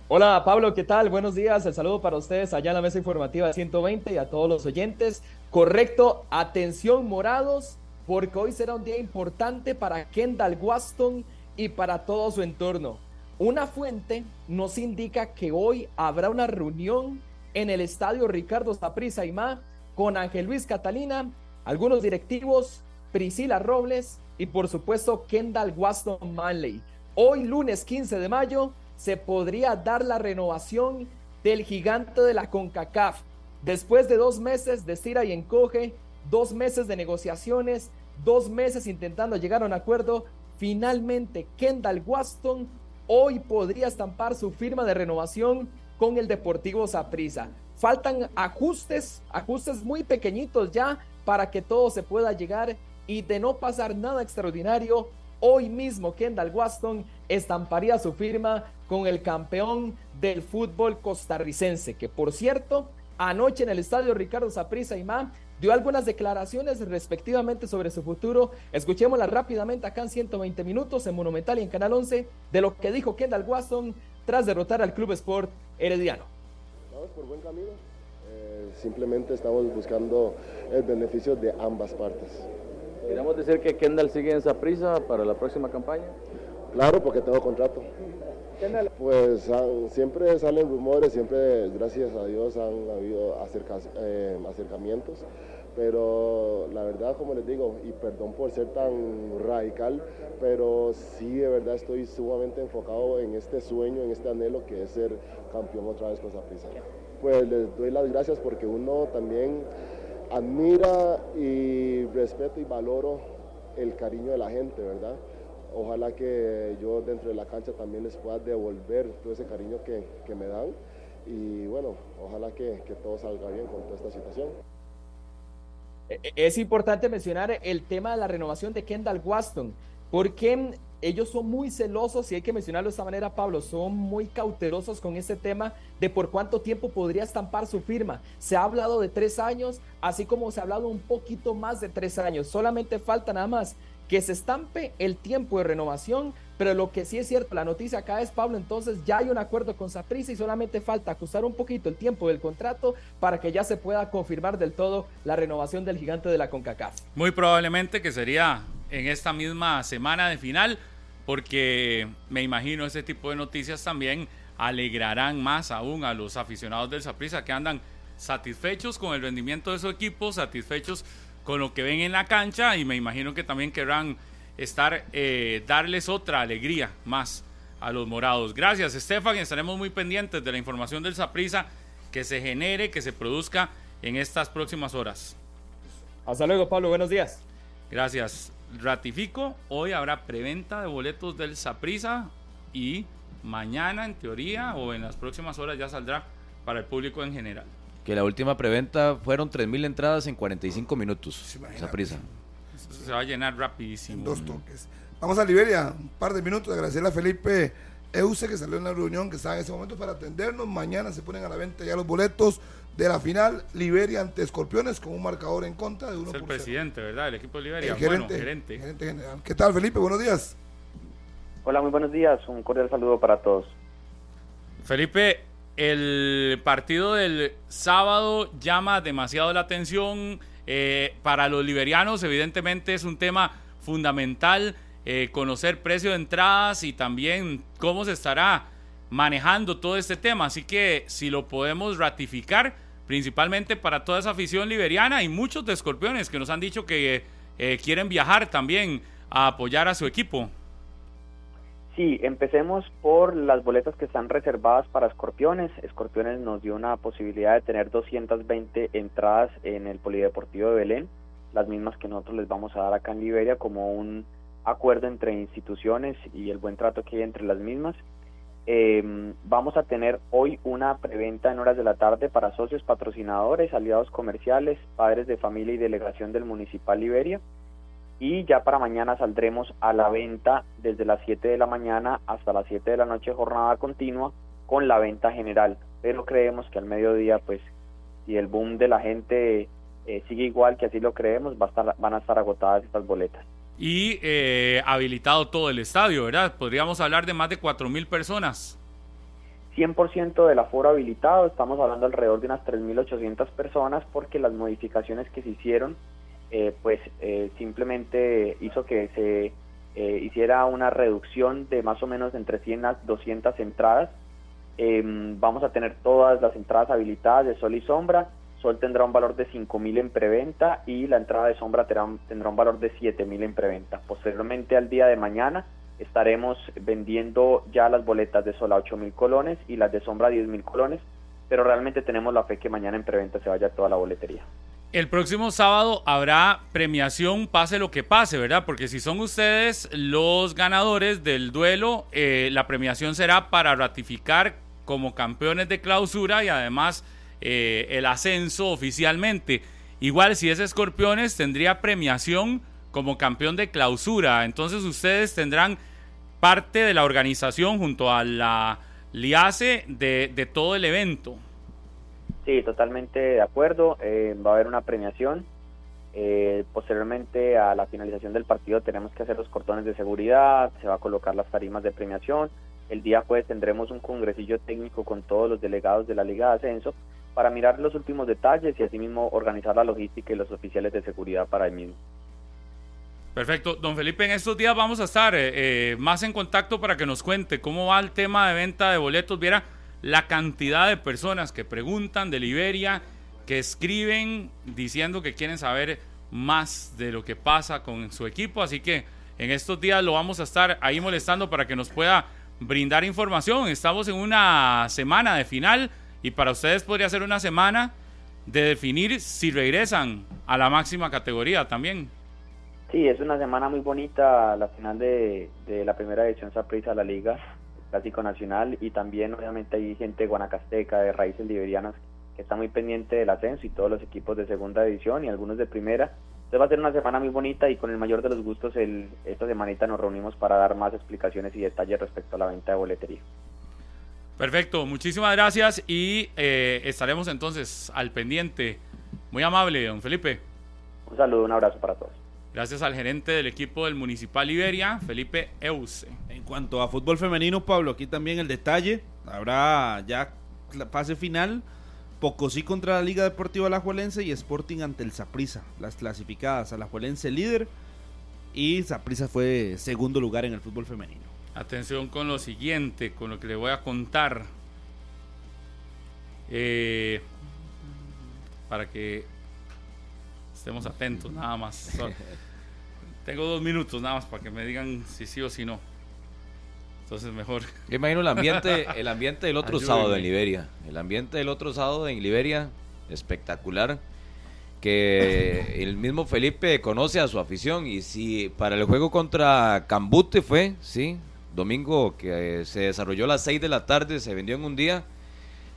Hola Pablo, ¿qué tal? Buenos días. El saludo para ustedes allá en la mesa informativa de 120 y a todos los oyentes. Correcto, atención morados, porque hoy será un día importante para Kendall Waston y para todo su entorno. Una fuente nos indica que hoy habrá una reunión en el estadio Ricardo Saprissa Ma con Ángel Luis Catalina, algunos directivos, Priscila Robles y por supuesto Kendall Waston Manley. Hoy lunes 15 de mayo se podría dar la renovación del gigante de la CONCACAF. Después de dos meses de estira y encoge, dos meses de negociaciones, dos meses intentando llegar a un acuerdo, finalmente Kendall Waston hoy podría estampar su firma de renovación con el Deportivo Saprissa. Faltan ajustes, ajustes muy pequeñitos ya para que todo se pueda llegar y de no pasar nada extraordinario, hoy mismo Kendall Waston estamparía su firma con el campeón del fútbol costarricense, que por cierto, anoche en el estadio Ricardo Saprissa Imán dio algunas declaraciones respectivamente sobre su futuro. Escuchémoslas rápidamente acá en 120 minutos en Monumental y en Canal 11 de lo que dijo Kendall Waston tras derrotar al Club Sport Herediano. Vamos por buen camino. Eh, simplemente estamos buscando el beneficio de ambas partes. ¿Queremos decir que Kendall sigue en prisa para la próxima campaña? Claro, porque tengo contrato. Pues siempre salen rumores, siempre gracias a Dios han habido eh, acercamientos, pero la verdad, como les digo, y perdón por ser tan radical, pero sí de verdad estoy sumamente enfocado en este sueño, en este anhelo que es ser campeón otra vez con prisa. Pues les doy las gracias porque uno también admira y respeto y valoro el cariño de la gente, ¿verdad? Ojalá que yo dentro de la cancha también les pueda devolver todo ese cariño que, me dan y bueno, ojalá que, que todo salga bien con toda esta situación. E, e, es importante mencionar el tema de la renovación de Kendall Waston, porque ellos son muy celosos, y hay que mencionarlo de esta manera, Pablo, son muy cautelosos con este tema de por cuánto tiempo podría estampar su firma. Se ha hablado de tres años, así como se ha hablado un poquito más de tres años. Solamente falta nada más que se estampe el tiempo de renovación, pero lo que sí es cierto, la noticia acá es, Pablo, entonces ya hay un acuerdo con Saprissa y solamente falta ajustar un poquito el tiempo del contrato para que ya se pueda confirmar del todo la renovación del gigante de la CONCACAF. Muy probablemente que sería en esta misma semana de final, porque me imagino ese tipo de noticias también alegrarán más aún a los aficionados del Saprissa que andan satisfechos con el rendimiento de su equipo, satisfechos con lo que ven en la cancha y me imagino que también querrán estar, eh, darles otra alegría más a los morados. Gracias, Estefan. Estaremos muy pendientes de la información del Saprisa que se genere, que se produzca en estas próximas horas. Hasta luego, Pablo. Buenos días. Gracias. Ratifico, hoy habrá preventa de boletos del Saprisa y mañana, en teoría, o en las próximas horas ya saldrá para el público en general que la última preventa fueron 3.000 entradas en 45 minutos. Esa prisa. Se va a llenar rapidísimo. Dos toques. Vamos a Liberia, un par de minutos. Agradecerle a Felipe Euse que salió en la reunión que estaba en ese momento para atendernos. Mañana se ponen a la venta ya los boletos de la final Liberia ante Escorpiones con un marcador en contra de uno. Es el presidente, ¿verdad? El equipo de Liberia. El gerente, gerente. gerente general. ¿Qué tal, Felipe? Buenos días. Hola, muy buenos días. Un cordial saludo para todos. Felipe, el partido del sábado llama demasiado la atención. Eh, para los liberianos, evidentemente, es un tema fundamental eh, conocer precio de entradas y también cómo se estará manejando todo este tema. Así que si lo podemos ratificar, principalmente para toda esa afición liberiana y muchos de escorpiones que nos han dicho que eh, quieren viajar también a apoyar a su equipo. Sí, empecemos por las boletas que están reservadas para Escorpiones. Escorpiones nos dio una posibilidad de tener 220 entradas en el Polideportivo de Belén, las mismas que nosotros les vamos a dar acá en Liberia como un acuerdo entre instituciones y el buen trato que hay entre las mismas. Em, vamos a tener hoy una preventa en horas de la tarde para socios, patrocinadores, aliados comerciales, padres de familia y delegación del Municipal Liberia y ya para mañana saldremos a la venta desde las 7 de la mañana hasta las 7 de la noche jornada continua con la venta general. Pero creemos que al mediodía, pues, si el boom de la gente eh, sigue igual que así lo creemos, va a estar, van a estar agotadas estas boletas. Y eh, habilitado todo el estadio, ¿verdad? Podríamos hablar de más de 4.000 personas. 100% del aforo habilitado, estamos hablando alrededor de unas 3.800 personas porque las modificaciones que se hicieron, eh, pues eh, simplemente hizo que se eh, hiciera una reducción de más o menos entre 100 a 200 entradas. Em, vamos a tener todas las entradas habilitadas de sol y sombra. Sol tendrá un valor de 5.000 en preventa y la entrada de sombra tendrá, tendrá un valor de 7.000 en preventa. Posteriormente al día de mañana estaremos vendiendo ya las boletas de sol a 8 mil colones y las de sombra a 10 mil colones, pero realmente tenemos la fe que mañana en preventa se vaya toda la boletería. El próximo sábado habrá premiación, pase lo que pase, ¿verdad? Porque si son ustedes los ganadores del duelo, eh, la premiación será para ratificar como campeones de clausura y además eh, el ascenso oficialmente. Igual si es Escorpiones tendría premiación como campeón de clausura. Entonces ustedes tendrán parte de la organización junto a la LIACE de, de todo el evento. Sí, totalmente de acuerdo. Eh, va a haber una premiación. Eh, posteriormente a la finalización del partido tenemos que hacer los cordones de seguridad, se va a colocar las tarimas de premiación. El día jueves tendremos un congresillo técnico con todos los delegados de la Liga de Ascenso para mirar los últimos detalles y asimismo organizar la logística y los oficiales de seguridad para el mismo. Perfecto. Don Felipe, en estos días vamos a estar eh, eh, más en contacto para que nos cuente cómo va el tema de venta de boletos. Viera la cantidad de personas que preguntan de Liberia, que escriben diciendo que quieren saber más de lo que pasa con su equipo. Así que en estos días lo vamos a estar ahí molestando para que nos pueda brindar información. Estamos en una semana de final y para ustedes podría ser una semana de definir si regresan a la máxima categoría también. Sí, es una semana muy bonita, la final de, de la primera edición sorpresa de la liga, clásico nacional, y también obviamente hay gente guanacasteca, de raíces liberianas, que está muy pendiente del ascenso y todos los equipos de segunda división y algunos de primera. Entonces va a ser una semana muy bonita y con el mayor de los gustos el, esta semanita nos reunimos para dar más explicaciones y detalles respecto a la venta de boletería. Perfecto, muchísimas gracias y eh, estaremos entonces al pendiente. Muy amable, don Felipe. Un saludo, un abrazo para todos. Gracias al gerente del equipo del Municipal Iberia, Felipe Euse. En cuanto a fútbol femenino, Pablo, aquí también el detalle. Habrá ya la fase final. Pocosí contra la Liga Deportiva Alajuelense y Sporting ante el Saprissa. Las clasificadas. Alajuelense líder y Saprissa fue segundo lugar en el fútbol femenino. Atención con lo siguiente, con lo que le voy a contar. Eh, para que estemos atentos, nada más. Tengo dos minutos nada más para que me digan si sí o si no. Entonces mejor. Yo imagino el ambiente, el ambiente del otro sábado en Liberia. El ambiente del otro sábado en Liberia, espectacular. Que el mismo Felipe conoce a su afición. Y si para el juego contra Cambute fue, sí, domingo que se desarrolló a las 6 de la tarde, se vendió en un día,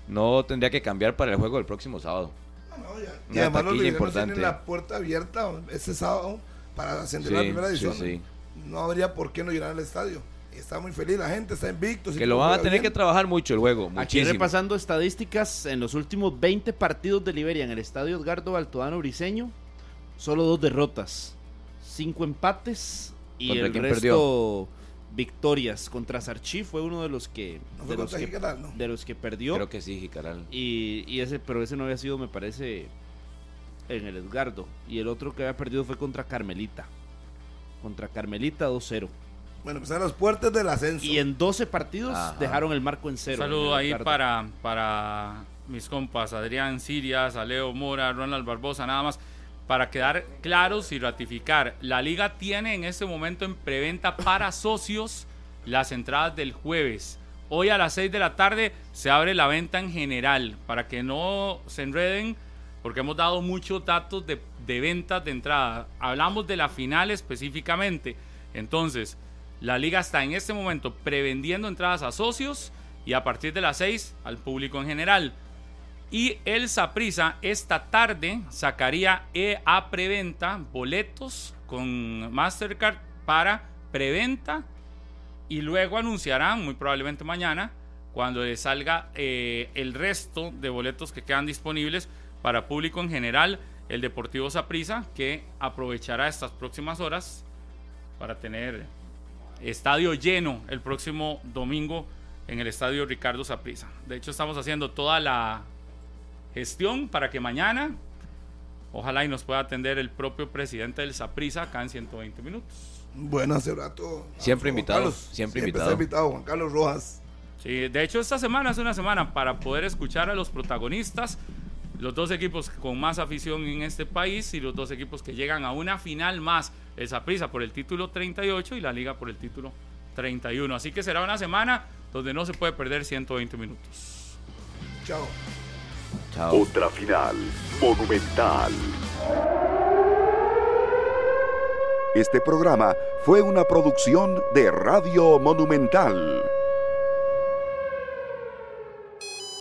no tendría que cambiar para el juego del próximo sábado. Y Una además los liberianos tienen importante. la puerta abierta ese sábado para ascender a la primera sí. No habría por qué no llenar el estadio. Está muy feliz la gente, está invicto. Que lo van a tener que trabajar mucho el juego. Aquí repasando estadísticas, en los últimos 20 partidos de Liberia en el estadio Edgardo Baltodano Briseño, solo dos derrotas, cinco empates y ¿Contra el resto perdió? victorias. Contra Sarchi fue uno de los que, No fue de, los contra que Jicaral, ¿no? de los que perdió. Creo que sí, Jicaral. Y, y ese, pero ese no había sido, me parece, en el Edgardo. Y el otro que había perdido fue contra Carmelita. Contra Carmelita 2-0. Bueno, pues a las puertas del ascenso. Y en 12 partidos Ajá. dejaron el marco en Un cero. en saludo ahí para, para mis compas Adrián Sirias, a Leo Mora, Ronald Barbosa, nada más para quedar claros y ratificar. La liga tiene en este momento en preventa para socios las entradas del jueves. Hoy a las 6 de la tarde se abre la venta en general para que no se enreden porque hemos dado muchos datos de, de ventas de entrada. Hablamos de la final específicamente. Entonces, la liga está en este momento prevendiendo entradas a socios y a partir de las 6 al público en general. Y el Saprisa esta tarde sacaría eh, a preventa boletos con Mastercard para preventa y luego anunciarán, muy probablemente mañana, cuando le salga eh, el resto de boletos que quedan disponibles para público en general, el Deportivo Saprissa, que aprovechará estas próximas horas para tener estadio lleno el próximo domingo en el estadio Ricardo Saprissa. De hecho, estamos haciendo toda la gestión para que mañana, ojalá y nos pueda atender el propio presidente del Saprissa acá en 120 minutos. Bueno, hace rato. Siempre Juan invitado, Carlos, siempre está invitado. invitado, Juan Carlos Rojas. Sí, de hecho esta semana es una semana para poder escuchar a los protagonistas, los dos equipos con más afición en este país y los dos equipos que llegan a una final más, el Saprissa por el título 38 y la Liga por el título 31. Así que será una semana donde no se puede perder 120 minutos. Chao. Chao. Otra final monumental. Este programa fue una producción de Radio Monumental.